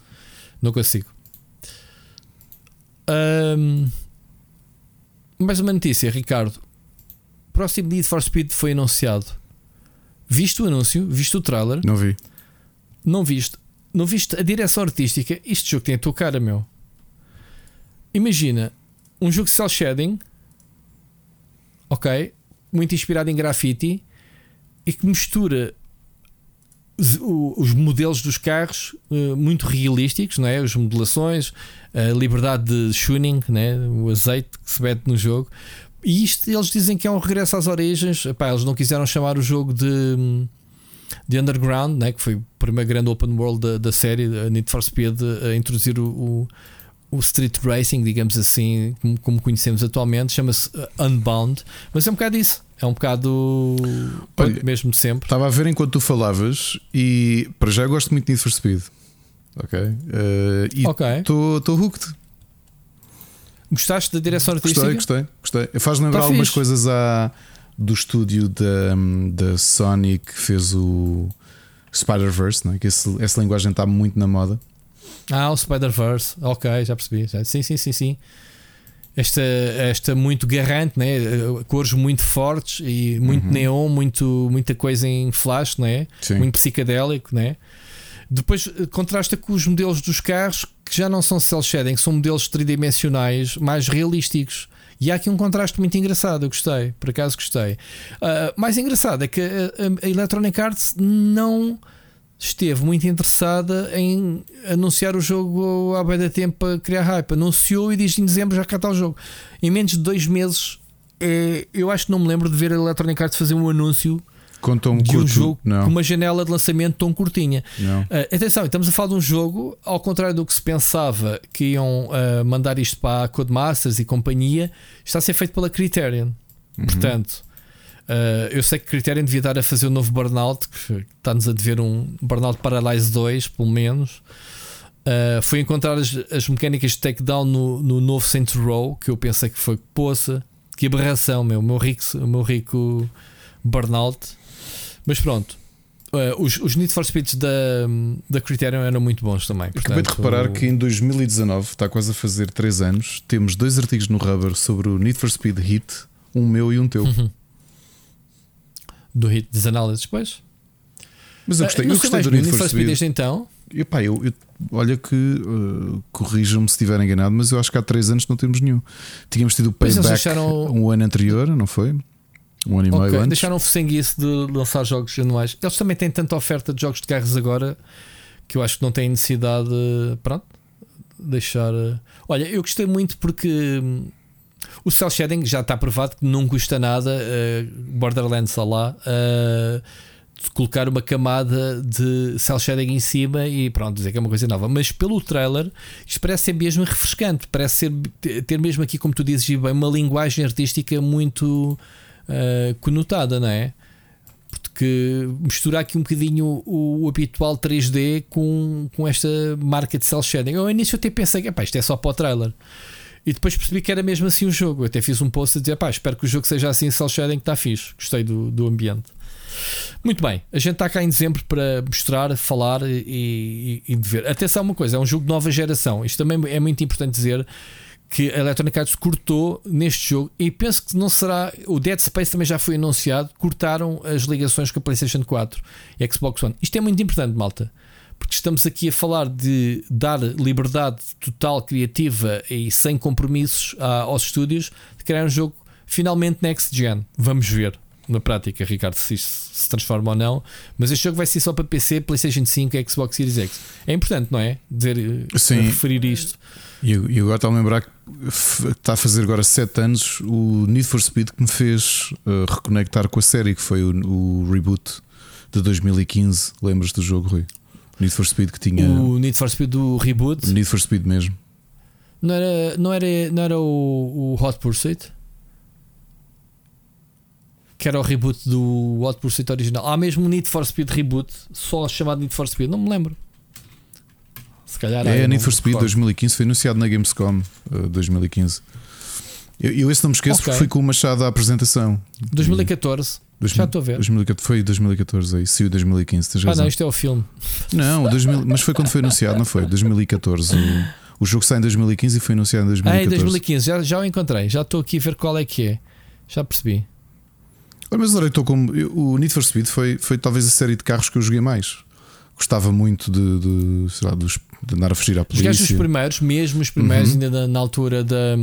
Não consigo. Ahm, mais uma notícia, Ricardo. Próximo Need for Speed foi anunciado. Viste o anúncio? Viste o trailer? Não vi. Não viste? Não viste a direção artística? Este jogo tem a tua cara, meu. Imagina um jogo de cel shading, ok? Muito inspirado em graffiti e que mistura os, os modelos dos carros eh, muito realísticos, não é? As modelações, a liberdade de tuning, né? o azeite que se mete no jogo. E isto eles dizem que é um regresso às origens. Epá, eles não quiseram chamar o jogo de, hum, de Underground, né? que foi o primeiro grande open world da, da série, a Need for Speed, a introduzir o, o, o Street Racing, digamos assim, como, como conhecemos atualmente. Chama-se uh, Unbound. Mas é um bocado isso. É um bocado Olha, mesmo de sempre. Estava a ver enquanto tu falavas e para já eu gosto muito de Need for Speed. Ok. Eh, e estou hooked. Gostaste da direção artística? Gostei, gostei, gostei. Faz lembrar Tá algumas coisas à, do estúdio da, da Sony que fez o Spider-Verse, é? que esse- essa linguagem está muito na moda. Ah, o Spider-Verse. Ok, já percebi. Sim, sim, sim, sim. Esta, esta muito garrante, né? Cores muito fortes e muito Uhum. neon, muito, muita coisa em flash, né? Sim. muito psicadélico. Né? Depois eh, contrasta com os modelos dos carros que já não são cel shading, são modelos tridimensionais mais realísticos. E há aqui um contraste muito engraçado. Eu gostei, por acaso gostei. Ah, mais engraçado é que a, a- Electronic Arts não esteve muito interessada em anunciar o jogo bem da tempo para criar hype. Anunciou e diz em dezembro já cá está o jogo. Em menos de dois meses, eh, eu acho que não me lembro de ver a Electronic Arts fazer um anúncio Contam-me de um curto. jogo Não, com uma janela de lançamento tão curtinha. Ah, atenção, estamos a falar de um jogo, ao contrário do que se pensava que iam ah, mandar isto para a Codemasters e companhia, está a ser feito pela Criterion. Uhum. Portanto, ah, eu sei que Criterion devia dar a fazer o novo Burnout, que está-nos a dever um Burnout Paralyze 2, pelo menos. Ah, foi encontrar as, as mecânicas de takedown no, no novo Saints Row, que eu pensei que foi poça. Que aberração, meu, meu rico, o meu rico Burnout. Mas pronto. ah, os, os Need for Speeds da, da Criterion eram muito bons também. Acabei de portanto, reparar que em 2019, está quase a fazer 3 anos, temos dois artigos no Rubber sobre o Need for Speed Hit, um meu e um teu. Uhum. Do hit das análises depois. Mas eu gostei, Ah, não eu gostei do Need for Speed. desde então. E, pá, eu, eu- olha que uh, corrijam-me se estiver enganado, mas eu acho que há 3 anos não temos nenhum. Tínhamos tido o payback deixaram- um ano anterior, não foi? Um ano e meio antes. Deixaram o sanguice de lançar jogos anuais. Eles também têm tanta oferta de jogos de carros agora que eu acho que não têm necessidade. Pronto, deixar. eh, Olha, eu gostei muito porque hum, o cel shading já está provado que não custa nada. eh, Borderlands a lá. de colocar uma camada de cel shading em cima e pronto, dizer que é uma coisa nova. Mas pelo trailer, isto parece ser mesmo refrescante. Parece ser, ter mesmo aqui, como tu dizes, bem, uma linguagem artística muito uh, conotada, não é? Porque misturar aqui um bocadinho o, o habitual 3D com, com esta marca de cel shading. Eu ao início até pensei que "Epá, isto é só para o trailer. E depois percebi que era mesmo assim o jogo. Eu até fiz um post a dizer: pá, espero que o jogo seja assim, cel shading, que está fixe. Gostei do, do ambiente. Muito bem, a gente está cá em dezembro para mostrar, falar e, e, e ver. Atenção, uma coisa: é um jogo de nova geração. Isto também é muito importante dizer que a Electronic Arts cortou neste jogo e penso que não será. O Dead Space também já foi anunciado. Cortaram as ligações com a PlayStation 4 e Xbox One. Isto é muito importante, malta, porque estamos aqui a falar de dar liberdade total criativa e sem compromissos aos estúdios de criar um jogo finalmente next gen. Vamos ver. na prática, Ricardo, se isto se transforma ou não. Mas este jogo vai ser só para PC, PlayStation 5 e Xbox Series X. É importante, não é? Dizer, eh, Sim. referir isto. E, eu- agora está a lembrar que está a fazer agora 7 anos o Need for Speed que me fez uh, reconectar com a série, que foi o, o reboot de 2015. Lembras do jogo, Rui? Need for Speed que tinha. O Need for Speed do reboot Need for Speed mesmo. não era, não era, não era o, o Hot Pursuit? Que era o reboot do Hot Pursuit original. Há mesmo um Need for Speed reboot, só chamado Need for Speed, não me lembro. Se calhar É, Need for Speed recordo. 2015 foi anunciado na Gamescom uh, 2015. Eu, eu esse não me esqueço Ok. porque fui com o Machado à apresentação. 2014. Já estou a ver. 2014, foi 2014 aí, saiu 2015. Tens Ah, razão. não, isto é o filme. Não, 2000, mas foi quando foi anunciado, não foi? 2014. O, o jogo sai em 2015 e foi anunciado em Ah, 2014. em 2015, já, já o encontrei. Já estou aqui a ver qual é que é. Já percebi. Olha, mas olha, eu estou como. eu- O Need for Speed foi, foi talvez a série de carros que eu joguei mais. Gostava muito de, de, sei lá, dos- de andar a fugir à Jogaste os polícia. primeiros, mesmo os primeiros, Uhum. ainda na, na altura da,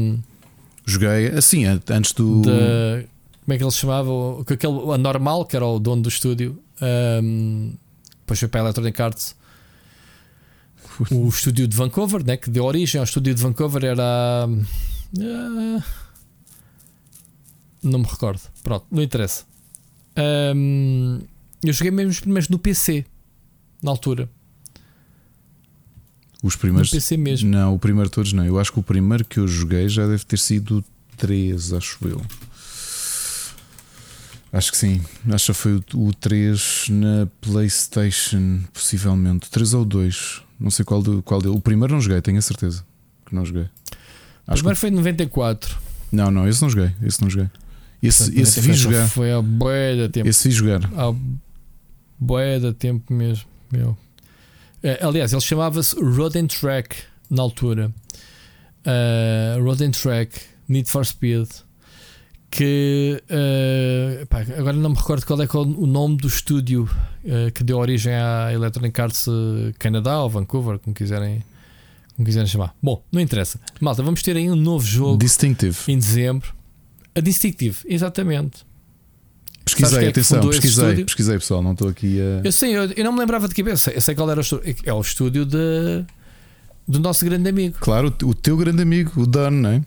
Joguei assim, an- antes do. da- Como é que ele se chamava? Aquele o anormal, que era o dono do estúdio. Um, depois foi para a Electronic Arts. O estúdio de Vancouver, né, que deu origem ao estúdio de Vancouver, era. ah, não me recordo. Pronto, não interessa. Um, eu joguei mesmo os primeiros no PC, na altura. Os No primeiros. PC mesmo. Não, o primeiro todos não. Eu acho que o primeiro que eu joguei já deve ter sido 3, acho eu. Acho que sim. Acho que foi o, o 3 na PlayStation, possivelmente. 3 ou 2. Não sei qual, do, qual dele. O primeiro não joguei, tenho a certeza que não joguei. O Acho primeiro foi em 94. que, não, não, esse não joguei. Esse não joguei. Esse, Portanto, esse vi 94 jogar. Foi a boia de tempo. Esse vi jogar. Há boé de tempo mesmo. Meu. Eh, aliás, ele chamava-se Road and Track na altura. Uh, Road and Track, Need for Speed. Que eh, pá, agora não me recordo qual é, é o nome do estúdio eh, que deu origem à Electronic Arts Canadá ou Vancouver, como quiserem, como quiserem chamar. Bom, não interessa. Malta, vamos ter aí um novo jogo Distinctive. em dezembro. A Distinctive, exatamente. Pesquisei, é atenção, pesquisei, pesquisei, pessoal. Não estou aqui a. Eu sei, eu, eu não me lembrava de cabeça. Eu sei qual era o estúdio. É o estúdio de, do nosso grande amigo, Claro, o teu grande amigo, o Don, não é?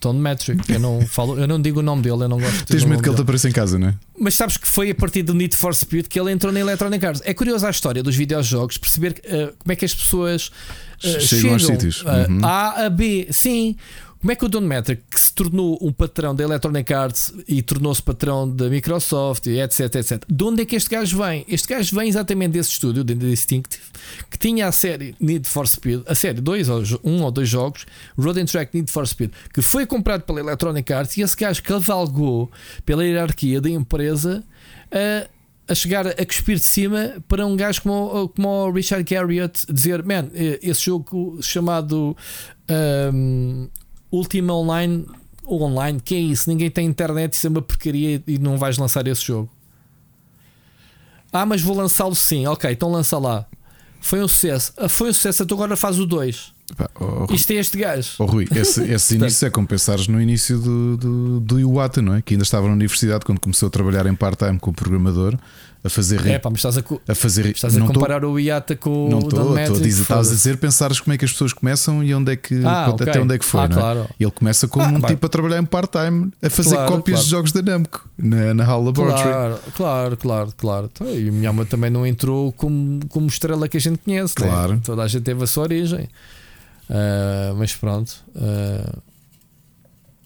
Tom Metric. Eu não, [laughs] falo, eu não digo o nome dele, eu não gosto de Tens medo que ele te apareça em casa, não é? Mas sabes que foi a partir do Need for Speed que ele entrou na Electronic Arts. É curiosa a história dos videojogos, perceber eh, como é que as pessoas eh, Chegam aos sítios. eh, Uhum. A a B. Sim. Como é que o Don Metric, que se tornou um patrão da Electronic Arts e tornou-se patrão da Microsoft, etc, etc. De onde é que este gajo vem? Este gajo vem exatamente desse estúdio, da Distinctive, que tinha a série Need for Speed, a série, dois um ou dois jogos, Road and Track Need for Speed, que foi comprado pela Electronic Arts e esse gajo cavalgou pela hierarquia da empresa a, a chegar a cuspir de cima para um gajo como, como o Richard Garriott dizer: Man, eh, esse jogo chamado um, Ultima Online, online, que é isso? Ninguém tem internet, isso é uma porcaria e não vais lançar esse jogo. Ah, mas vou lançá-lo sim, ok, então lança lá. Foi um sucesso. Ah, foi um sucesso, então agora faz o 2. Pá, oh, Isto é este gajo. oh, Rui, esse, esse [laughs] início é como pensares no início do, do, do Iwata, não é? Que ainda estava na universidade quando começou a trabalhar em part-time como programador, a fazer. É pá, mas estás a, a fazer estás a não tô- comparar o IATA com Não o Don estou, estou a dizer, a pensares como é que as pessoas começam e onde é que, Ah, até ok. onde é que foi, Ah, não é? claro. Ele começa como Ah, um tipo a trabalhar em part-time, a fazer Claro, cópias claro. de jogos da Namco na, na HAL Laboratory. Claro, claro, claro, claro. Então, e o Minhama também não entrou como, como estrela que a gente conhece, né? Claro. Toda a gente teve a sua origem. Ah, mas pronto. ah,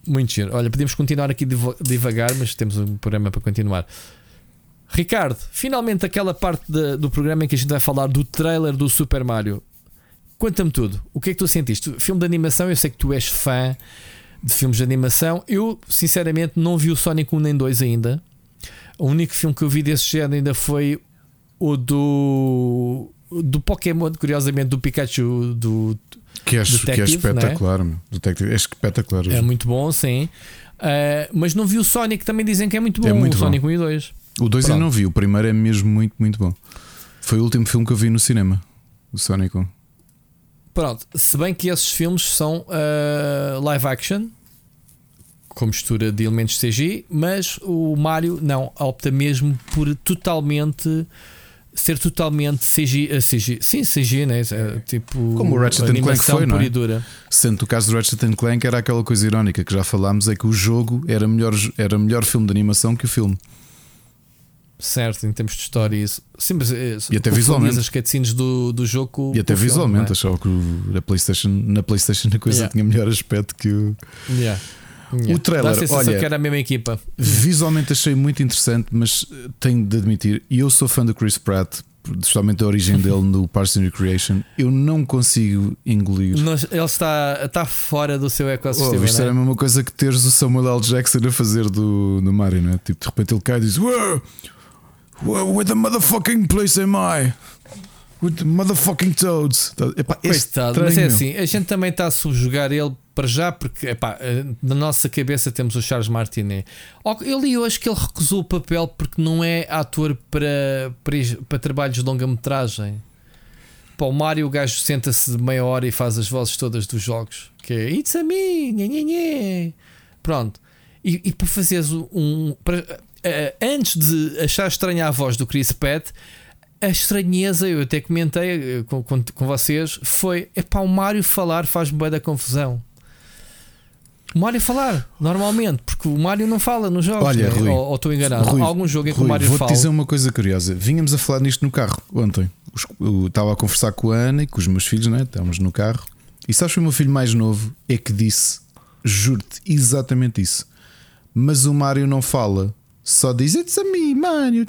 muito giro. Olha, podemos continuar aqui devagar, mas temos um programa para continuar. Ricardo, finalmente aquela parte de- do programa em que a gente vai falar do trailer do Super Mario. Conta-me tudo. O que é que tu sentiste? Filme de animação, eu sei que tu és fã de filmes de animação. Eu, sinceramente, não vi o Sonic 1 nem 2 ainda. O único filme que eu vi desse género ainda foi o do. Do Pokémon, curiosamente, do Pikachu, do, Que é, que é Detective, é? espetacular, meu. Detective, é espetacular. é muito bom, sim. Ah, mas não vi o Sonic, também dizem que é muito bom. É muito o bom. Sonic 1 e 2. O 2 Pronto. ainda não vi, o primeiro é mesmo muito, muito bom. Foi o último filme que eu vi no cinema, o Sonic 1. Pronto, se bem que esses filmes são ah, live action com mistura de elementos CG, mas o Mario não opta mesmo por totalmente ser totalmente CG, uh, CG sim, CG, né? É, tipo Como o Ratchet Clank foi, não é? dura. Sendo o caso do Ratchet Clank era aquela coisa irónica que já falámos, é que o jogo era melhor, era melhor filme de animação que o filme. Certo, em termos de história isso. Sim, mas, eh, e até visualmente as cutscenes do, do jogo. E até visualmente, filme, é? achava que na PlayStation, na PlayStation a coisa yeah. tinha melhor aspecto que o. Yeah. Yeah. O trailer, Dá a olha, que era a mesma equipa. Visualmente achei muito interessante, mas tenho de admitir, e eu sou fã do Chris Pratt, justamente a origem [laughs] dele no Parks and Recreation, eu não consigo engolir. ele está, está fora do seu ecossistema. Oh, isto é? era a mesma coisa que teres o Samuel L. Jackson a fazer do, do Mario, não é? Tipo, de repente ele cai e diz: Whoa, where the motherfucking place am I? With the motherfucking toads. Epá, Coitado, mas é assim, a gente também está a subjugar ele para já, porque epá, eh, na nossa cabeça temos o Charles Martinet. Eu acho que ele recusou o papel porque não é ator para, para, para trabalhos de longa-metragem. Para o Mário, o gajo senta-se de meia hora e faz as vozes todas dos jogos. Que é It's a me, nhê, nhê, nhê. Pronto. E, e para fazeres um. Para, uh, antes de achar estranha a voz do Chris Pratt, a estranheza, eu até comentei com, com, com vocês, foi: é para o Mário falar faz-me bem da confusão. O Mário falar, normalmente, porque o Mário não fala nos jogos, Olha, né? Rui, ou, ou estou enganado. Rui, algum jogo em que Rui, o Mário vou fala. Vou dizer uma coisa curiosa. Vínhamos a falar nisto no carro ontem. Eu estava a conversar com a Ana e com os meus filhos, né? estávamos no carro. E sabes que o meu filho mais novo é que disse, juro-te, exatamente isso. Mas o Mário não fala só diz It's a me, Mario.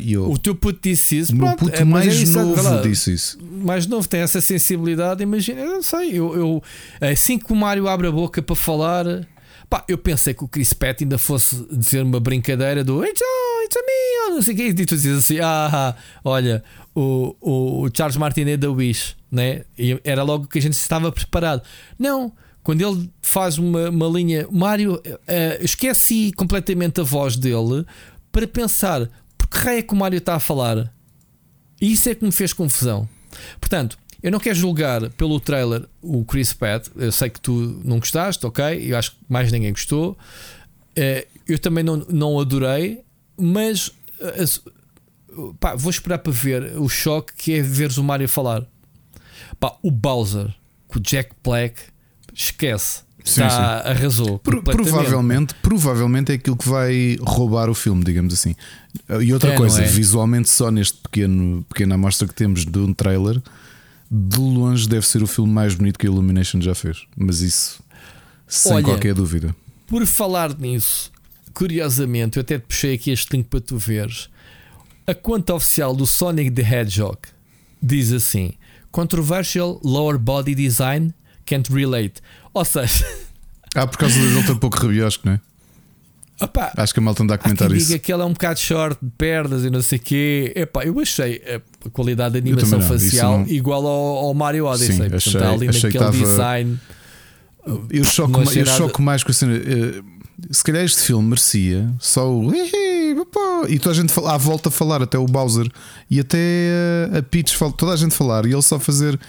E eu, o teu puto disse isso. O meu puto é, mais é novo disse isso. Mais novo tem essa sensibilidade. Imagina, eu não sei. Eu, eu, assim que o Mário abre a boca para falar, pá, eu pensei que o Chris Pratt ainda fosse dizer uma brincadeira do It's a, it's a me, não sei o que. E tu dizes assim: ah, olha, o, o, o Charles Martinet da Wish, né? E era logo que a gente estava preparado. Não quando ele faz uma, uma linha, Mário, uh, esqueci completamente a voz dele para pensar porque raio é que o Mário está a falar. E isso é que me fez confusão. Portanto, eu não quero julgar pelo trailer o Chris Pratt. Eu sei que tu não gostaste, ok? Eu acho que mais ninguém gostou. Uh, eu também não, não adorei, mas uh, pá, vou esperar para ver o choque que é veres o Mario falar. Pá, o Bowser com o Jack Black esquece. Sim, está, sim. arrasou. Pro, provavelmente, provavelmente é aquilo que vai roubar o filme, digamos assim. E outra é, coisa, é? visualmente, só neste pequeno, pequena amostra que temos de um trailer, de longe deve ser o filme mais bonito que a Illumination já fez. Mas isso sem Olha, qualquer dúvida. Por falar nisso, curiosamente, eu até te puxei aqui este link para tu veres. A conta oficial do Sonic the Hedgehog diz assim: Controversial Lower Body Design can't relate. Ou seja. Ah, por causa dele ter pouco rabiosco, não é? Opa, Acho que a malta anda a comentar isso. diga que ele é um bocado short de perdas e não sei o quê. Epá, eu achei a qualidade de animação facial não... igual ao, ao, Mario Odyssey. Sim, Portanto, achei, ali achei naquele tava... design. Eu choco, eu choco mais com a cena. Eh, se calhar este filme merecia só o. E toda a gente à volta a falar, até o Bowser e até a Peach, toda a gente falar e ele só fazer.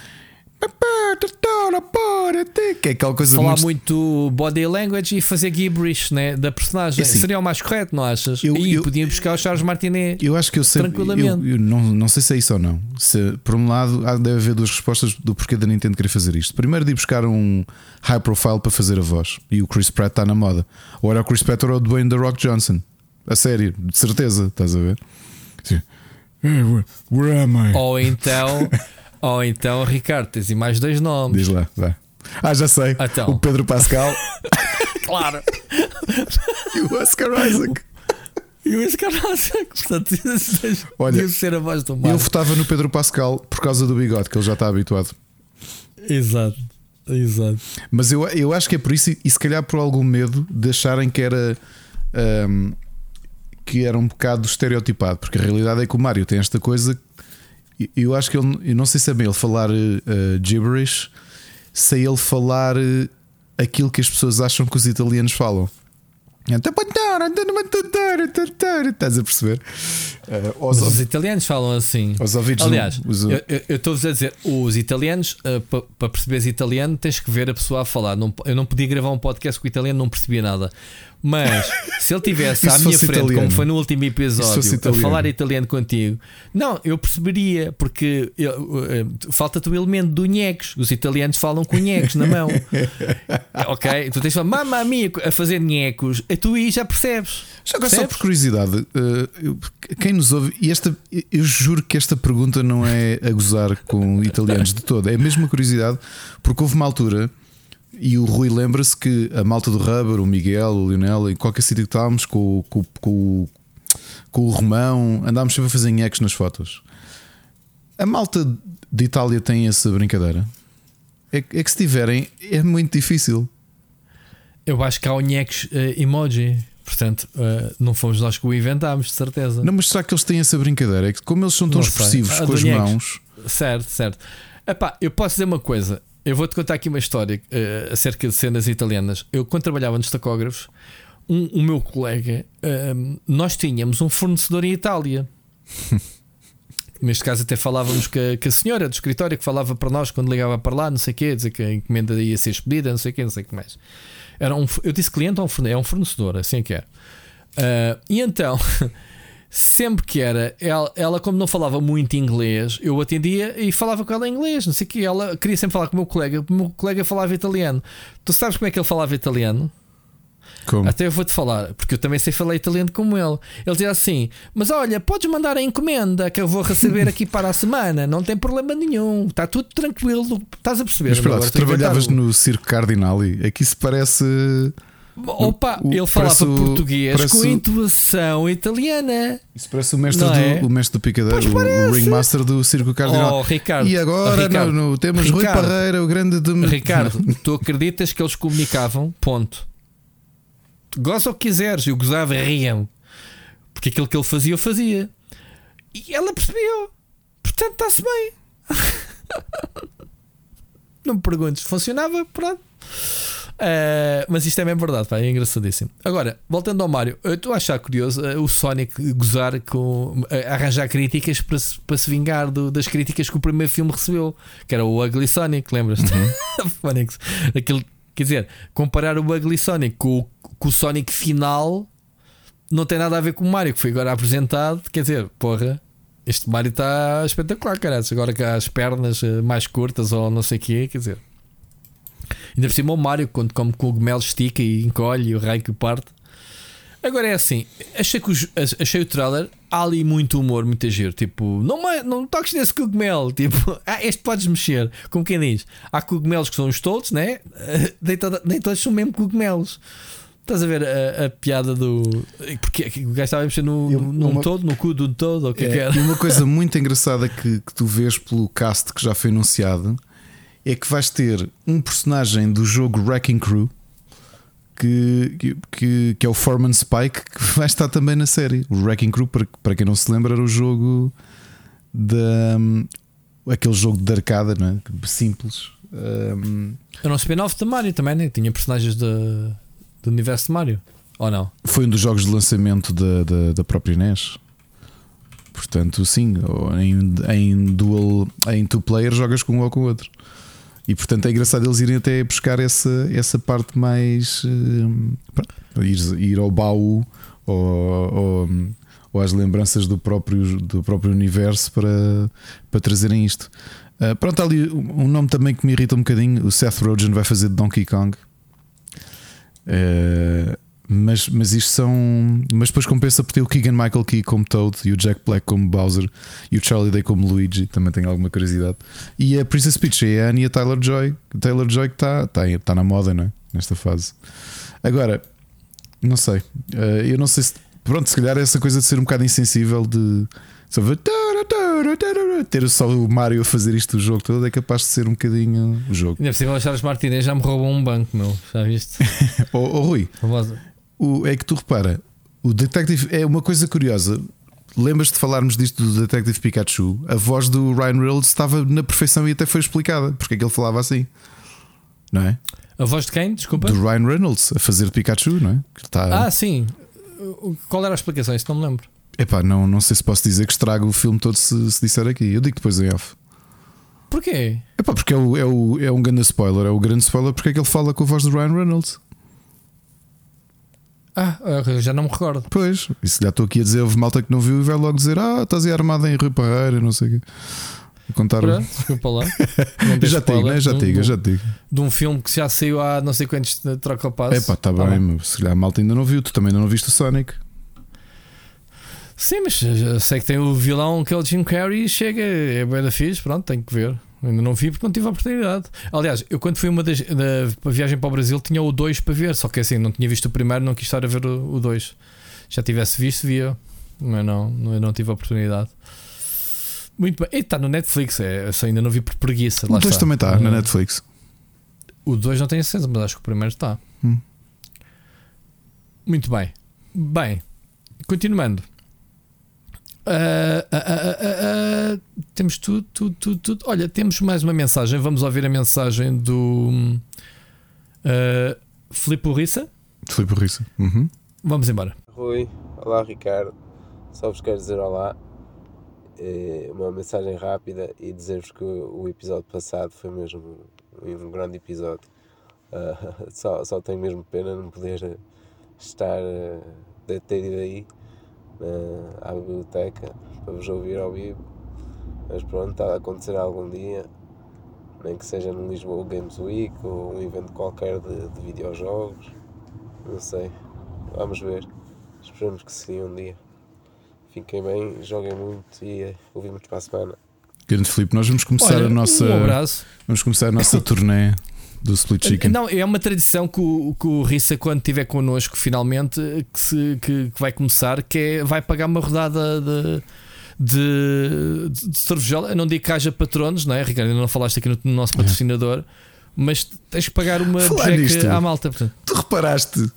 Que é aquela coisa Falar muito... muito body language e fazer gibberish né, da personagem. Assim, Seria o mais correto, não achas? Eu, e eu, podia buscar o Charles Martinet. Eu acho que eu sei. Tranquilamente. Eu, eu, não, não sei se é isso ou não. Se, por um lado, deve haver duas respostas do porquê da Nintendo querer fazer isto. Primeiro, de ir buscar um high profile para fazer a voz. E o Chris Pratt está na moda. Ou era o Chris Pratt ou o Dwayne The Rock Johnson. A sério, de certeza, estás a ver? Sim. Where, where am I? Ou então. Ou então, Ricardo, tens aí mais dois nomes. Diz lá, vai. Ah, já sei. Então. O Pedro Pascal. [laughs] claro. e o Oscar Isaac. E o Oscar Isaac. Portanto, [laughs] Olha, ser a voz do Eu votava no Pedro Pascal por causa do bigode, que ele já está habituado. Exato. Exato. Mas eu, eu acho que é por isso, e se calhar por algum medo de acharem que era. Um, que era um bocado estereotipado, porque a realidade é que o Mário tem esta coisa eu acho que ele, eu não sei se é bem ele falar uh, gibberish, se é ele falar uh, aquilo que as pessoas acham que os italianos falam. Estás a perceber? Uh, os, os, italianos falam assim. Os ouvidos Aliás, eu estou-vos a dizer, os italianos, uh, para pa perceberes italiano, tens que ver a pessoa a falar. Não, eu não podia gravar um podcast com o italiano, não percebia nada. Mas se ele tivesse [laughs] à minha frente, italiano. como foi no último episódio, a falar italiano contigo, não, eu perceberia, porque uh, falta-te o elemento do nhecos. Os italianos falam com nhecos na mão. [laughs] ok? Tu tens de falar, mamma mia, a fazer nhecos, tu aí já percebes. Já agora, só por curiosidade, uh, quem nos ouve, e esta, eu juro que esta pergunta não é a gozar com italianos de todo, é a mesma curiosidade, porque houve uma altura e o Rui lembra-se que a malta do Rubber, o Miguel, o Lionel, em qualquer sítio que estávamos com, com, com, com o Romão, andámos sempre a fazer nhecos nas fotos. A malta de Itália tem essa brincadeira? É, é que se tiverem, é muito difícil. Eu acho que há o nhecos uh, emoji. Portanto, uh, não fomos nós que o inventámos, de certeza. Não, mas será que eles têm essa brincadeira? É que como eles são tão não expressivos com as mãos. Certo, certo. Epá, eu posso dizer uma coisa. Eu vou-te contar aqui uma história uh, acerca de cenas italianas. Eu, quando trabalhava nos tacógrafos, um, o meu colega, uh, nós tínhamos um fornecedor em Itália. [laughs] Neste caso, até falávamos com a, com a, senhora do escritório que falava para nós quando ligava para lá, não sei o quê, dizer que a encomenda ia ser expedida, não sei o quê, não sei o que mais. Era um, eu disse cliente é um fornecedor, assim é que é. Uh, e então. [laughs] sempre que era, ela, ela, como não falava muito inglês, eu atendia e falava com ela em inglês, não sei o que. Ela queria sempre falar com o meu colega, o meu colega falava italiano. Tu sabes como é que ele falava italiano? Como? Até eu vou-te falar, porque eu também sei falar italiano como ele. Ele dizia assim: Mas olha, podes mandar a encomenda que eu vou receber aqui para a semana, não tem problema nenhum, está tudo tranquilo. Estás a perceber? Mas espera, tu trabalhavas no Circo Cardinali, aqui se parece. Opa, o, ele falava o, português com intuação italiana. Isso parece o mestre, do, é? o mestre do picadeiro, o ringmaster do Circo Cardinal. Oh, Ricardo, e agora Ricardo, no, no, temos Ricardo, Rui Parreira, o grande de... Ricardo, [laughs] tu acreditas que eles comunicavam? Ponto. Goza o que quiseres, eu gozava, riam. Porque aquilo que ele fazia, eu fazia. E ela percebeu. Portanto, está-se bem. [laughs] Não me perguntes, funcionava, pronto. Uh, mas isto é mesmo verdade, pá, é engraçadíssimo. Agora, voltando ao Mario, eu estou a achar curioso uh, o Sonic gozar com. Uh, arranjar críticas para se, para se vingar do, das críticas que o primeiro filme recebeu, que era o Ugly Sonic, lembras-te? Uhum. [laughs] Aquilo, quer dizer, comparar o Ugly Sonic com, com o Sonic final não tem nada a ver com o Mario que foi agora apresentado. Quer dizer, porra, este Mario está espetacular, cara. Agora com as pernas mais curtas ou não sei o quê, quer dizer. Ainda por cima o Mario, quando come cogumelo, estica e encolhe e o raio que parte. Agora é assim, achei, que os, achei o trailer, há ali muito humor, muito giro. Tipo, não, não toques nesse cogumelo. [laughs] Tipo, ah, este podes mexer. Como quem diz, há cogumelos que são os todos, né? [laughs] Nem, toda, nem todos são mesmo cogumelos. Estás a ver a, a, piada do. Porque o gajo estava a mexer no, Eu, num uma, todo, no cu do todo, o que é, que era? E uma coisa [laughs] muito engraçada que, que tu vês pelo cast que já foi anunciado é que vais ter um personagem do jogo Wrecking Crew que, que, que é o Foreman Spike que [laughs] vai estar também na série. O Wrecking Crew, para, para quem não se lembra, era o jogo da. Um, aquele jogo de arcada, não é? Simples. Um, era um spin-off de Mario também, né? Tinha personagens de, do universo de Mario. Ou não? Foi um dos jogos de lançamento da, da, da própria NES. Portanto, sim, em, em dual, em two player jogas com um ou com o outro. E portanto é engraçado eles irem até buscar essa, essa parte mais. Uh, ir, ir ao baú ou, ou, ou, às lembranças do próprio, do próprio universo para, para trazerem isto. Uh, pronto, ali um nome também que me irrita um bocadinho: o Seth Rogen vai fazer Donkey Kong. Uh, mas, mas isto são. Mas depois compensa por ter o Keegan Michael Key como Toad e o Jack Black como Bowser e o Charlie Day como Luigi. Também tenho alguma curiosidade. E a Princess Peach é a Anya Taylor Joy. Taylor Joy que está tá, tá na moda, não é? Nesta fase. Agora, não sei. Eh, eu não sei se. Pronto, se calhar essa coisa de ser um bocado insensível de. Ter só o Mario a fazer isto o jogo todo é capaz de ser um bocadinho o jogo. Ainda é possível achar os Martinez já me roubou um banco, meu. Já viste? [laughs] oh, Rui. O, é que tu repara, o Detective é uma coisa curiosa. Lembras-te de falarmos disto do Detective Pikachu? A voz do Ryan Reynolds estava na perfeição e até foi explicada porque é que ele falava assim, não é? A voz de quem? Desculpa. Do Ryan Reynolds a fazer Pikachu, não é? Está... Ah, sim. Qual era a explicação? Isso não me lembro. Epá, não, não sei se posso dizer que estrago o filme todo se, se disser aqui. Eu digo depois em off. Porquê? Epá, porque é, o, é, o, é um grande spoiler. É o grande spoiler porque é que ele fala com a voz do Ryan Reynolds. Ah, eu já não me recordo. Pois, e se já estou aqui a dizer, houve malta que não viu e vai logo dizer: Ah, estás aí armada em Rui Parreira, não sei o quê. Contar. Pronto, desculpa lá. [laughs] Já digo, né? já de te um- digo, eu já digo. De um filme que já saiu há não sei quantos troca passo. Epá, está Tá bem, mas se calhar a malta ainda não viu. Tu também ainda não viste o Sonic. Sim, mas já sei que tem o vilão que é o Jim Carrey e chega, é bem da fixe, pronto, tenho que ver. Ainda não vi porque não tive a oportunidade. Aliás, eu quando fui uma das, da viagem para o Brasil tinha o 2 para ver, só que assim, não tinha visto o primeiro, não quis estar a ver o 2. Já tivesse visto, via, mas não, não, não tive a oportunidade. Muito bem, e está no Netflix, é, só ainda não vi por preguiça. O lá 2 está. também está na Eh, Netflix. O 2 não tenho certeza, mas acho que o primeiro está. Hum. Muito bem. Bem, continuando. Ah, ah, ah, temos tudo, tudo, tudo, tudo. Olha, temos mais uma mensagem. Vamos ouvir a mensagem do uh, Filipe Urriça. Filipe Rissa. Uhum. Vamos embora. Rui, olá Ricardo, só vos quero dizer olá, Eh, uma mensagem rápida e dizer-vos que o episódio passado foi mesmo um, grande episódio. Ah, [laughs] só, só tenho mesmo pena não poder estar, de ter ido aí eh, à biblioteca para vos ouvir ao vivo, mas pronto, está a acontecer algum dia, nem que seja no Lisboa Games Week ou um evento qualquer de, de videojogos, não sei, vamos ver. Esperamos que sim um dia. Fiquem bem, joguem muito e eh, ouvimos para a semana. Grande Filipe, nós vamos começar Olha, a nossa. Um abraço. Vamos começar a nossa [laughs] turnê do Split Chicken. Não, é uma tradição que o, que o Rissa, quando estiver connosco, finalmente, que, se, que, que vai começar, que é, vai pagar uma rodada de. De, de, de cervejola, não digo que haja patronos, não é, Ricardo? Ainda não falaste aqui no, no nosso patrocinador, mas tens que pagar uma bejeca nisto. à malta. Portanto, Tu reparaste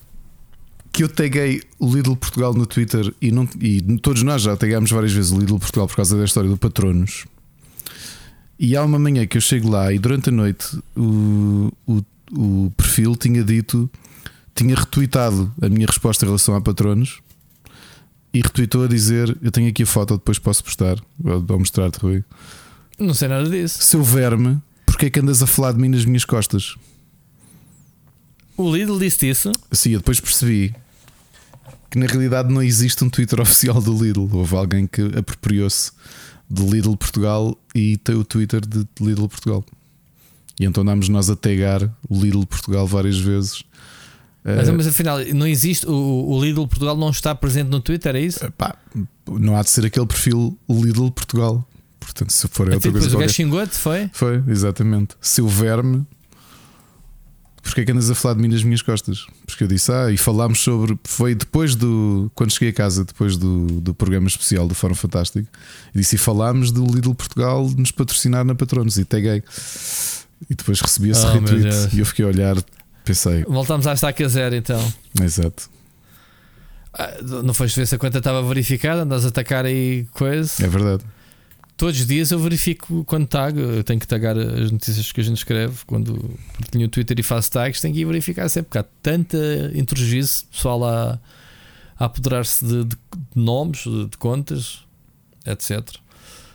que eu taguei o Lidl Portugal no Twitter e, não, e todos nós já tagámos várias vezes o Lidl Portugal por causa da história do Patronos. E há uma manhã que eu chego lá e durante a noite o, o, o perfil tinha dito, tinha retweetado a minha resposta em relação a Patronos e retweetou a dizer: Eu tenho aqui a foto, depois posso postar. Vou mostrar-te, Rui. não sei nada disso. Seu verme, porque é que andas a falar de mim nas minhas costas? O Lidl disse isso. Sim, eu depois percebi que na realidade não existe um Twitter [laughs] oficial do Lidl. Houve alguém que apropriou-se de Lidl Portugal e tem o Twitter de Lidl Portugal. E então andámos nós a tagar o Lidl Portugal várias vezes. Mas, Eh, mas afinal, não existe. O, o Lidl Portugal não está presente no Twitter, é isso? pá, não há de ser aquele perfil Lidl Portugal. Portanto, se for outra Até coisa depois o gajo xingou-te, foi? Foi, exatamente. Seu verme, porque é que andas a falar de mim nas minhas costas? Porque eu disse, ah, e falámos sobre. Foi depois do. Quando cheguei a casa, depois do, do programa especial do Fórum Fantástico, disse, e falámos do Lidl Portugal nos patrocinar na Patronos e taguei. E depois recebi esse Oh, retweet e eu fiquei a olhar, pensei, Voltamos à estaca zero então. exato, Ah, Não foste ver se a conta estava verificada, andas a atacar aí coisa. é verdade. Todos os dias eu verifico quando tag, eu tenho que tagar as notícias que a gente escreve quando tenho o Twitter e faço tags, tenho que ir verificar sempre porque há tanta introjuízo, pessoal a, a apoderar-se de, de nomes, de, de contas, etc.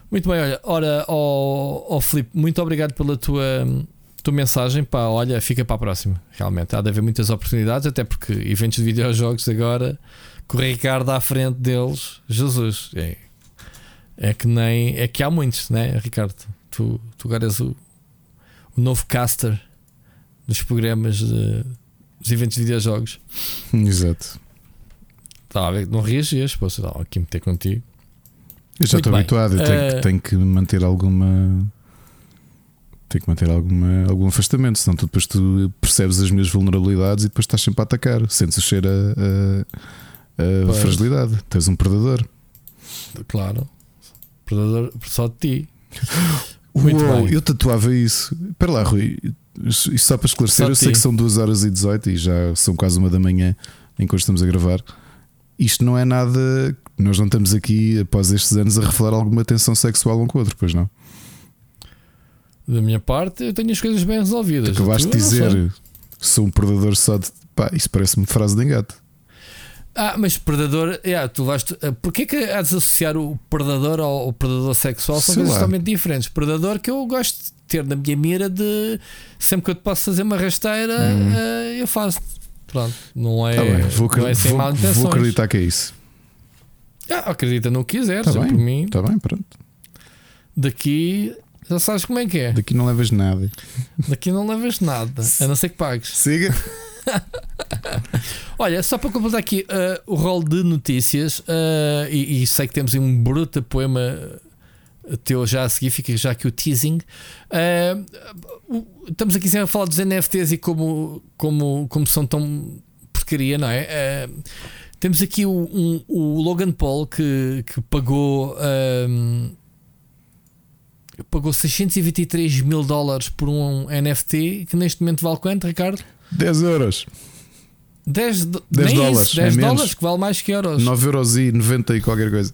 Muito bem, olha, ora, ó ó Filipe, muito obrigado pela tua, tua mensagem. Pá, olha, fica para a próxima. Realmente, há de haver muitas oportunidades, até porque eventos de videojogos agora, com o Ricardo à frente deles, Jesus, é, é que nem. É que há muitos, né, Ricardo? Tu, tu agora és o, o novo caster dos programas de, dos eventos de videojogos. [laughs] Exato. Ver que não reagias, sei lá, aqui meter contigo. Eu já Muito estou bem. habituado, eu tenho, que, tenho que manter alguma. Tenho que manter alguma, algum afastamento, senão tu depois tu percebes as minhas vulnerabilidades e depois estás sempre a atacar, sentes o cheiro a, a- a fragilidade. Tens um predador. Claro. Predador só de ti. Muito Uou, bem. eu tatuava isso. Espera lá, Rui. Isto só para esclarecer, Só eu sei ti. que são 2 horas e 18 e já são quase uma da manhã enquanto estamos a gravar. Isto não é nada. Nós não estamos aqui, após estes anos, a revelar alguma tensão sexual um com o outro, pois não? Da minha parte, eu tenho as coisas bem resolvidas. Tu acabaste de dizer sou um predador só de. Pá, isso parece-me frase de engate. Ah, mas predador, yeah, tu vais. ah, Porquê que há de associar o predador ao, predador sexual? São Sei coisas lá. totalmente diferentes. Predador que eu gosto de ter na minha mira de sempre que eu te posso fazer uma rasteira, ah, eu faço. Pronto, não é, Tá bem, vou, não é sem vou- acreditar que é isso. Ah, acredita no que quiseres, eu, bem, por mim, está bem, pronto. daqui já sabes como é que é. Daqui não levas nada. Daqui não levas nada, a não ser que pagues. Siga. [laughs] Olha, só para completar aqui uh, o rol de notícias, uh, e, e sei que temos um bruto poema uh, teu já a seguir, fica já aqui o teasing. Uh, estamos aqui sempre a falar dos NFTs e como, como, como são tão porcaria, não é? Uh, temos aqui o, um- o Logan Paul que, que pagou. um, Pagou 623 mil dólares por um NFT que neste momento vale quanto, Ricardo? 10 euros. 10, do- 10 nem dólares, isso, 10 é menos. dólares que vale mais que euros. 9 euros e 90 e qualquer coisa.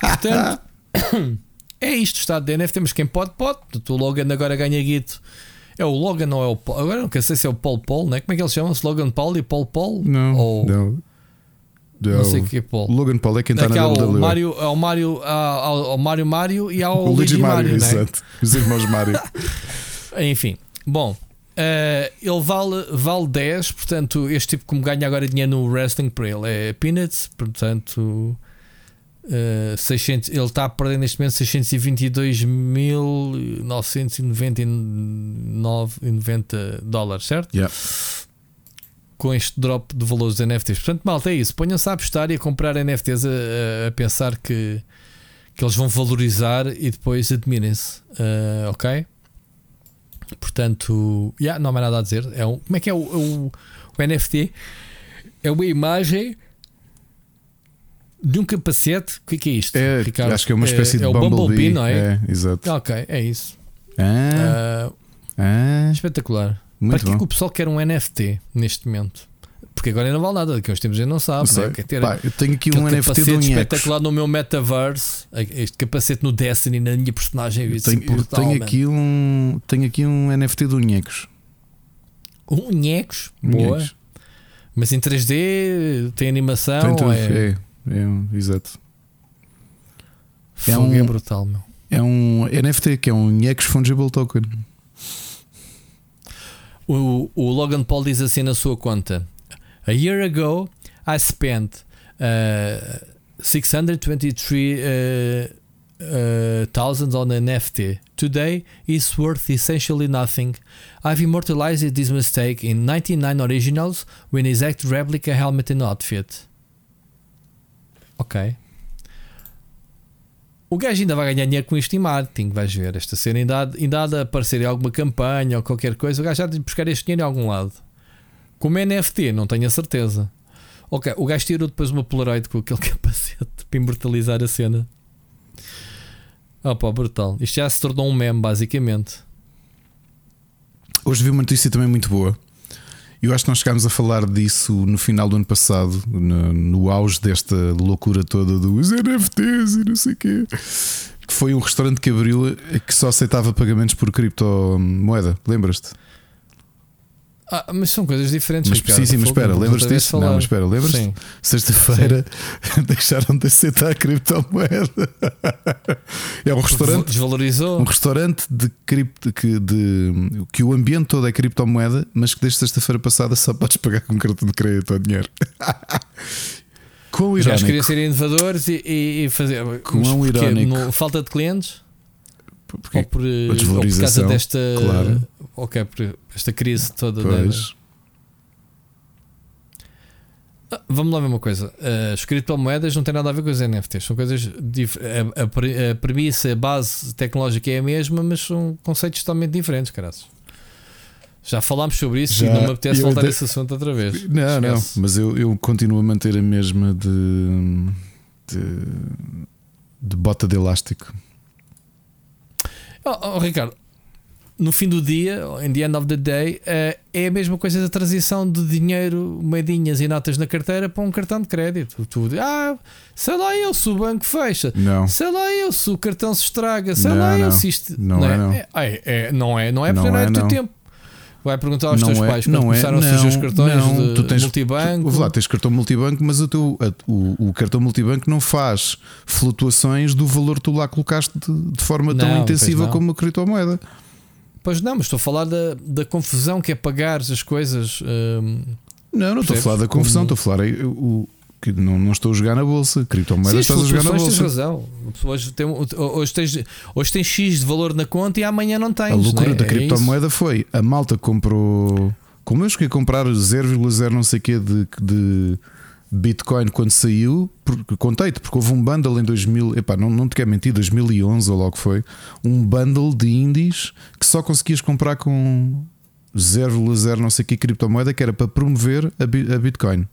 Portanto, [coughs] é isto, está de NFT, mas quem pode, pode. O Logan agora ganha guito. É o Logan ou é o Paul? Agora não sei se é o Paul Paul, né? como é que eles chamam-se? Logan Paul e Paul Paul? Não. Ou, não. Não Não. sei o que é Paul. O Logan Paul é quem está É que na WWE. Mário, ao Mário, ao, ao Mário Mário e ao o Luigi Luigi Mario, Mário, né? exato. Os irmãos Mario. [laughs] Enfim, bom, eh, ele vale, vale 10, portanto, este tipo, como ganha agora dinheiro no wrestling, para ele é peanuts, portanto, eh, 600, ele está a perder neste momento 622.999,90 dólares, certo? Yeah. Com este drop de valores dos NFTs. Portanto, malta, é isso. Ponham-se a apostar e a comprar NFTs a, a- a pensar que, que eles vão valorizar e depois admirem-se. Eh, ok? Portanto, yeah, não há mais nada a dizer. É um, como é que é o, o, o NFT? É uma imagem de um capacete. O que é, que é isto? É, Ricardo? acho que é uma espécie de é o Bumblebee. Bumblebee, não é? É, exato. Ok, é isso. Ah, Ah, ah, espetacular. Muito Para que, é que o pessoal quer um NFT neste momento? Porque agora ainda não vale nada, daqui uns tempos a gente não sabe. Não é? Quer ter Pá, eu tenho aqui um NFT do espetacular no meu metaverse. Este capacete no Destiny, na minha personagem. Eu tenho, eu tenho aqui um, tenho aqui um NFT do Nhecos. Um Nhecos, boa. Nhecos. Mas em 3D, tem animação. Tem tudo. é, É, é um, exato. Fogo, é é um- brutal, meu. É um NFT que é um Nhecos Fungible Token. O, o Logan Paul diz assim na sua conta: A year ago, I spent uh, 623 uh, uh, thousands on an NFT. Today, it's worth essentially nothing. I've immortalized this mistake in 99 originals with exact replica helmet and outfit. Ok. O gajo ainda vai ganhar dinheiro com isto em marketing, vais ver. Esta cena ainda há, ainda há de aparecer em alguma campanha ou qualquer coisa. O gajo já tem de buscar este dinheiro em algum lado. Como NFT, não tenho a certeza. Ok, o gajo tirou depois uma Polaroid com aquele [laughs] capacete para imortalizar a cena. Opa, brutal. Isto já se tornou um meme, basicamente. Hoje vi uma notícia também muito boa. Eu acho que nós chegámos a falar disso no final do ano passado, no, no auge desta loucura toda dos NFTs e não sei o quê. Que foi um restaurante que abriu eh, que só aceitava pagamentos por criptomoeda. Lembras-te? Ah, mas são coisas diferentes. Mas Ricardo. sim, sim, mas espera, lembras-te disso? Não, mas espera, lembras-te? Sexta-feira [laughs] deixaram de aceitar a criptomoeda. É um restaurante Desvalorizou. Um restaurante de cripto que, de, que o ambiente todo é criptomoeda, mas que desde sexta-feira passada só podes pagar com cartão de crédito ou dinheiro. [laughs] Quão Os gajos queriam irónico. ser inovadores e, e, e fazer. Quão irónico. No- falta de clientes? Porque- ou, por, eh, ou por causa desta. claro. Ok, por esta crise toda. da- Pois. Ah, Vamos lá ver uma coisa. Uh, as criptomoedas não têm nada a ver com os NFTs. São coisas. A, a a premissa, a base tecnológica é a mesma, mas são conceitos totalmente diferentes, caras. Já falámos sobre isso Já, e não me apetece voltar até- esse assunto outra vez. Não, não, Esquece. mas eu, eu continuo a manter a mesma de, de, de bota de elástico. Oh, oh, Ricardo, no fim do dia, in the end of the day, eh, é a mesma coisa da transição de dinheiro, moedinhas e notas na carteira para um cartão de crédito. Tu, ah, sei lá eu se o banco fecha, Não, sei lá eu se o cartão se estraga, sei Não, lá eu não. se isto. Não é, não. É, é, não é, não é Não porque não é é, do teu não. tempo. Vai perguntar aos não teus é, pais quando não é, começaram a surgir os cartões não, de tu tens, multibanco. Tu, lá, tens cartão multibanco, mas o, teu, a- o, o cartão multibanco não faz flutuações do valor que tu lá colocaste de, de forma tão Não, intensiva pois não. como a criptomoeda. Pois não, mas estou a falar da, da confusão que é pagar as coisas. hum, Não, não estou a falar da confusão, Como- estou a falar. eu- o, que não, não estou a jogar na bolsa. Sim, Criptomoedas as estás a jogar na flutuações tens bolsa. razão. Hoje, tem, hoje, tens, hoje tens X de valor na conta e amanhã não tens. A loucura né? da É criptomoeda foi a malta comprou. Como eu cheguei a comprar 0,0 não sei quê de, de Bitcoin quando saiu, contei-te, porque houve um bundle em 2000, epá, não, não te quero mentir, 2011 ou logo foi, um bundle de indies que só conseguias comprar com 0,0 não sei quê criptomoeda que era para promover a Bitcoin.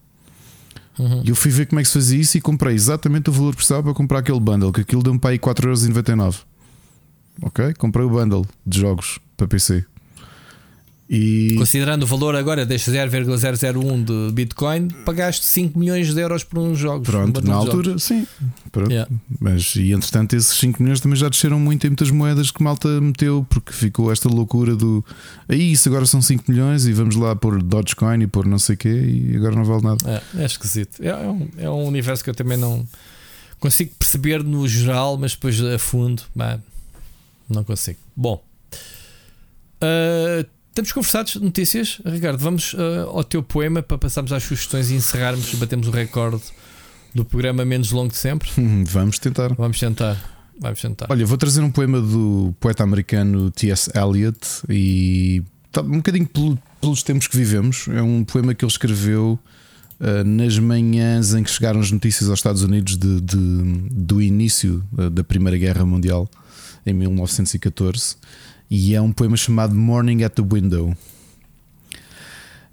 Uhum. E eu fui ver como é que se fazia isso e comprei exatamente o valor que precisava para comprar aquele bundle, que aquilo deu-me para aí 4,99€. Ok? Comprei o bundle de jogos para PC. E Considerando o valor agora deste 0,001 de Bitcoin, pagaste 5 milhões de euros por uns jogos. um pronto, bundle na altura, jogos. sim. Pronto. Yeah. Mas e entretanto, esses 5 milhões também já desceram muito em muitas moedas que malta meteu, porque ficou esta loucura do aí isso agora são 5 milhões e vamos lá pôr Dogecoin e pôr não sei o quê e agora não vale nada. É, é esquisito. É, é um, é um universo que eu também não consigo perceber no geral, mas depois a fundo, bah, não consigo. Bom, ah, estamos conversados. Notícias, Ricardo. Vamos ah, ao teu poema para passarmos às sugestões e encerrarmos e batemos o recorde do programa menos longo de sempre. [laughs] Vamos tentar. Vamos tentar. Vamos tentar. Olha, vou trazer um poema do poeta americano T.S. Eliot e tá um bocadinho pelo- pelos tempos que vivemos. É um poema que ele escreveu ah, nas manhãs em que chegaram as notícias aos Estados Unidos de- de- do início ah, da Primeira Guerra Mundial em 1914 e é um poema chamado Morning at the Window.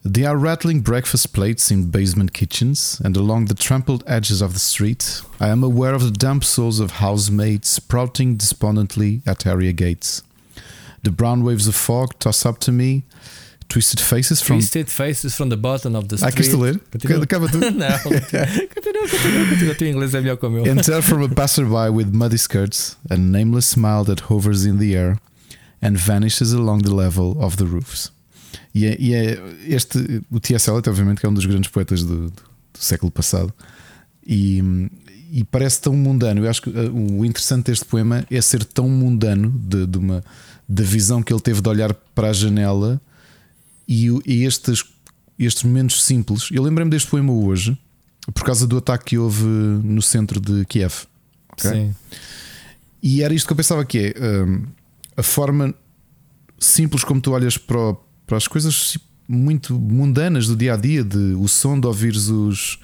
They are rattling breakfast plates in basement kitchens, and along the trampled edges of the street, I am aware of the damp souls of housemaids sprouting despondently at area gates. The brown waves of fog toss up to me, twisted faces from. Twisted faces from the bottom of the Ah, street. queres ler? Continua. Acaba tu. [laughs] não, continua, continua, continua. O teu inglês é melhor que o meu. Enter from a passerby with muddy skirts, a nameless smile that hovers in the air and vanishes along the level of the roofs. E é, e é este, o T.S. Eliot, obviamente, que é um dos grandes poetas do, do- do século passado, e, e parece tão mundano. Eu acho que uh, o interessante deste poema é ser tão mundano de, de uma, da visão que ele teve de olhar para a janela e, e estes, estes momentos simples. Eu lembrei-me deste poema hoje por causa do ataque que houve no centro de Kiev. ok? Sim. E era isto que eu pensava que é hum, a forma simples como tu olhas para, o- para as coisas muito mundanas do dia a dia, de o som de ouvires os,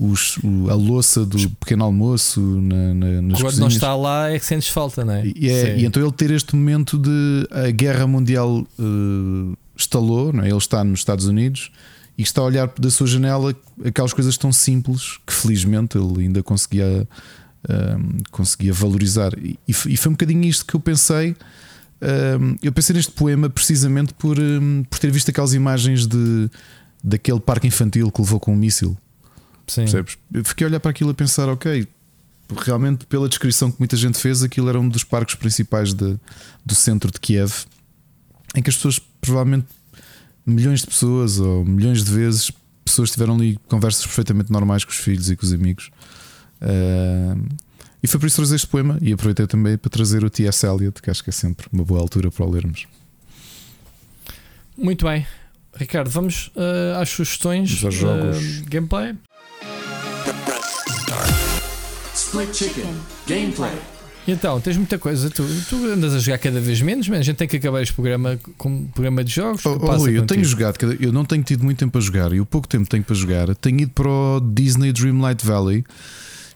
os, a louça do pequeno almoço na, na, nas Quando não está lá é que sentes falta, não é? E, é- e então ele ter este momento de a guerra mundial eh, estalou, não é? ele está nos Estados Unidos e está a olhar da sua janela aquelas coisas tão simples que felizmente ele ainda conseguia, conseguia valorizar. E, e foi um bocadinho isto que eu pensei. ehm, eu pensei neste poema precisamente por, ehm, por ter visto aquelas imagens de, daquele parque infantil que levou com um míssil. Sim. Percebes? Eu fiquei a olhar para aquilo a pensar, ok, realmente pela descrição que muita gente fez, aquilo era um dos parques principais de- do centro de Kiev, em que as pessoas, provavelmente milhões de pessoas ou milhões de vezes, pessoas tiveram ali conversas perfeitamente normais com os filhos e com os amigos. Ah, e foi por isso que trouxe este poema e aproveitei também para trazer o T.S. Eliot, que acho que é sempre uma boa altura para o lermos. Muito bem. Ricardo, vamos ah, às sugestões. Vamos aos jogos. ah, gameplay. Split Chicken. Gameplay. Então, tens muita coisa. Tu, tu andas a jogar cada vez menos, mas a gente tem que acabar este programa com programa de jogos. Oh, oh, Rui, eu contigo? tenho jogado, eu não tenho tido muito tempo para jogar e o pouco tempo que tenho para jogar, tenho ido para o Disney Dreamlight Valley,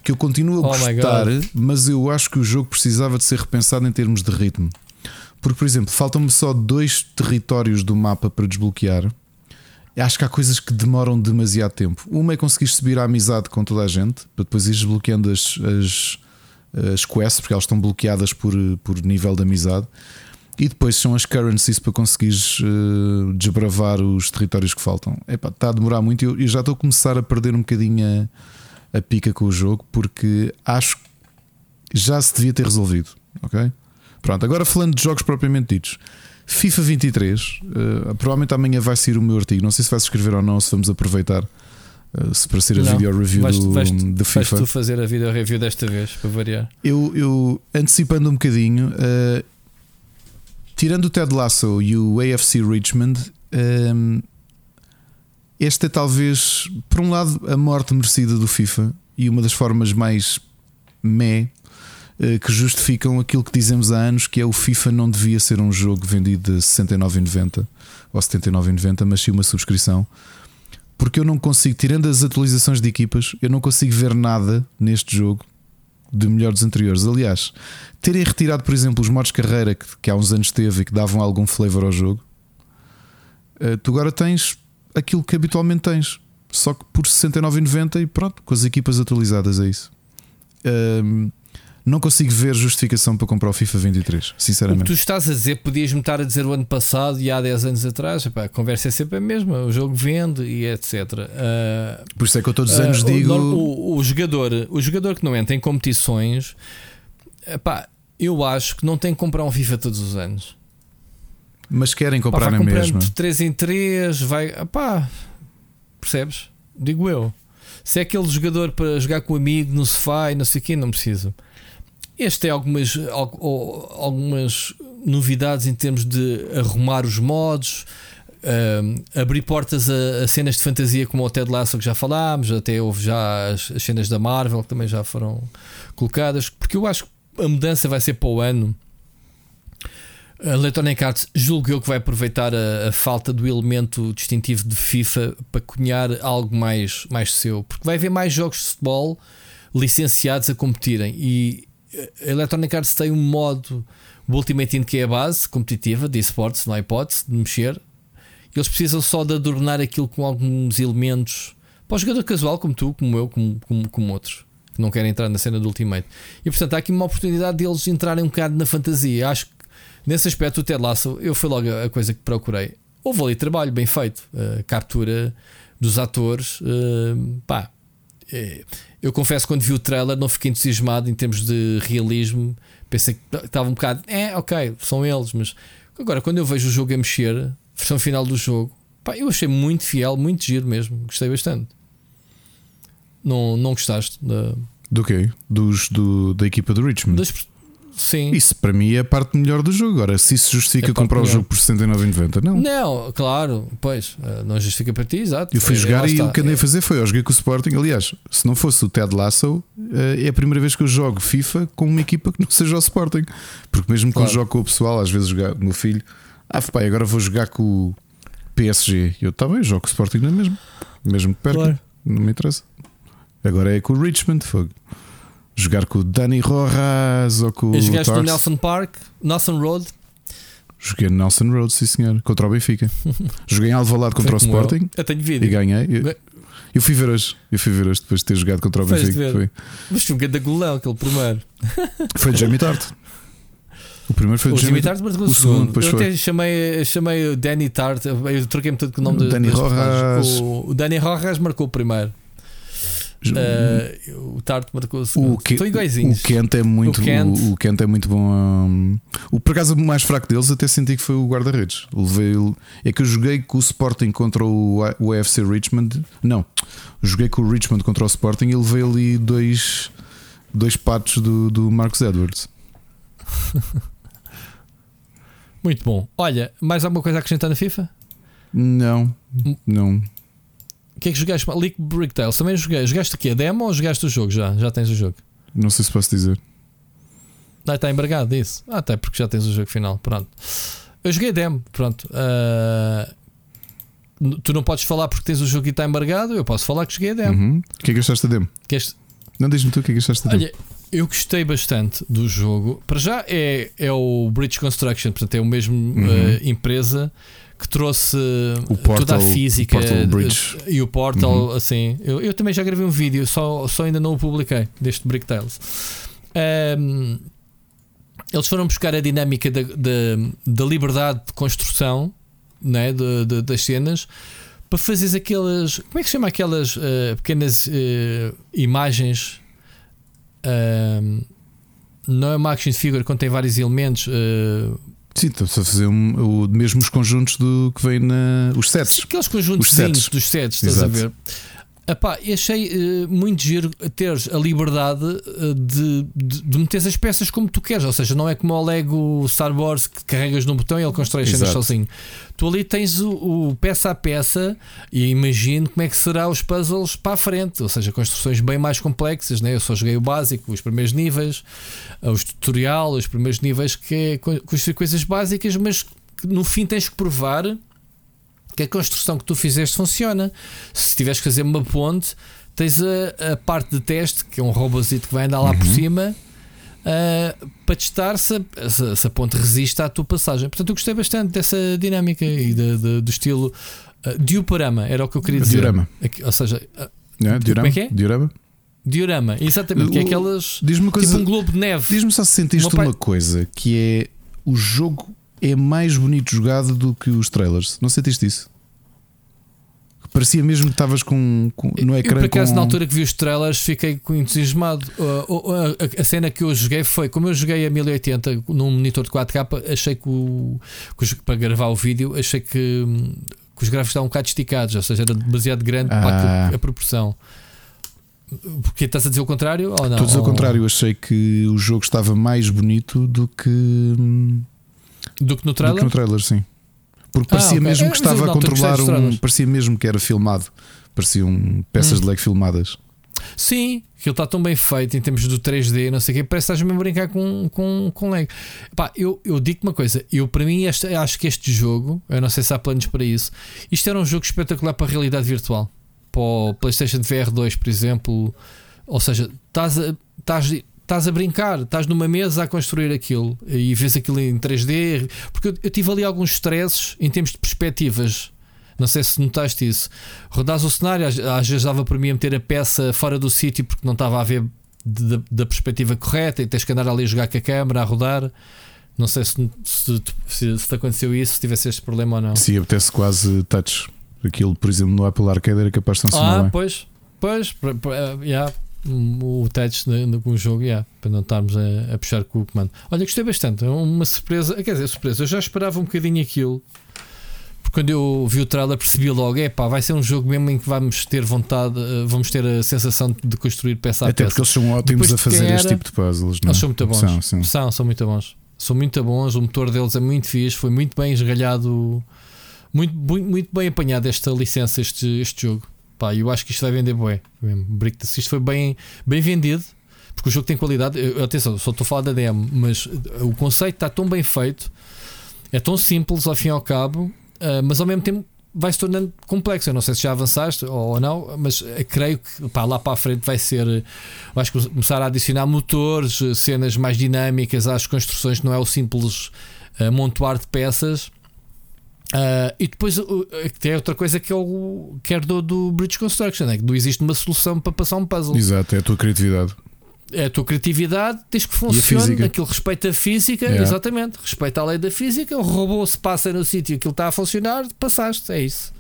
que eu continuo a Oh gostar, mas eu acho que o jogo precisava de ser repensado em termos de ritmo. Porque, por exemplo, faltam-me só dois territórios do mapa para desbloquear. Acho que há coisas que demoram demasiado tempo. Uma é conseguir subir a amizade com toda a gente, para depois ir desbloqueando as, as, as quests, porque elas estão bloqueadas por, por nível de amizade. E depois são as currencies para conseguires eh, desbravar os territórios que faltam. Epá, está a demorar muito e eu, eu já estou a começar a perder um bocadinho a, a pica com o jogo porque acho que já se devia ter resolvido. Ok? Pronto, agora falando de jogos propriamente ditos, FIFA 23, uh, provavelmente amanhã vai sair o meu artigo. Não sei se vais escrever ou não, se vamos aproveitar. Uh, se para ser a Não. video review Vais, do, vais, vais FIFA. tu fazer a video review desta vez, para variar. Eu, eu antecipando um bocadinho, uh, tirando o Ted Lasso e o AFC Richmond, um, esta é talvez, por um lado, a morte merecida do FIFA e uma das formas mais meh uh, que justificam aquilo que dizemos há anos, que é o FIFA não devia ser um jogo vendido de 69,90 ou 79,90, mas sim uma subscrição. Porque eu não consigo, tirando as atualizações de equipas, eu não consigo ver nada neste jogo de melhor dos anteriores. Aliás, terem retirado, por exemplo, os modos carreira que, que há uns anos teve e que davam algum flavor ao jogo, eh, tu agora tens aquilo que habitualmente tens, só que por 69,90 e pronto, com as equipas atualizadas é isso. Ahm, não consigo ver justificação para comprar o FIFA 23, O que sinceramente. tu estás a dizer, podias-me estar a dizer o ano passado e há 10 anos atrás. Epá, a conversa é sempre a mesma, o jogo vende e etc. Ah, Por isso é que eu todos os anos ah, o- digo. O, o jogador, o jogador que não entra em competições, epá, eu acho que não tem que comprar um FIFA todos os anos. Mas querem Pá, comprar vai na mesma. de 3 em 3, vai. Pá, percebes? Digo eu. Se é aquele jogador para jogar com um amigo no sofá e não sei o quê, não preciso. Este tem algumas, al- al- algumas novidades em termos de arrumar os modos, ahm, abrir portas a, a cenas de fantasia como o Ted Lasso que já falámos, até houve já as, as cenas da Marvel que também já foram colocadas, porque eu acho que a mudança vai ser para o ano. A Electronic Arts julgo eu que vai aproveitar a, a falta do elemento distintivo de FIFA para cunhar algo mais, mais seu, porque vai haver mais jogos de futebol licenciados a competirem e a Electronic Arts tem um modo o Ultimate Team que é a base competitiva de esportes, não há hipótese de mexer. Eles precisam só de adornar aquilo com alguns elementos para o jogador casual, como tu, como eu, como, como, como outros que não querem entrar na cena do Ultimate. E portanto há aqui uma oportunidade deles entrarem um bocado na fantasia. Acho que nesse aspecto o Ted Lasso eu foi logo a coisa que procurei. Houve ali trabalho bem feito, a captura dos atores, eh, pá. eh, eu confesso quando vi o trailer não fiquei entusiasmado em termos de realismo. Pensei que estava um bocado, é, ok, são eles, mas agora quando eu vejo o jogo a mexer, versão final do jogo, pá, eu achei muito fiel, muito giro mesmo, gostei bastante. Não, não gostaste da, Do quê? Dos, do, da equipa do Richmond. das, sim, Isso para mim é a parte melhor do jogo. Agora, se isso justifica É comprar o melhor. jogo por 69,90, não. Não, claro, pois, eh, não justifica para ti, exato. Eu fui É, jogar e está. o que andei É, a fazer foi eu joguei com o Sporting. Aliás, se não fosse o Ted Lasso, eh, é a primeira vez que eu jogo FIFA com uma equipa que não seja o Sporting. Porque mesmo quando Claro. jogo com o pessoal, às vezes jogar, o meu filho, ah, pai, agora vou jogar com o PSG. Eu está bem, jogo com o Sporting na mesma, mesmo que perca, Claro. não me interessa. Agora é com o Richmond, fogo. Jogar com o Dani Rojas ou com E o jogaste no Tars. Nelson Park, Nelson Road, Joguei no Nelson Road, sim senhor, contra o Benfica. [laughs] Joguei em Alvalade contra o como eu. Sporting Eu tenho e vídeo. ganhei. Eu, eu fui ver hoje, eu fui ver hoje depois de ter jogado contra o Benfica. Foi, Mas foi um grande golão, aquele primeiro. [laughs] foi de Jamie Tart. O primeiro foi O Jimmy Jamie Tart marcou o o segundo, Eu foi. até chamei, chamei o Danny Tart, eu troquei-me todo com o nome O de, Danny Rojas. O, o Danny Rojas marcou o primeiro. Eh, o Tart marcou o que, Estão o. Kent é muito O Kent. O, o Kent é muito bom. hum, o por acaso o mais fraco deles até senti que foi o guarda-redes. Levei é que eu joguei com o Sporting contra o, o AFC Richmond. Não, joguei com o Richmond contra o Sporting e levei ali dois, dois patos do, do Marcos Edwards. [laughs] Muito bom. Olha, mais alguma coisa a acrescentar na FIFA? Não, Hum. não. O que é que jogaste? League Brick Tales. Também joguei. Jogaste aqui a demo ou jogaste o jogo já? Já tens o jogo? Não sei se posso dizer. Ah, está embargado isso. Ah, até porque já tens o jogo final. Pronto. Eu joguei a demo. Pronto. N- tu não podes falar porque tens o jogo e está embargado. Eu posso falar que joguei a demo. Uhum. O que é que achaste da demo? Queres- Não, diz-me tu o que é que achaste da demo. Olha, eu gostei bastante do jogo. Para já é, é o Bridge Construction, portanto, é o mesmo Uhum. eh, empresa que trouxe O toda Portal- a física o Portal eh, Bridge. e o Portal. Uhum. Assim, eu, eu também já gravei um vídeo, só, só ainda não o publiquei deste Brick Tales. Ahm, eles foram buscar a dinâmica da, da, da liberdade de construção né, de, de- das cenas para fazeres aquelas. Como é que se chama aquelas eh, pequenas eh, imagens? Não é uma action figure quando tem vários elementos. eh, Sim, estamos a fazer um, o, mesmo os conjuntos do que vem na. Os sets. Aqueles conjuntos Os sets. dos sets, estás a Exato. ver? Epá, achei eh, muito giro teres a liberdade eh, de, de, de meteres as peças como tu queres, ou seja, não é como o Lego Star Wars que carregas no botão e ele constrói as cenas sozinho. Tu ali tens o, o peça a peça e imagino como é que será os puzzles para a frente, ou seja, construções bem mais complexas. Né? Eu só joguei o básico, os primeiros níveis, eh, os tutorial, os primeiros níveis que é co- construir coisas básicas, mas no fim tens que provar que a construção que tu fizeste funciona. Se tiveres que fazer uma ponte, tens a, a parte de teste, que é um robôzito que vai andar lá por cima. ah, para testar se a, se- se a ponte resiste à tua passagem. Portanto, eu gostei bastante dessa dinâmica e de- de- do estilo ah, diorama, era o que eu queria dizer. Diorama. Aqui- ou seja, Não é? Diorama? é que é? Diorama? diorama, exatamente, que é aquelas. Diz-me uma coisa. Tipo um globo de neve. Diz-me só se sentiste Uma uma coisa que é o jogo é mais bonito jogado do que os trailers. Não sentiste isso? Parecia mesmo que estavas com, com- no Eu, ecrã por acaso, com... na altura que vi os trailers, fiquei com entusiasmado. Uh, a, a cena que eu joguei foi, como eu joguei a 1080 num monitor de 4K, achei que, o, que para gravar o vídeo, achei que, hum, que os gráficos estavam um bocado esticados, ou seja, era demasiado grande para Ah. aquilo- a proporção. Porque estás a dizer o contrário? Ou não? Estou a dizer o contrário, achei que o jogo estava mais bonito do que, hum, Do que no do trailer? que no trailer, sim. Porque parecia ok. mesmo É, que eu estava a controlar um. Parecia mesmo que era filmado. Pareciam peças Hum. de Lego filmadas. Sim, aquilo está tão bem feito em termos do 3D, não sei o quê, parece que estás mesmo a brincar com, com, com Lego. Pá, eu, eu digo uma coisa, eu para mim este, acho que este jogo, eu não sei se há planos para isso, isto era um jogo espetacular para a realidade virtual. Para o PlayStation VR 2, por exemplo. Ou seja, estás estás, estás a brincar, estás numa mesa a construir aquilo e vês aquilo em 3D. Porque eu, eu tive ali alguns stresses em termos de perspectivas. Não sei se notaste isso. Rodares o cenário, às, às vezes dava para mim a meter a peça fora do sítio porque não estava a ver de- da, da perspectiva correta e tens que andar ali a jogar com a câmera, a rodar. Não sei se, se, se, se te aconteceu isso, se tivesse este problema ou não. Se apetece quase touch. Aquilo, por exemplo, no Apple Arcade era capaz de funcionar Ah, bem. pois, pois, eh, yeah, o touch com o jogo, yeah, para não estarmos a, a puxar com o comando. Olha, gostei bastante, é uma surpresa, quer dizer, surpresa, eu já esperava um bocadinho aquilo, porque quando eu vi o trailer percebi logo, é pá, vai ser um jogo mesmo em que vamos ter vontade, eh, vamos ter a sensação de construir peça a Até peça. porque eles são ótimos Depois a fazer quem este era- tipo de puzzles. Não? é? Eles são muito bons. São, são. São, são muito bons. São muito bons. O motor deles é muito fixe. Foi muito bem esgalhado. Muito, muito, muito bem apanhado esta licença, este, este jogo. Pá, eu acho que isto vai vender mesmo. Brick- isto foi bem, bem vendido, porque o jogo tem qualidade. Eu- atenção, só estou a falar da demo, mas o conceito está tão bem feito, é tão simples ao fim e ao cabo, ah, mas ao mesmo tempo vai se tornando complexo. Eu não sei se já avançaste ou não, mas eh, creio que pá, lá para a frente vai ser. eh, Vais começar a adicionar motores, eh, cenas mais dinâmicas às construções, não é o simples eh, amontoar de peças. Ah, e depois uh, tem outra coisa que é o que é do, do Bridge Construction, é que não existe uma solução para passar um puzzle. Exato, é a tua criatividade. É a tua criatividade, tens que funcionar, aquilo respeita a física, Yeah. exatamente, respeita a lei da física, o robô se passa no sítio aquilo está a funcionar, passaste, é isso.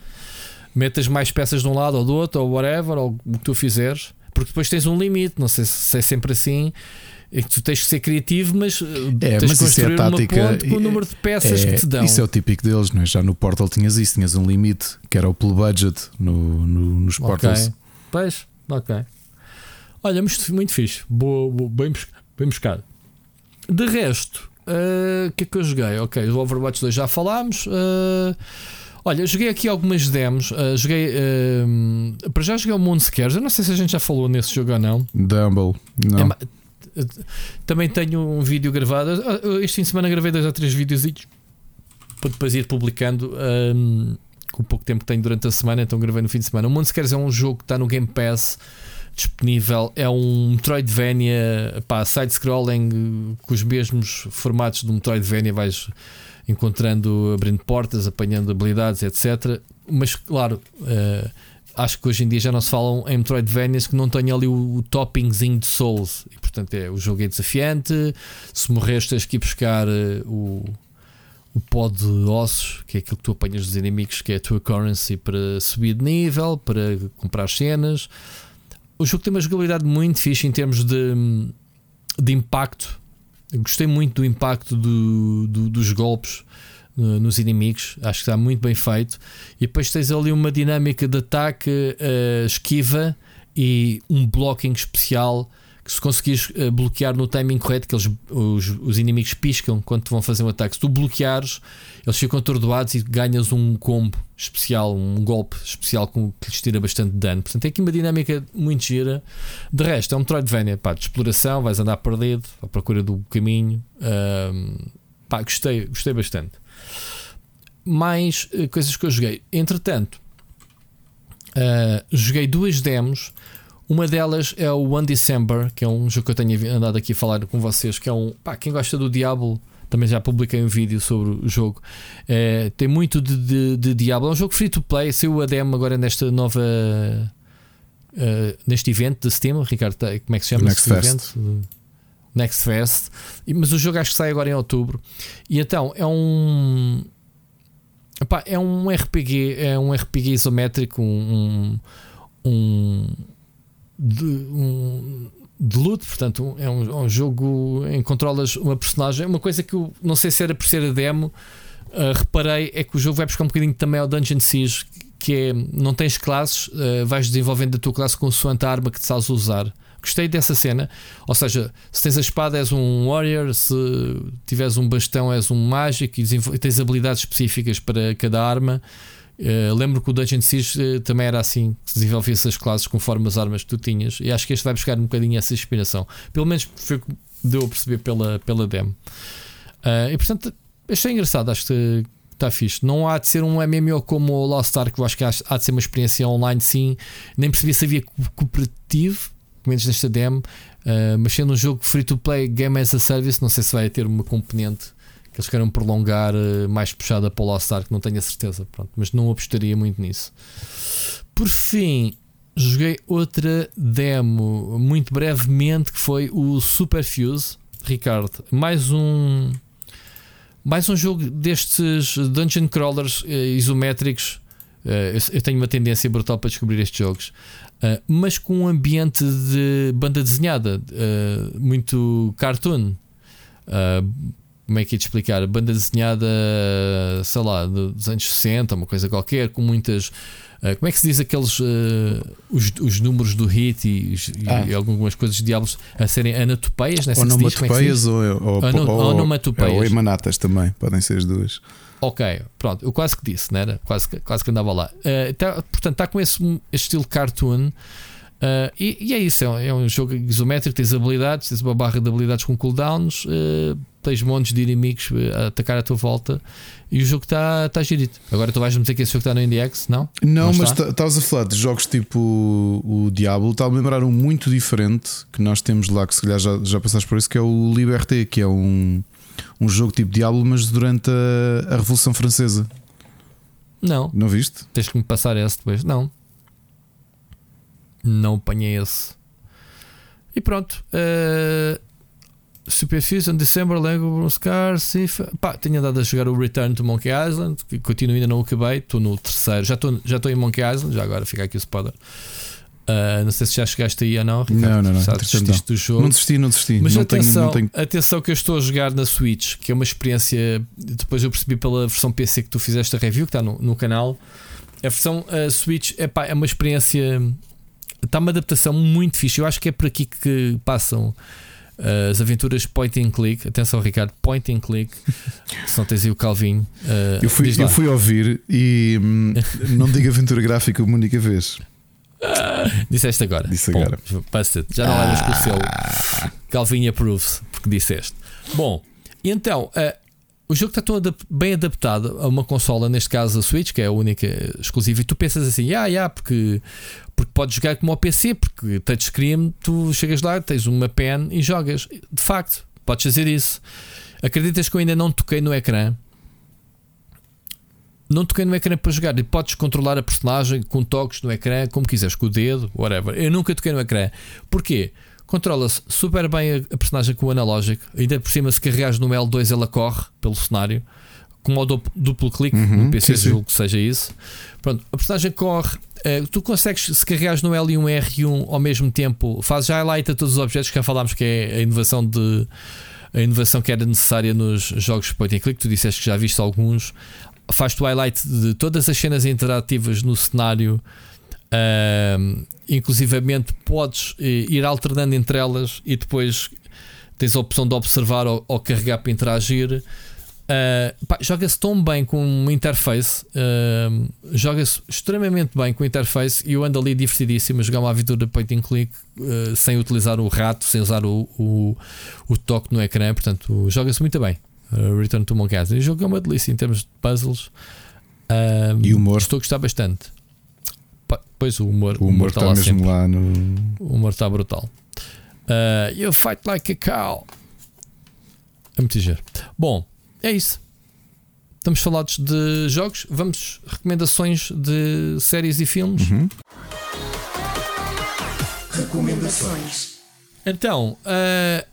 Metas mais peças de um lado ou do outro, ou whatever, ou o que tu fizeres, porque depois tens um limite, não sei se é sempre assim. É que tu tens que ser criativo, mas uh, É, tens mas que isso é construir tática. uma ponte com o número de peças É, que te dão. Isso é o típico deles, não é? Já no Portal tinhas isso, tinhas um limite que era o pelo budget no, no- nos Portals. Ok. Pois, ok. Olha, muito, muito fixe. Boa, boa, bem, bem buscado. De resto, eh, o que é que eu joguei? Ok, o Overwatch 2 já falámos. eh, olha, joguei aqui algumas demos. eh, joguei. eh, para já joguei o Moonscares. Eu não sei se a gente já falou nesse jogo ou não. Dumble, não. É eh, também tenho um vídeo gravado. Ah, Este fim de semana gravei dois ou três vídeos para depois ir publicando. ahm, com o pouco tempo que tenho durante a semana, então gravei no fim de semana. O Moonscares é um jogo que está no Game Pass disponível. É um Metroidvania, side-scrolling, com os mesmos formatos do Metroidvania. Vais encontrando, abrindo portas, apanhando habilidades, etc. Mas, claro. eh, Acho que hoje em dia já não se falam em Metroidvanias que não tenham ali o, o toppingzinho de Souls. E portanto é, o jogo é desafiante. Se morreres, tens que ir buscar eh, o, o pó de ossos, que é aquilo que tu apanhas dos inimigos, que é a tua currency para subir de nível, para comprar cenas. O jogo tem uma jogabilidade muito fixe em termos de, de impacto. Gostei muito do impacto do, do- dos golpes uh, nos inimigos. Acho que está muito bem feito. E depois tens ali uma dinâmica de ataque, uh, esquiva e um blocking especial. Que se conseguires uh, bloquear no timing correto, que eles, os, os inimigos piscam quando te vão fazer um ataque. Se tu bloqueares, eles ficam atordoados e ganhas um combo especial, um golpe especial com, que lhes tira bastante dano. Portanto, tem aqui uma dinâmica muito gira. De resto, é um Metroidvania pá, de exploração, vais andar perdido à procura do caminho. Pá, gostei, gostei bastante. Mais eh, coisas que eu joguei. Entretanto, ah, joguei duas demos. Uma delas é o One December, que é um jogo que eu tenho andado aqui a falar com vocês. Que é um. Pá, quem gosta do Diablo, também já publiquei um vídeo sobre o jogo. Eh, tem muito de, de, de Diablo. É um jogo free to play. Saiu a demo agora nesta nova. eh, neste evento de Steam, Ricardo, como é que se chama? Next Fest. Next Fest. Mas o jogo acho que sai agora em outubro. E então é um. Epá, é um RPG, é um RPG isométrico, um, um, de, um de portanto, é um, é um jogo em que controlas uma personagem. Uma coisa que eu não sei se era por ser a demo, ah, reparei é que o jogo vai buscar um bocadinho também ao Dungeon Siege, que é não tens classes, ah, vais desenvolvendo a tua classe consoante a arma que te sabes usar. Gostei dessa cena, ou seja, se tens a espada és um warrior, se tiveres um bastão és um mágico e tens habilidades específicas para cada arma. Uh, lembro que o Dungeon Siege uh, também era assim, que se desenvolvia essas classes conforme as armas que tu tinhas, e acho que este vai buscar um bocadinho essa inspiração. Pelo menos foi o que deu a perceber pela, pela demo. Uh, e portanto, achei engraçado, acho que está fixe. Não há de ser um MMO como o Lost Ark, eu acho que há há de ser uma experiência online, sim. Nem percebi se havia co- cooperativo, menos nesta demo, uh, mas sendo um jogo free to play, game as a service, não sei se vai ter uma componente que eles queiram prolongar eh, mais puxada para o Lost Ark, não tenho a certeza, pronto, mas não apostaria muito nisso. Por fim, joguei outra demo muito brevemente que foi o Super Fuse, Ricardo. Mais um mais um jogo destes dungeon crawlers eh, isométricos. Eh, eu, eu tenho uma tendência brutal para descobrir estes jogos, eh, mas com um ambiente de banda desenhada, eh, muito cartoon. Eh, como é que ia te explicar? Banda desenhada, sei lá, dos anos 60, uma coisa qualquer, com muitas. como é que se diz aqueles. os, os números do hit e, e Ah. algumas coisas de diabos a serem anatopeias, é assim diz? Como é diz? Onomatopeias ou, ou, Ono- ou, onomatopeias. ou emanatas também, podem ser as duas. Ok, pronto, eu quase que disse, não era? Quase, que- quase que andava lá. Eh, tá- portanto, está com esse, este estilo cartoon. eh, e, e é isso, é um, é um jogo isométrico, tens habilidades, tens uma barra de habilidades com cooldowns, eh, tens montes de inimigos a atacar à tua volta e o jogo está tá girito. Agora tu vais-me dizer que esse jogo está no IndieX, não? Não, Não mas estavas a falar de jogos tipo o, o Diablo, está a lembrar um muito diferente que nós temos lá, que se calhar já, já passaste por isso, que é o Liberté, que é um, um jogo tipo Diablo, mas durante a, a Revolução Francesa. Não, Não viste? tens que me passar esse depois. Não, não apanhei esse. E pronto. eh, Super Fusion, December, Lego Scar, Sif. Pá, tenho andado a jogar o Return to Monkey Island, que continuo ainda não acabei. Estou no terceiro, já estou já em Monkey Island, já agora fica aqui o spoiler. Ah, não sei se já chegaste aí ou não, Ricardo. Não, não, não, entretanto desististe do jogo. Não desisti, não desisti. Mas não, tenho, atenção, não tenho. atenção que eu estou a jogar na Switch, que é uma experiência. Depois eu percebi pela versão PC que tu fizeste a review, que está no, no canal. A versão uh, Switch epá, é uma experiência. Está uma adaptação muito fixe. Eu acho que é por aqui que passam uh, as aventuras point and click. Atenção, Ricardo, point and click. [laughs] Se não tens aí o Calvinho. uh, Eu fui, eu fui ouvir e hum, [laughs] não digo aventura gráfica uma única vez. Disseste agora. Disse agora. passa-te. Já não levas com o seu Calvin approves, porque disseste. Bom, então, eh, o jogo está todo adap- bem adaptado a uma consola, neste caso a Switch, que é a única exclusiva, e tu pensas assim, ah, yeah, porque, porque podes jogar como ao PC, porque touchscreen, tu chegas lá, tens uma pen e jogas. De facto, podes fazer isso. Acreditas que eu ainda não toquei no ecrã? Não toquei no ecrã para jogar e podes controlar a personagem com toques no ecrã, como quiseres, com o dedo, whatever. Eu nunca toquei no ecrã. Porquê? Controla-se super bem a, personagem com o analógico, ainda por cima, se carregares no L2, ela corre pelo cenário, com o duplo, duplo clique Uhum, no PC, sim, julgo que seja isso. Pronto, a personagem corre. eh, tu consegues, se carregares no L e um R1 ao mesmo tempo, fazes highlight a todos os objetos que já falámos, que é a inovação de a inovação que era necessária nos jogos point and click. Tu disseste que já viste alguns. Faz-te o highlight de todas as cenas interativas no cenário. Uh, inclusivamente podes eh, ir alternando entre elas e depois tens a opção de observar ou, ou carregar para interagir. Uh, joga-se tão bem com uma interface, uh, joga-se extremamente bem com a interface e eu ando ali divertidíssimo a jogar uma aventura point and click uh, sem utilizar o rato, sem usar o, o, o toque no ecrã. Portanto, joga-se muito bem. Return to Monkey Island. O jogo é uma delícia em termos de puzzles e humor. Estou a gostar bastante. Pois o humor, o humor, está, está mesmo sempre. lá no. O humor está brutal. Uh, you fight like a cow. É muito ligeiro. Bom, é isso. Estamos falados de jogos. Vamos recomendações de séries e filmes. Uhum. Recomendações. Então, uh,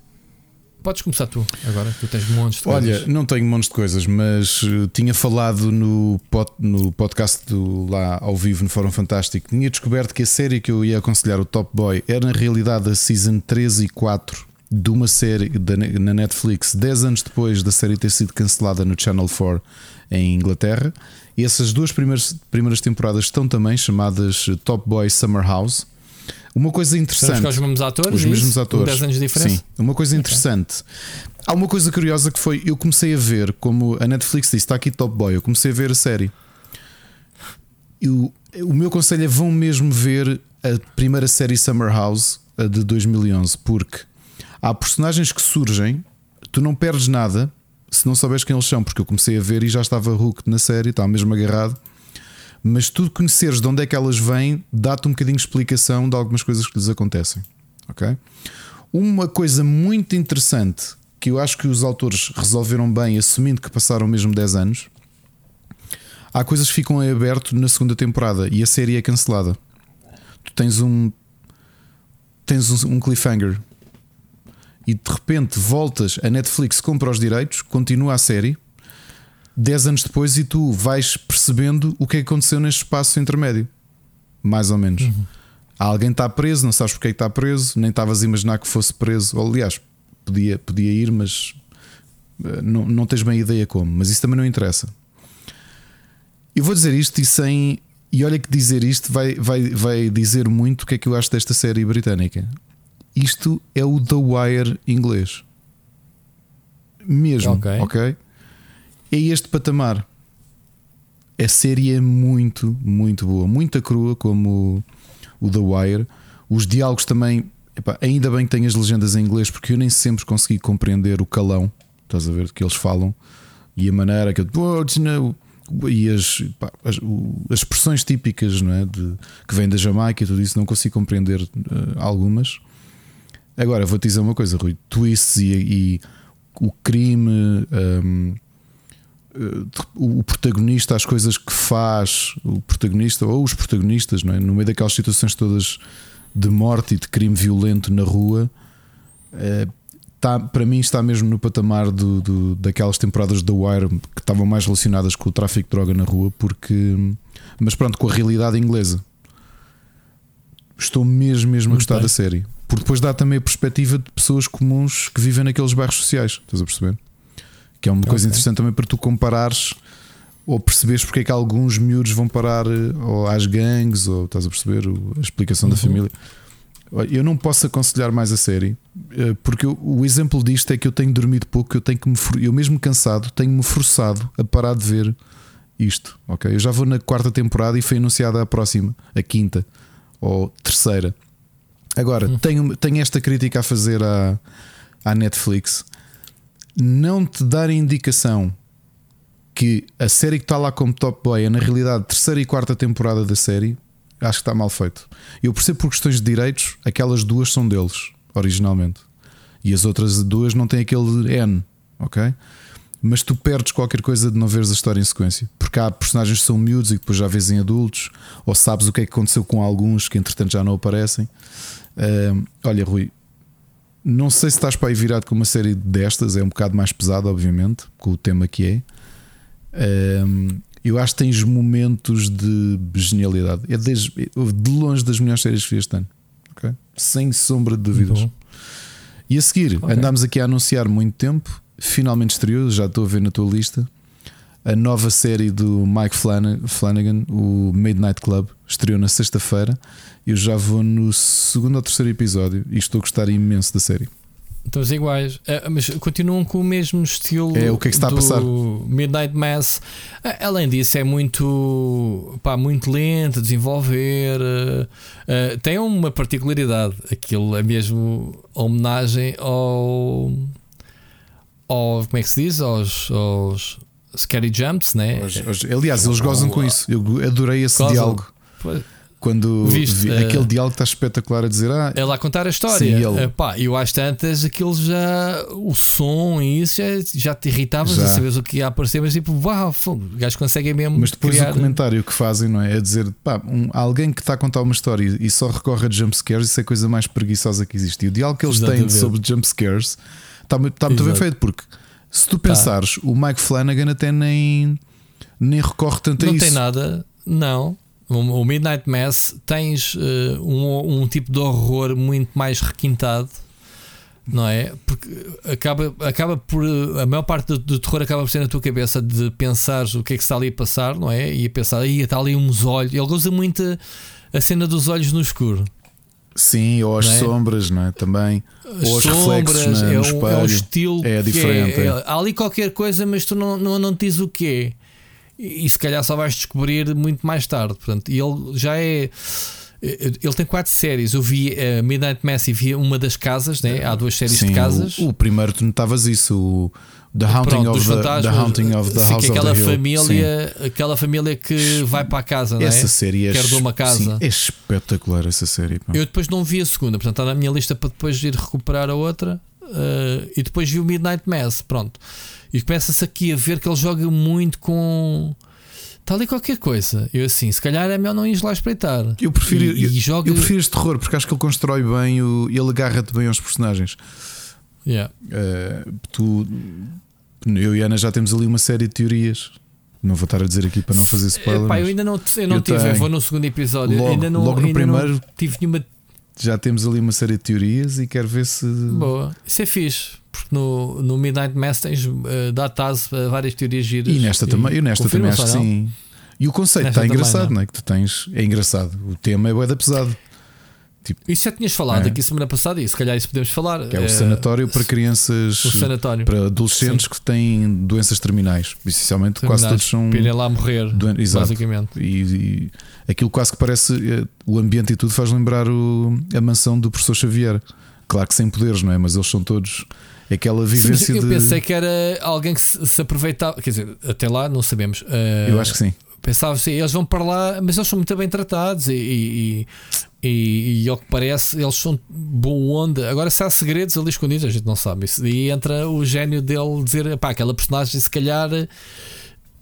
Podes começar tu agora, tu tens montes de Olha, coisas. Olha, não tenho montes de coisas, mas uh, tinha falado no, pod, no podcast do, lá ao vivo no Fórum Fantástico. Tinha descoberto que a série que eu ia aconselhar, o Top Boy, era na realidade a season 3 e 4 de uma série da, na Netflix, 10 anos depois da série ter sido cancelada no Channel 4 em Inglaterra. E essas duas primeiras, primeiras temporadas estão também chamadas Top Boy Summer House. Uma coisa interessante. os mesmos atores? Os mesmos atores. 10 anos de diferença? Sim. Uma coisa interessante. Okay. Há uma coisa curiosa que foi: eu comecei a ver, como a Netflix disse, está aqui Top Boy, eu comecei a ver a série. E o, o meu conselho é vão mesmo ver a primeira série Summer House, a de 2011, porque há personagens que surgem, tu não perdes nada se não souberes quem eles são, porque eu comecei a ver e já estava hooked na série, estava mesmo agarrado mas tu conheceres de onde é que elas vêm, dá-te um bocadinho de explicação de algumas coisas que lhes acontecem. Ok? Uma coisa muito interessante que eu acho que os autores resolveram bem, assumindo que passaram mesmo 10 anos, há coisas que ficam em aberto na segunda temporada e a série é cancelada. Tu tens um tens um cliffhanger e de repente voltas a Netflix compra os direitos, continua a série 10 anos depois e tu vais percebendo o que é que aconteceu neste espaço intermédio. Mais ou menos. Uhum. Alguém está preso, não sabes porque é que está preso, nem estavas a imaginar que fosse preso. Ou, aliás, podia, podia ir, mas eh, não, não tens bem ideia como. Mas isso também não interessa. Eu vou dizer isto e sem. E olha que dizer isto vai, vai, vai dizer muito o que é que eu acho desta série britânica. Isto é o The Wire inglês. Mesmo, ok? okay? É este patamar. A série é muito, muito boa, muita crua, como o, o The Wire. Os diálogos também, epá, ainda bem que tenho as legendas em inglês, porque eu nem sempre consegui compreender o calão, estás a ver, que eles falam e a maneira que eu. E as, as, as, expressões típicas não é, de, que vêm da Jamaica e tudo isso, não consigo compreender uh, algumas. Agora vou-te dizer uma coisa, Rui: twists e, e o crime. Um, o protagonista, as coisas que faz o protagonista ou os protagonistas, não é? no meio daquelas situações todas de morte e de crime violento na rua, é, tá, para mim está mesmo no patamar do, do, daquelas temporadas da Wire que estavam mais relacionadas com o tráfico de droga na rua, porque mas pronto, com a realidade inglesa. Estou mesmo, mesmo Muito a gostar bem. da série. Porque depois dá também a perspectiva de pessoas comuns que vivem naqueles bairros sociais. Estás a perceber? Que é uma coisa interessante também para tu comparares ou perceberes porque é que alguns miúdos vão parar eh, ou às gangues, ou estás a perceber a explicação uhum. da família. Eu não posso aconselhar mais a série, eh, porque eu, o exemplo disto é que eu tenho dormido pouco, eu tenho que me eu mesmo cansado, tenho-me forçado a parar de ver isto. Ok, eu já vou na quarta temporada e foi anunciada a próxima, a quinta ou terceira. Agora, uhum. tenho, tenho esta crítica a fazer à, à Netflix não te dar indicação que a série que está lá como top boy é na realidade terceira e quarta temporada da série, acho que está mal feito. Eu percebo por questões de direitos, aquelas duas são deles, originalmente. E as outras duas não têm aquele N, ok? Mas tu perdes qualquer coisa de não veres a história em sequência. Porque há personagens que são miúdos e depois já vês em adultos, ou sabes o que é que aconteceu com alguns que entretanto já não aparecem. Uh, olha, Rui, não sei se estás para aí virado com uma série destas, é um bocado mais pesado, obviamente, com o tema que é. Um, eu acho que tens momentos de genialidade. É de, de longe das melhores séries que vi este ano, okay? sem sombra de dúvidas. E a seguir, Ok. andámos aqui a anunciar muito tempo, finalmente estreou, já estou a ver na tua lista, a nova série do Mike Flana- Flanagan, o Midnight Club, estreou na sexta-feira. Eu já vou no segundo ou terceiro episódio e estou a gostar imenso da série. Estamos iguais, Eh, mas continuam com o mesmo estilo. É, o que é que está a do passar? Midnight Mass. Além disso, é muito, pá, muito lento a desenvolver. eh, eh, tem uma particularidade. Aquilo é mesmo homenagem ao. ao como é que se diz? Aos. aos Scary Jumps, né? Aliás, eles gozam com isso. Eu adorei esse Gozam. diálogo. Pois, Quando Viste, vi- eh, aquele diálogo está espetacular a dizer: Ah, É lá contar a história. Sim, ele- Eh, pá, eu às tantas, aquilo já. O som e isso já, já te irritavas Já. a o que ia aparecer, mas tipo, uau, os gajos conseguem mesmo. Mas depois criar... o comentário que fazem não é? É dizer, pá, um- alguém que está a contar uma história e só recorre a jumpscares, isso é a coisa mais preguiçosa que existe. E o diálogo que eles têm Exatamente. sobre jumpscares está, está muito bem feito, porque se tu pensares, o Mike Flanagan até nem, nem recorre tanto a Não isso. tem nada, não. O o Midnight Mass tens eh, um, um tipo de horror muito mais requintado, não é? Porque acaba, acaba por. A maior parte do, do terror acaba por ser na tua cabeça de pensar o que é que está ali a passar, não é? E a pensar, aí está ali uns olhos. Ele usa muito a, a cena dos olhos no escuro. Sim, ou as Não é? sombras, não é? Também. As Ou os reflexos sombras, na- é, no um, é um espelho. estilo É que diferente, é. Há ali qualquer coisa, mas tu não, não, não dizes o que é. E, e se calhar só vais descobrir muito mais tarde. Portanto, e ele já é. Ele tem quatro séries. Eu vi a Midnight Mass e vi uma das casas, né? há duas séries Sim, de casas. O, o primeiro tu notavas isso, o The Haunting, Pronto, of, the, the Haunting of the sim, House que of aquela the Hill. família, aquela família que vai para a casa, Sim. é? Essa série é, uma casa. sim, é espetacular essa série. Eu depois não vi a segunda, portanto está na minha lista para depois ir recuperar a outra. eh, e depois vi o Midnight Mass, pronto. E começa-se aqui a ver que ele joga muito com. Está ali qualquer coisa. Eu assim, se calhar é melhor não ir lá espreitar. Eu prefiro, E- eu, e joga- eu prefiro este terror porque acho que ele constrói bem o, ele agarra-te bem aos personagens. Yeah. Eh, tu, eu e Ana já temos ali uma série de teorias. Não vou estar a dizer aqui para não fazer spoiler. Epá, eu ainda não, eu não eu tive, eu vou no segundo episódio. Logo- ainda não, logo no ainda não primeiro- tive nenhuma Já temos ali uma série de teorias e quero ver se. boa. Isso é fixe, porque no, no Midnight Mass tens uh, dá-te a várias teorias giras. E nesta também, eu nesta também acho que sim. E o conceito Nesta está também, engraçado, não. não é? Que tu tens. É engraçado. O tema é bué da pesado. Isso já tinhas falado É. aqui semana passada, e se calhar isso podemos falar. Que é o Eh, sanatório para crianças. Sanatório. Para adolescentes que têm doenças terminais. Essencialmente, quase Terminais, todos são. para irem lá morrer, doen- Exato. basicamente. E, e aquilo quase que parece. eh, O ambiente e tudo faz lembrar o- a mansão do professor Xavier. Claro que sem poderes, não é? Mas eles são todos. Aquela vivência eu de. pensei que era alguém que se, se aproveitava, quer dizer, até lá não sabemos. Eh, Eu acho que sim. Pensava assim, eles vão para lá, mas eles são muito bem tratados e, e, e, e, e ao que parece, eles são boa onda. Agora, se há segredos ali escondidos, a gente não sabe. Isso daí entra o gênio dele dizer: pá, aquela personagem, se calhar,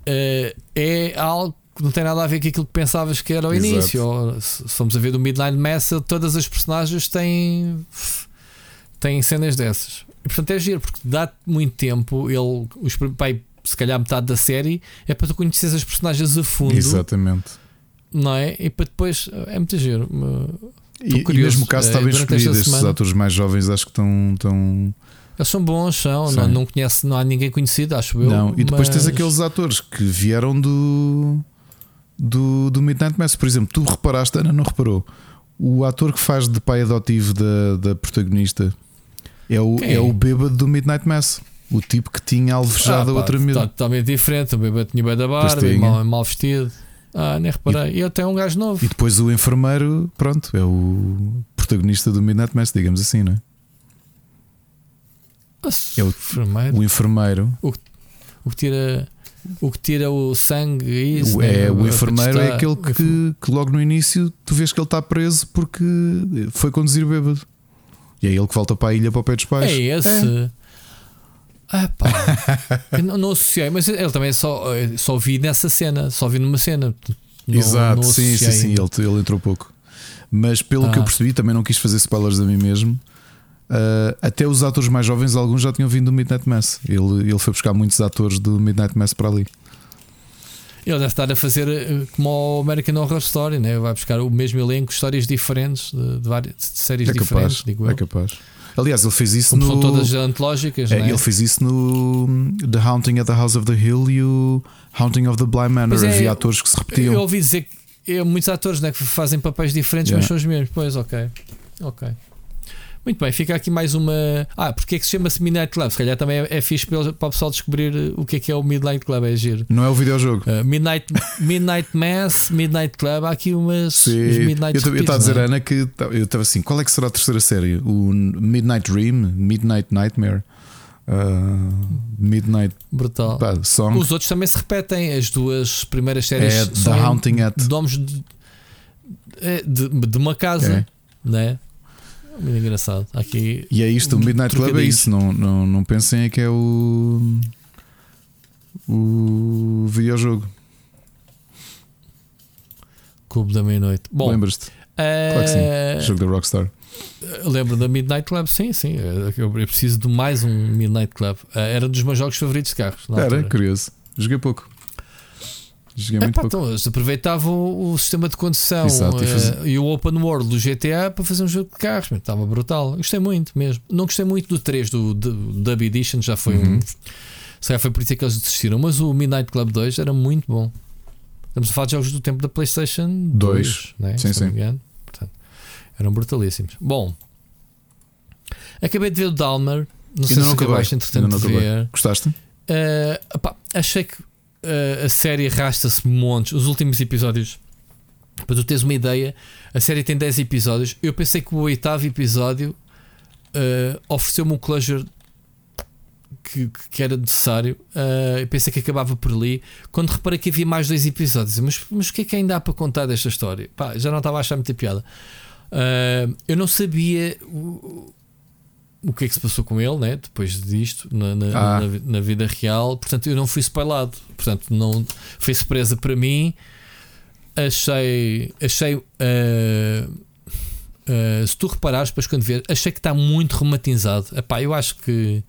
eh, é algo que não tem nada a ver com aquilo que pensavas que era ao Exato. início. Ou, se formos a ver do Midnight Mass, todas as personagens têm, têm cenas dessas. E portanto é giro, porque dá-te muito tempo. Ele, os, pai, se calhar metade da série é para tu conheceres as personagens a fundo, Exatamente. não é? E para depois é muito giro. E, e curioso. mesmo o caso está bem escolhido. Estes semana- atores mais jovens acho que estão. estão... Eles são bons, são, Sim. não, não conhece, não há ninguém conhecido, acho eu. Não, e depois tens mas- aqueles atores que vieram do, do, do Midnight Mass. Por exemplo, tu reparaste, Ana não reparou. O ator que faz de pai adotivo da, da protagonista é o, Quem? é o bêbado do Midnight Mass. O tipo que tinha alvejado Ah, a outra tá miúda. Totalmente diferente. O bebê tinha bem da barba, mal, mal vestido. Ah, nem reparei. E até um gajo novo. E depois o enfermeiro, pronto, é o protagonista do Midnight Mass, digamos assim, não é? é o- Enfermeiro. O enfermeiro, O que tira. O que tira o sangue e isso, o, né? é, o Para enfermeiro é aquele O que, que logo no início tu vês que ele está preso porque foi conduzir bêbado. E é ele que volta para a ilha para o pé dos pais. É esse. Ah, pá. Eu não, não associei, mas ele também só, eh, só vi nessa cena, só vi numa cena. Não- Exato, não sim, sim, sim, ele, ele entrou pouco. Mas pelo que Ah. eu percebi, também não quis fazer spoilers a mim mesmo. ah, até os atores mais jovens, alguns já tinham vindo do Midnight Mass. Ele, ele foi buscar muitos atores do Midnight Mass para ali. Ele deve estar a fazer eh, como o American Horror Story, né? vai buscar o mesmo elenco, histórias diferentes de, várias de séries É diferentes. capaz, digo é eu. capaz. Aliás, ele fez isso Como no. são todas antológicas, É, é? Ele fez isso no The Haunting at the House of the Hill e o Haunting of the Bly Manor. É, Havia atores que se repetiam. Eu ouvi dizer que é, muitos atores né, que fazem papéis diferentes, mas Yeah. são os mesmos. Pois, ok. Ok. Muito bem, fica aqui mais uma. Ah, porque é que se chama-se Midnight Club? Se calhar também é, é fixe para, para o pessoal descobrir eh, o que é que é o Midnight Club, é giro. Não é o videojogo. Uh, Midnight, Midnight Mass, Midnight Club, há aqui umas Sim. Midnight Eu estava a dizer, é? Ana, que eu estava assim: qual é que será a terceira série? O Midnight Dream? Midnight Nightmare? Uh, Midnight Brutal. pá, Song? Os outros também se repetem, as duas primeiras séries É The Haunting at. nomes de, é, de, de uma casa, É. né? Muito engraçado. Aqui E é isto, o Midnight Club é isso. Não, não, não pensem é que é o. O videojogo. Clube da Meia-Noite. Bom, Lembras-te? Claro que sim. eh, Jogo da Rockstar. lembro da Midnight Club, sim, sim. Eu, eu preciso de mais um Midnight Club. Eh, era um dos meus jogos favoritos de carros. Era altura. curioso. Joguei pouco. Joguei muito Epá, pouco. então, eles aproveitavam o, sistema de condução Exato, e eh, faz- e o open world do GTA para fazer um jogo de carros. meu, Estava brutal. Gostei muito mesmo. Não gostei muito do 3 do, do Dub Edition, já foi Uhum. um. Se calhar foi por isso que eles desistiram. Mas o Midnight Club 2 era muito bom. Estamos a falar de jogos do tempo da PlayStation 2, Dois. né? Sim, se sim. Portanto, eram brutalíssimos. Bom, acabei de ver o Dalmer. Não sei Ainda se não acabei. acabaste entretanto Ainda não de acabei. ver. Gostaste? Uh, opá, achei que a série arrasta-se montes. Os últimos episódios, para tu teres uma ideia, a série tem 10 episódios. Eu pensei que o oitavo episódio uh, ofereceu-me um closure que, que era necessário. Uh, eu pensei que acabava por ali. Quando reparei que havia mais dois episódios, mas, mas o que é que ainda há para contar desta história? Pá, já não estava a achar muita piada. Uh, eu não sabia o que é que se passou com ele, né? depois disto, na, na, Ah. na na vida real. Portanto, eu não fui spoilado. Portanto, não foi surpresa para mim. Achei. Achei. uh, uh, se tu reparares, depois quando ver, achei que está muito romantizado. Epá, eu acho que.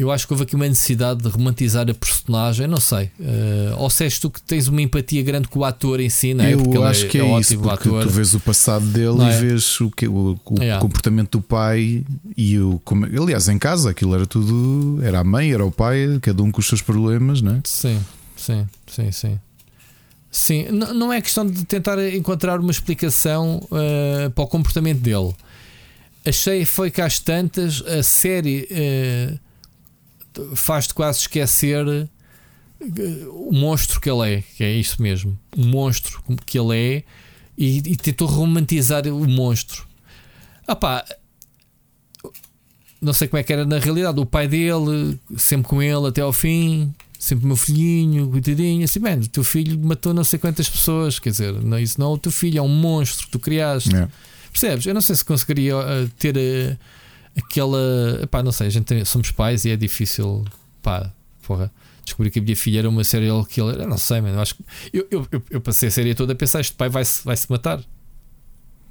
Eu acho que houve aqui uma necessidade de romantizar a personagem, não sei. Uh, ou se és tu que tens uma empatia grande com o ator em si, não é? Porque Eu ele acho que é, isso, ótimo porque ator. tu vês o passado dele Não e é? vês o, que, o, o Yeah. comportamento do pai e o. Como, aliás, em casa aquilo era tudo. Era a mãe, era o pai, cada um com os seus problemas, né? Sim, sim, sim, sim. Sim, n- não é questão de tentar encontrar uma explicação uh, para o comportamento dele. Achei foi que às tantas a série uh, faz-te quase esquecer uh, o monstro que ele é, que é isso mesmo, o monstro que ele é, e, e tentou romantizar o monstro. Ah pá, não sei como é que era na realidade. O pai dele, sempre com ele até ao fim, sempre meu filhinho, coitadinho. Assim, bem, o teu filho matou não sei quantas pessoas. Quer dizer, não, isso não é o teu filho, é um monstro que tu criaste. É. Percebes? Eu não sei se conseguiria uh, ter uh, aquela. Pá, não sei, a gente tem- somos pais e é difícil. Pá, porra. Descobri que a minha filha era uma serial killer. Eu não sei, mano. Eu, acho que, eu, eu, eu, eu passei a série toda a pensar: este pai vai-se vai -se matar.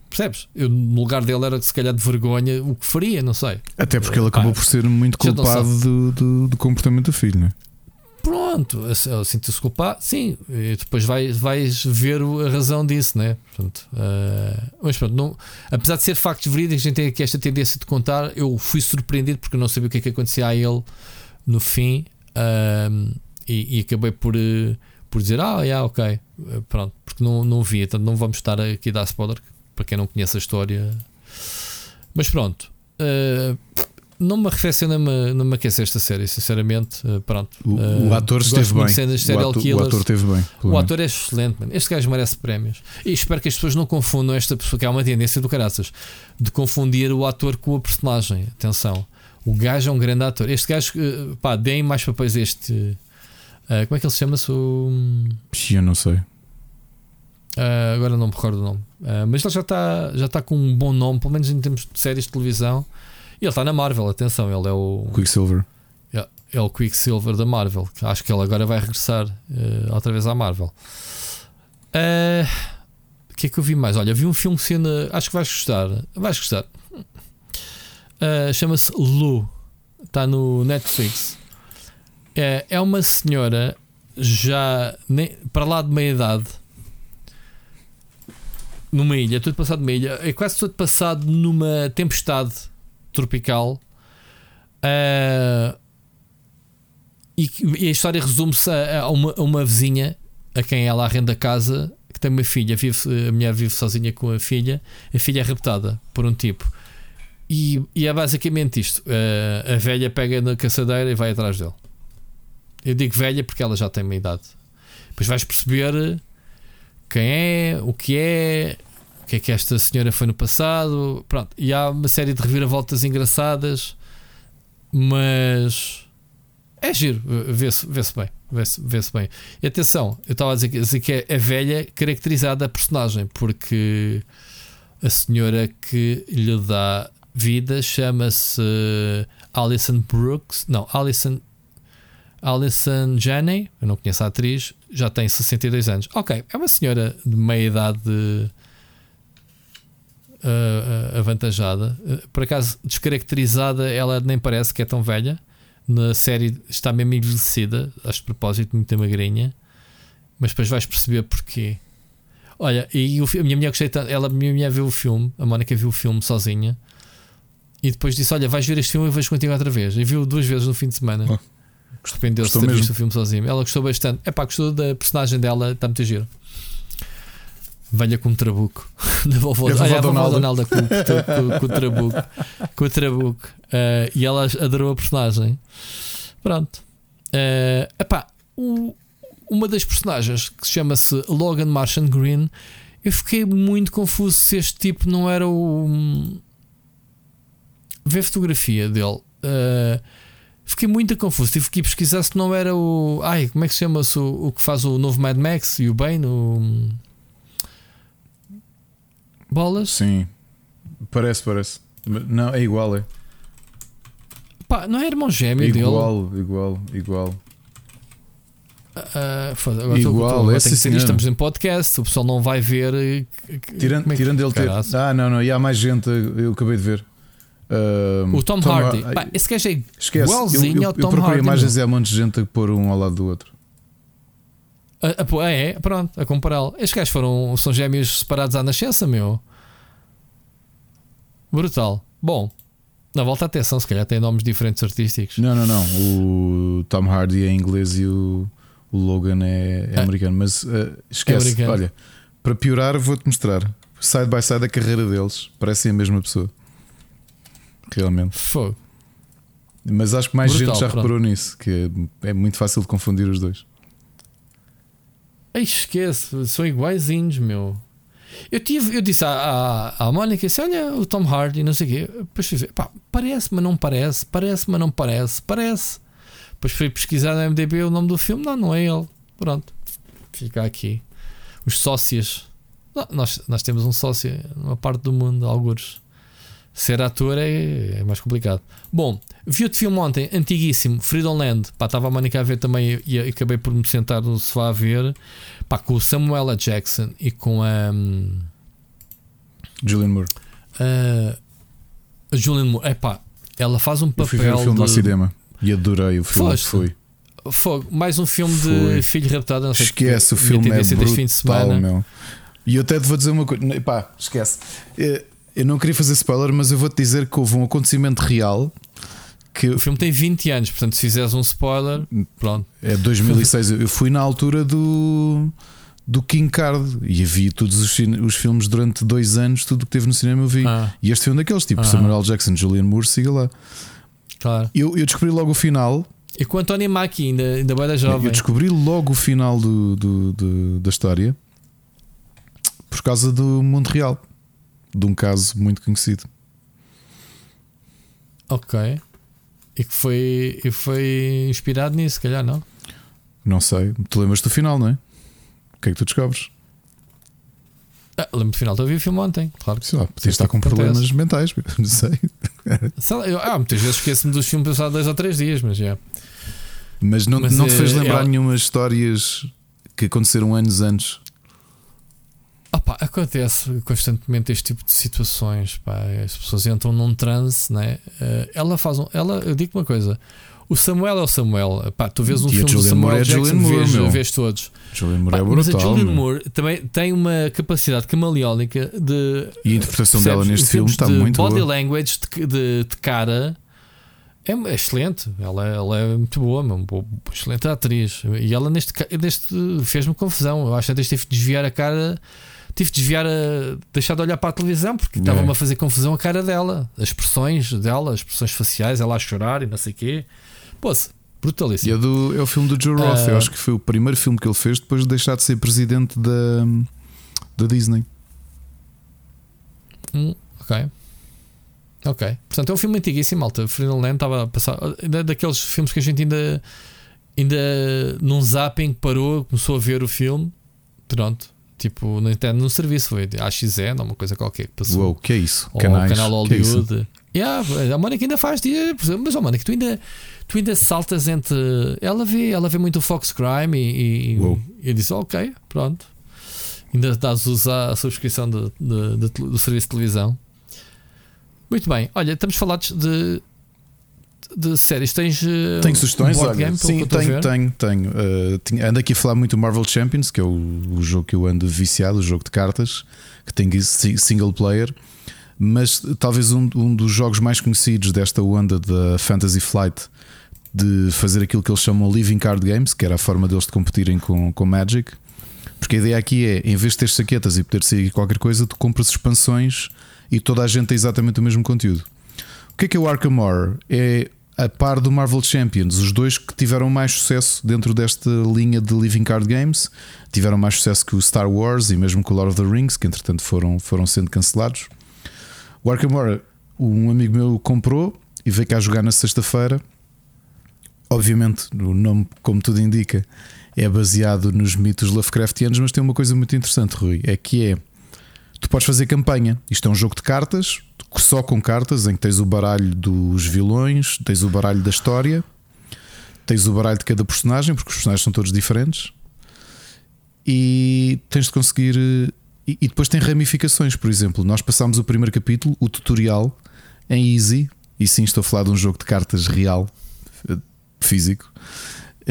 Percebes? Eu, no lugar dele, era se calhar de vergonha o que faria, não sei. Até porque ele acabou Ah, por ser muito não culpado do, do, do comportamento do filho, né? Pronto, sentiu-se culpado, sim, e depois vais, vais ver a razão disso, né? Portanto, eh, mas pronto, não, apesar de ser factos verídicos, a gente tem aqui esta tendência de contar. Eu fui surpreendido porque eu não sabia o que é que acontecia a ele no fim ahm, e, e acabei por, eh, por dizer: Ah, yeah, ok, eh, pronto, porque não, não vi, então não vamos estar aqui a dar spoiler para quem não conhece a história. Mas pronto, eh, não me arrefece, não me, não me aquece esta série, sinceramente. eh, pronto, O, o ator esteve bem. O ator, o ator esteve bem. O menos. ator é excelente, mano. Este gajo merece prémios. E espero que as pessoas não confundam esta pessoa, que há uma tendência do caraças, de confundir o ator com a personagem. Atenção, o gajo é um grande ator. Este gajo, eh, pá, deem mais papéis a este. eh, como é que ele se chama-se? O, Eu não sei. eh, agora não me recordo o nome. Eh, mas ele já está já tá com um bom nome, pelo menos em termos de séries de televisão. E ele está na Marvel, atenção, ele é o. Quicksilver. é o Quicksilver da Marvel. Acho que ele agora vai regressar eh, outra vez à Marvel. Eh, O que é que eu vi mais? Olha, vi um filme cena. Acho que vais gostar. Vais gostar. Eh, Chama-se Lu. Está no Netflix. É, é uma senhora já nem- para lá de meia idade. Numa ilha, tudo passado numa ilha. É quase tudo passado numa tempestade tropical. Uh, e, e, a história resume-se a, a, uma, a, uma, vizinha a quem ela arrenda a casa que tem uma filha. Vive, a mulher vive sozinha com a filha. A filha é raptada por um tipo. E, e é basicamente isto: uh, a velha pega na caçadeira e vai atrás dele. Eu digo velha porque ela já tem uma idade. Depois vais perceber quem é, o que é, que é que esta senhora foi no passado. Pronto, e há uma série de reviravoltas engraçadas, mas é giro, vê-se vê bem. Vê-se vê bem. E atenção, eu estava a dizer, dizer que é velha caracterizada a personagem, porque a senhora que lhe dá vida chama-se Alison Brooks. Não, Alison Alison Janney, eu não conheço a atriz, já tem 62 anos. Ok, é uma senhora de meia idade uh, uh, avantajada. Uh, por acaso, descaracterizada, ela nem parece que é tão velha. Na série está mesmo envelhecida, acho de propósito, muito magrinha. Mas depois vais perceber porquê. Olha, e o, a minha mulher gostei ela, a minha mulher viu o filme, a Mónica viu o filme sozinha. E depois disse: Olha, vais ver este filme e vejo contigo outra vez. E viu duas vezes no fim de semana. Oh. Arrependeu-se de ter mesmo. visto o filme sozinho. Ela gostou bastante. É pá, gostou da personagem dela, está muito giro. Velha com o trabuco. da vovó, é Olha, a vovó Donalda com, com, com, o trabuco. Com o trabuco. Uh, e ela adorou a personagem. Pronto. Uh, epá, o, uma das personagens que chama-se Logan Martian Green, eu fiquei muito confuso se este tipo não era o. Ver fotografia dele. Uh, Fiquei muito confuso. Tive que ir pesquisar se não era o. Ai, como é que se chama-se o, o, que faz o novo Mad Max e o Bane? O... Bolas? Sim. Parece, parece. Não, é igual, é. Pá, não é irmão gêmeo é igual, dele? Igual, igual, uh, foda, agora igual. Estou, é estamos em podcast, o pessoal não vai ver. Eh, tirando, é tirando ele ter. Ah, não, não. E há mais gente, eu acabei de ver. Uh, o Tom, Tom Hardy. Har Pá, esse gajo é Esquece, igualzinho eu, eu, ao Tom eu Hardy. imagens e há um monte de gente a pôr um ao lado do outro. Ah, ah, é, pronto, a compará-lo. Estes gajos foram, são gêmeos separados à nascença, meu. Brutal. Bom, na volta à atenção, se calhar tem nomes diferentes artísticos. Não, não, não. O Tom Hardy é inglês e o, o Logan é, é ah, americano. Mas uh, esquece, é olha, para piorar, vou-te mostrar. Side by side a carreira deles, parecem a mesma pessoa realmente. Fogo. Mas acho que mais Brutal, gente já pronto. reparou nisso, que é, muito fácil de confundir os dois. Esquece, são iguaizinhos, meu. Eu, tive, eu disse à, à, à Mónica disse, olha o Tom Hardy, não sei o quê. Depois fui ver, pá, parece, mas não parece, parece, mas não parece, parece. Depois fui pesquisar na MDB o nome do filme, não, não é ele. Pronto, fica aqui. Os sócios. Nós, nós temos um sócio numa parte do mundo, alguns. Ser ator é, é mais complicado. Bom, vi outro filme ontem, antiguíssimo, Freedom Land. Pá, estava a Mónica a ver também e, e acabei por me sentar no sofá a ver. Pá, com o Samuel Jackson e com a. Um, Julian Moore. Uh, a Julian Moore. É pá, ela faz um papel. Eu fui ver o filme de... ao cinema e adorei o filme Foste. que foi. Fogo. Mais um filme foi. de filho raptado. Não sei esquece, o filme é brutal, fim de semana. meu. E eu até te vou dizer uma coisa. Pá, esquece. Eh, eu não queria fazer spoiler, mas eu vou-te dizer que houve um acontecimento real. Que o filme tem 20 anos, portanto, se fizeres um spoiler, pronto. É 2006. eu fui na altura do, do King Card e vi todos os, os filmes durante dois anos, tudo que teve no cinema eu vi. Ah. E este filme daqueles, tipo ah. Samuel Jackson, Julian Moore, siga lá. Claro. Eu, eu descobri logo o final. E com o António Macchi, ainda, ainda bem da jovem. Eu descobri logo o final do, do, do, da história por causa do mundo real de um caso muito conhecido. Ok. E que foi, e foi inspirado nisso, se calhar, não? Não sei. Tu lembras do final, não é? O que é que tu descobres? Ah, lembro do final, a ver o filme ontem, claro que sim. Podias estar com problemas mentais, [laughs] não sei. eu, ah, muitas vezes esqueço-me dos filmes passados dois ou três dias, mas já. Mas não, mas não te fez é, lembrar é... nenhuma histórias que aconteceram anos antes Opa, acontece constantemente este tipo de situações. Pá. As pessoas entram num transe, né? Eh, ela faz um, ela, eu digo uma coisa: O Samuel é o Samuel. Pá, tu vês um E filme do Samuel Moore é Julianne Moore, vês, meu. vês todos. Julian Moore é Pá, mas a brutal. Meu. Moore também tem uma capacidade camaleónica de. E a interpretação dela neste filme está de muito body boa. language de, de- de cara é é excelente. Ela, ela é muito boa, uma boa- excelente atriz. E ela neste, neste fez-me confusão. Eu acho que tive de desviar a cara. Tive de desviar a. deixar de olhar para a televisão porque É. estava-me a fazer confusão a cara dela, as expressões dela, as expressões faciais, ela a chorar e não sei o quê. Poça, E brutalíssimo. é, do, é o filme do Joe Roth. Eu Ah. acho que foi o primeiro filme que ele fez depois de deixar de ser presidente da, da Disney. Hum, ok. Ok. Portanto, é um filme antiguíssimo, malta. Land estava a passar. da- Daqueles filmes que a gente ainda. Ainda num zapping parou, começou a ver o filme. Pronto. Tipo, entendo no serviço. Foi AXN ou uma coisa qualquer que passou. Uou, que é isso? Ou Canais. o canal é? Hollywood. Yeah, a Mónica ainda faz dia, mas oh, Mónica, tu ainda, tu ainda saltas entre. Ela vê, ela vê muito o Fox Crime e, e, e disse: Ok, pronto. Ainda dás usar a subscrição de- de- de do serviço de televisão. Muito bem, olha, estamos falados de, de séries. Tens. eh, Tenho sugestões? um Olha, sim, a tenho, ver? tenho, tenho. Uh, ando aqui a falar muito do Marvel Champions, que é o, o jogo que eu ando viciado, o jogo de cartas, que tem si- single player. Mas talvez um, um dos jogos mais conhecidos desta onda da Fantasy Flight de fazer aquilo que eles chamam Living Card Games, que era a forma deles de competirem com, com Magic. Porque a ideia aqui é, em vez de ter saquetas e poder sair qualquer coisa, tu compras expansões e toda a gente tem exatamente o mesmo conteúdo. O que é que é o Arkham Horror? É a par do Marvel Champions, os dois que tiveram mais sucesso dentro desta linha de Living Card Games, tiveram mais sucesso que o Star Wars e mesmo que o Lord of the Rings, que entretanto foram, foram sendo cancelados. O Arkham Horror, um amigo meu comprou e veio cá jogar na sexta-feira. Obviamente, o nome, como tudo indica, é baseado nos mitos Lovecraftianos, mas tem uma coisa muito interessante, Rui, é que é tu podes fazer campanha. Isto é um jogo de cartas, só com cartas, em que tens o baralho dos vilões, tens o baralho da história, tens o baralho de cada personagem, porque os personagens são todos diferentes, e tens de conseguir. eh, E, depois tem ramificações, por exemplo, nós passámos o primeiro capítulo, o tutorial, em easy, e sim, estou a falar de um jogo de cartas real, eh, físico,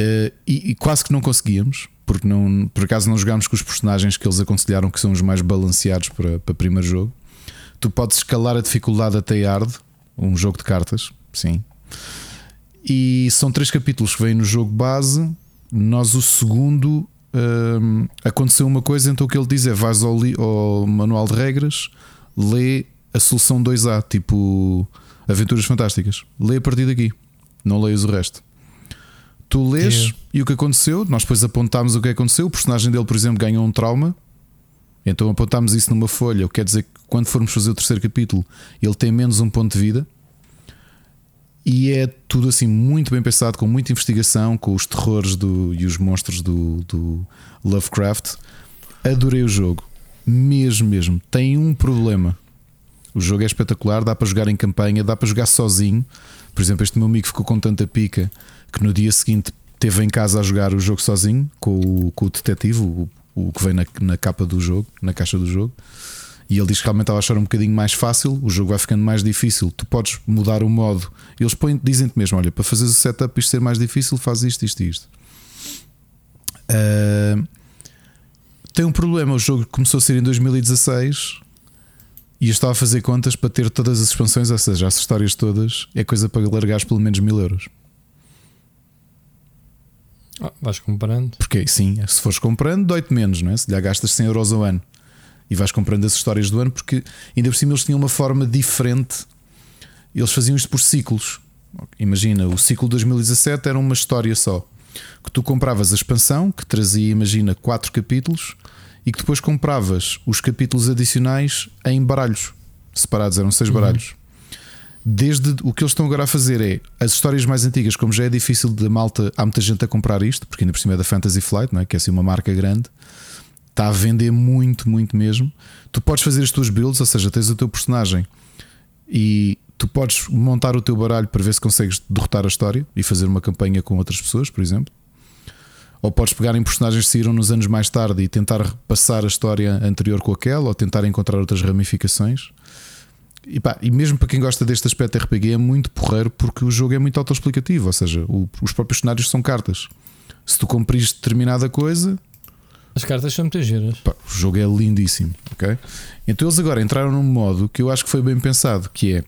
eh, e, e quase que não conseguíamos, porque não, por acaso não jogámos com os personagens que eles aconselharam que são os mais balanceados para, para primeiro jogo. Tu podes escalar a dificuldade até hard, um jogo de cartas, sim. E são três capítulos que vêm no jogo base. Nós, o segundo, hum, aconteceu uma coisa, então o que ele diz é: vais ao, ao manual de regras, lê a solução 2A, tipo Aventuras Fantásticas. Lê a partir daqui, não leias o resto. Tu lês Yeah. e o que aconteceu, nós depois apontámos o que aconteceu. O personagem dele, por exemplo, ganhou um trauma. Então apontámos isso numa folha. O que quer dizer que quando formos fazer o terceiro capítulo, ele tem menos um ponto de vida. E é tudo assim muito bem pensado, com muita investigação, com os terrores do, e os monstros do, do Lovecraft. Adorei o jogo, mesmo, mesmo. Tem um problema. O jogo é espetacular, dá para jogar em campanha, dá para jogar sozinho. Por exemplo, este meu amigo ficou com tanta pica que no dia seguinte teve em casa a jogar o jogo sozinho com o, com o detetive, o, o que vem na, na capa do jogo, na caixa do jogo. E ele diz que realmente estava a achar um bocadinho mais fácil, o jogo vai ficando mais difícil. Tu podes mudar o modo. Eles dizem-te mesmo: olha, para fazeres o setup isto ser mais difícil, faz isto, isto e isto. Ah, tem um problema: o jogo começou a ser em 2016 e eu estava a fazer contas para ter todas as expansões, ou seja, as histórias todas, é coisa para largares pelo menos mil euros. Ah, vais comparando. Porque sim, se fores comprando, dói-te menos, não é? Se lhe gastas 100 euros ao ano e vais comprando as histórias do ano, porque ainda por cima eles tinham uma forma diferente. Eles faziam isto por ciclos. Imagina, o ciclo de 2017 era uma história só. Que tu compravas a expansão, que trazia, imagina, quatro capítulos, e que depois compravas os capítulos adicionais em baralhos separados, eram seis baralhos. Desde o que eles estão agora a fazer é as histórias mais antigas, como já é difícil de malta, há muita gente a comprar isto, porque ainda por cima é da Fantasy Flight, não é? que é assim uma marca grande, está a vender muito, muito mesmo. Tu podes fazer as tuas builds, ou seja, tens o teu personagem e tu podes montar o teu baralho para ver se consegues derrotar a história e fazer uma campanha com outras pessoas, por exemplo. Ou podes pegar em personagens que saíram nos anos mais tarde e tentar passar a história anterior com aquela, ou tentar encontrar outras ramificações. E, pá, e mesmo para quem gosta deste aspecto RPG é muito porreiro porque o jogo é muito autoexplicativo, ou seja, o- os próprios cenários são cartas. Se tu cumprires determinada coisa, As cartas são muito giras. pá, o jogo é lindíssimo, ok? Então eles agora entraram num modo que eu acho que foi bem pensado, que é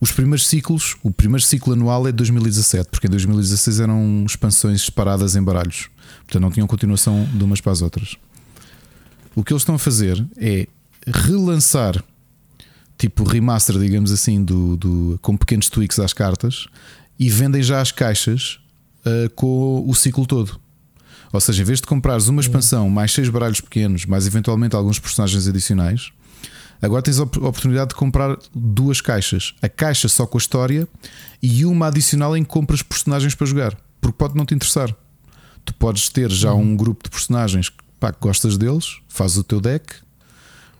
os primeiros ciclos, o primeiro ciclo anual é de 2017, porque em 2016 eram expansões separadas em baralhos, portanto não tinham continuação de umas para as outras. O que eles estão a fazer é relançar, tipo remaster, digamos assim, do, do- com pequenos tweaks às cartas e vendem já as caixas ah, com o ciclo todo. Ou seja, em vez de comprares uma expansão, mais seis baralhos pequenos, mais eventualmente alguns personagens adicionais, agora tens a op- a oportunidade de comprar duas caixas. A caixa só com a história e uma adicional em que compras personagens para jogar. Porque pode não te interessar. Tu podes ter já um grupo de personagens que, pá, que gostas deles, fazes o teu deck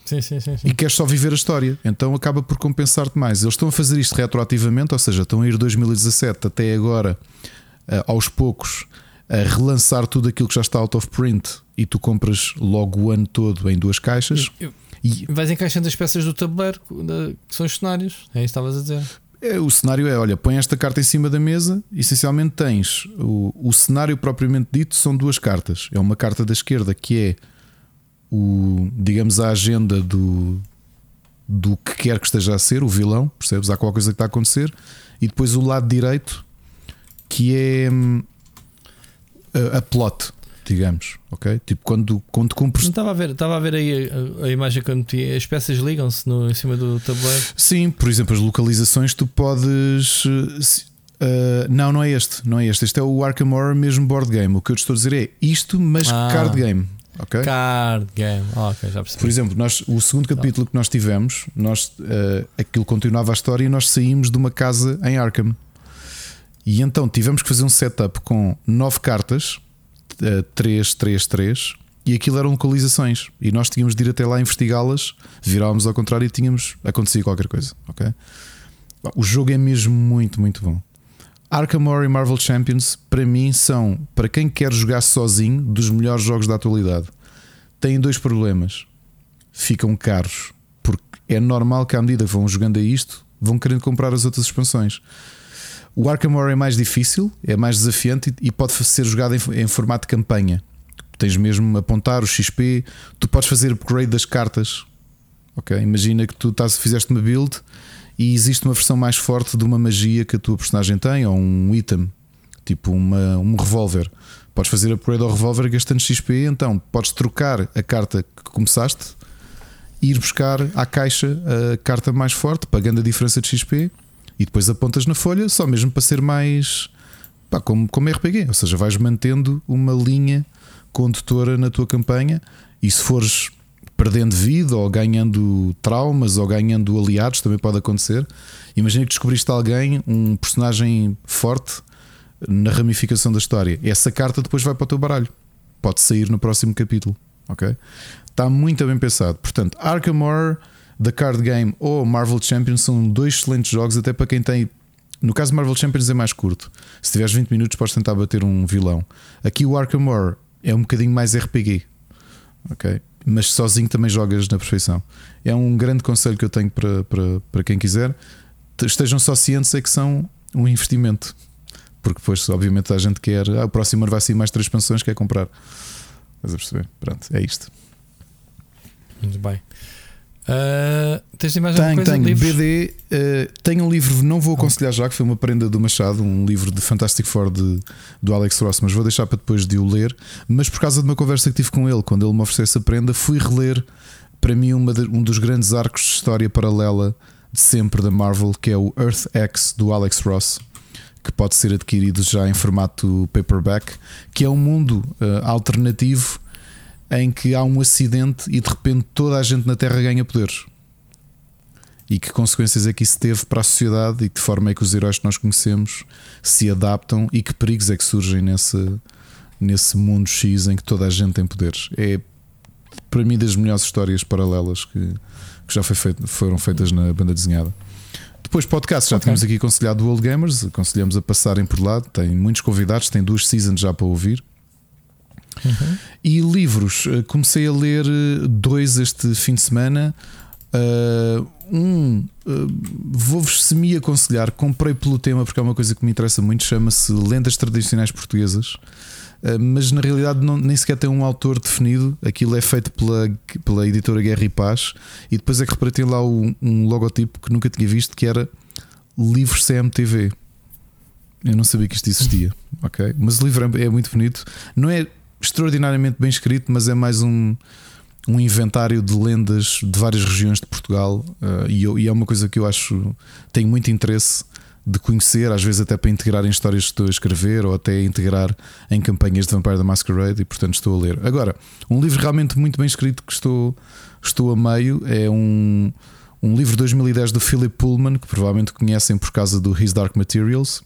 Sim, sim, sim. sim. e queres só viver a história. Então acaba por compensar-te mais. Eles estão a fazer isto retroativamente, ou seja, estão a ir 2017 até agora, eh, aos poucos, a relançar tudo aquilo que já está out of print e tu compras logo o ano todo em duas caixas. E Vais encaixando as peças do tabuleiro que são os cenários. É isso que estavas a dizer. é, o cenário é: olha, põe esta carta em cima da mesa. Essencialmente tens o, o cenário propriamente dito, são duas cartas. É uma carta da esquerda que é o, digamos, a agenda do, do que quer que esteja a ser, o vilão, percebes? Há qualquer coisa que está a acontecer, e depois o lado direito que é hum, a, a plot, digamos, ok? Tipo, quando, quando cumpres. Estava a ver, estava a ver aí a, a imagem eu meti. As peças ligam-se em cima do tabuleiro. Sim, por exemplo, as localizações tu podes. eh, não, não é este, não é este. Este é o Arkham Horror mesmo board game. O que eu te estou a dizer é isto, mas Ah. card game. Ok? Card game. Ah, ok, já Por percebi. exemplo, nós, o segundo capítulo que nós tivemos, nós, eh, aquilo continuava a história e nós saímos de uma casa em Arkham. E então tivemos que fazer um setup com nove cartas, 3, 3, 3, e aquilo eram localizações. E nós tínhamos de ir até lá investigá-las, virávamos ao contrário e tínhamos acontecia qualquer coisa. ok? O jogo é mesmo muito, muito bom. Arkham Horror e Marvel Champions, para mim, são, para quem quer jogar sozinho, dos melhores jogos da atualidade. Têm dois problemas. Ficam caros, porque é normal que à medida que vão jogando a isto, vão querendo comprar as outras expansões. O Arkham Horror é mais difícil, é mais desafiante e pode ser jogado em, formato de campanha. Tens mesmo apontar o XP, tu podes fazer upgrade das cartas. Ok? Imagina que tu estás, fizeste uma build e existe uma versão mais forte de uma magia que a tua personagem tem, ou um item, tipo uma, um revólver. Podes fazer upgrade ao revólver gastando XP, então podes trocar a carta que começaste e ir buscar à caixa a carta mais forte, pagando a diferença de XP, e depois apontas na folha, só mesmo para ser mais pá, como, como RPG, ou seja, vais mantendo uma linha condutora na tua campanha, e se fores perdendo vida ou ganhando traumas ou ganhando aliados, também pode acontecer. Imagina que descobriste alguém, um personagem forte na ramificação da história. Essa carta depois vai para o teu baralho. Pode sair no próximo capítulo. Ok? Está muito bem pensado. Portanto, Arkham Horror, The Card Game ou Marvel Champions são dois excelentes jogos, até para quem tem. No caso Marvel Champions é mais curto. Se tiveres 20 minutos, podes tentar bater um vilão. Aqui o Arkham Horror é um bocadinho mais RPG. Ok? Mas sozinho também jogas na perfeição. É um grande conselho que eu tenho para, para, para quem quiser. Estejam só cientes é que são um investimento. Porque depois, obviamente, a gente quer. Ah, o próximo ano vai sair mais três expansões, quer comprar. Estás a perceber? Pronto, é isto. Muito bem. Ah, tens mais Tenho, coisa? tenho. Livros? BD, eh, tenho um livro, não vou aconselhar já, que foi uma prenda do Machado, um livro de Fantastic Four de, do Alex Ross, mas vou deixar para depois de o ler. Mas por causa de uma conversa que tive com ele, quando ele me ofereceu essa prenda, fui reler para mim uma de- um dos grandes arcos de história paralela de sempre da Marvel, que é o Earth X do Alex Ross. Que pode ser adquirido já em formato paperback, que é um mundo eh, alternativo em que há um acidente e de repente toda a gente na Terra ganha poderes. E que consequências é que isso teve para a sociedade e de que forma é que os heróis que nós conhecemos se adaptam e que perigos é que surgem nesse, nesse mundo X em que toda a gente tem poderes. É para mim das melhores histórias paralelas que, que já feito, foram feitas na banda desenhada. Depois podcast, já Ok. tínhamos aqui aconselhado o Old Gamers, aconselhamos a passarem por lá, tem muitos convidados, tem duas seasons já para ouvir. Uhum. E livros, eh, comecei a ler eh, dois este fim de semana. Uh, um, uh, vou-vos semi-aconselhar. Comprei pelo tema porque é uma coisa que me interessa muito. Chama-se Lendas Tradicionais Portuguesas. Uh, mas na realidade não, nem sequer tem um autor definido. Aquilo é feito pela, pela editora Guerra e Paz. E depois é que reparei tem lá um, um logotipo que nunca tinha visto que era Livros CMTV. Eu não sabia que isto existia, ok? Mas o livro é, é muito bonito. Não é extraordinariamente bem escrito, mas é mais um um inventário de lendas de várias regiões de Portugal uh, e, eu, e, é uma coisa que eu acho tenho muito interesse de conhecer, às vezes até para integrar em histórias que estou a escrever ou até integrar em campanhas de Vampire da Masquerade e portanto estou a ler. Agora, um livro realmente muito bem escrito que estou, estou a meio é um, um livro de 2010 do Philip Pullman, que provavelmente conhecem por causa do His Dark Materials,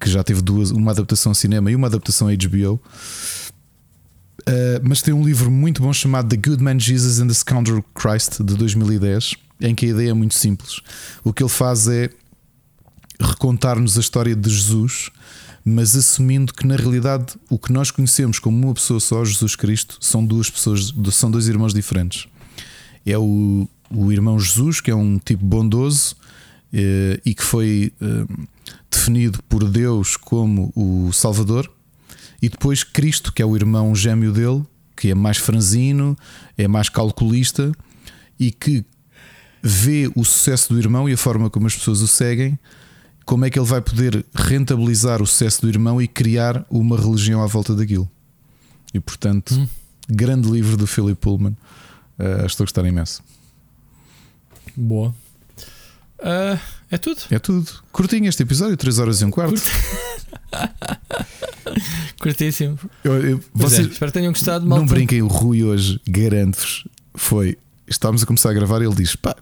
que já teve duas, uma adaptação cinema e uma adaptação HBO. Uh, mas tem um livro muito bom chamado The Good Man Jesus and the Scoundrel Christ de 2010, em que a ideia é muito simples. O que ele faz é recontar-nos a história de Jesus, mas assumindo que na realidade o que nós conhecemos como uma pessoa só, Jesus Cristo, são duas pessoas, são dois irmãos diferentes. É o, o irmão Jesus, que é um tipo bondoso uh, e que foi uh, definido por Deus como o Salvador e depois Cristo, que é o irmão gêmeo dele, que é mais franzino, é mais calculista e que vê o sucesso do irmão e a forma como as pessoas o seguem, como é que ele vai poder rentabilizar o sucesso do irmão e criar uma religião à volta daquilo. E portanto, hum. grande livro do Philip Pullman. Uh, estou a gostar imenso. Boa. Uh, é tudo? É tudo. Curtinho este episódio, 3 horas e um quarto. [laughs] Curtíssimo. Eu, eu, vocês é, espero que tenham gostado. Não brinquem, o Rui hoje, garanto-vos, foi. Estávamos a começar a gravar e ele diz: pá,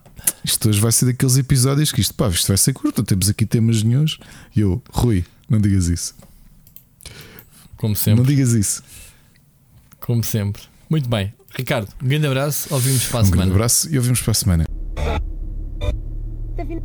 isto hoje vai ser daqueles episódios que isto, pá, isto vai ser curto, temos aqui temas nenhums. E eu, Rui, não digas isso. Como sempre. Não digas isso. Como sempre. Muito bem. Ricardo, um grande abraço. Ouvimos para a um semana. Um grande abraço e ouvimos para a semana. Okay.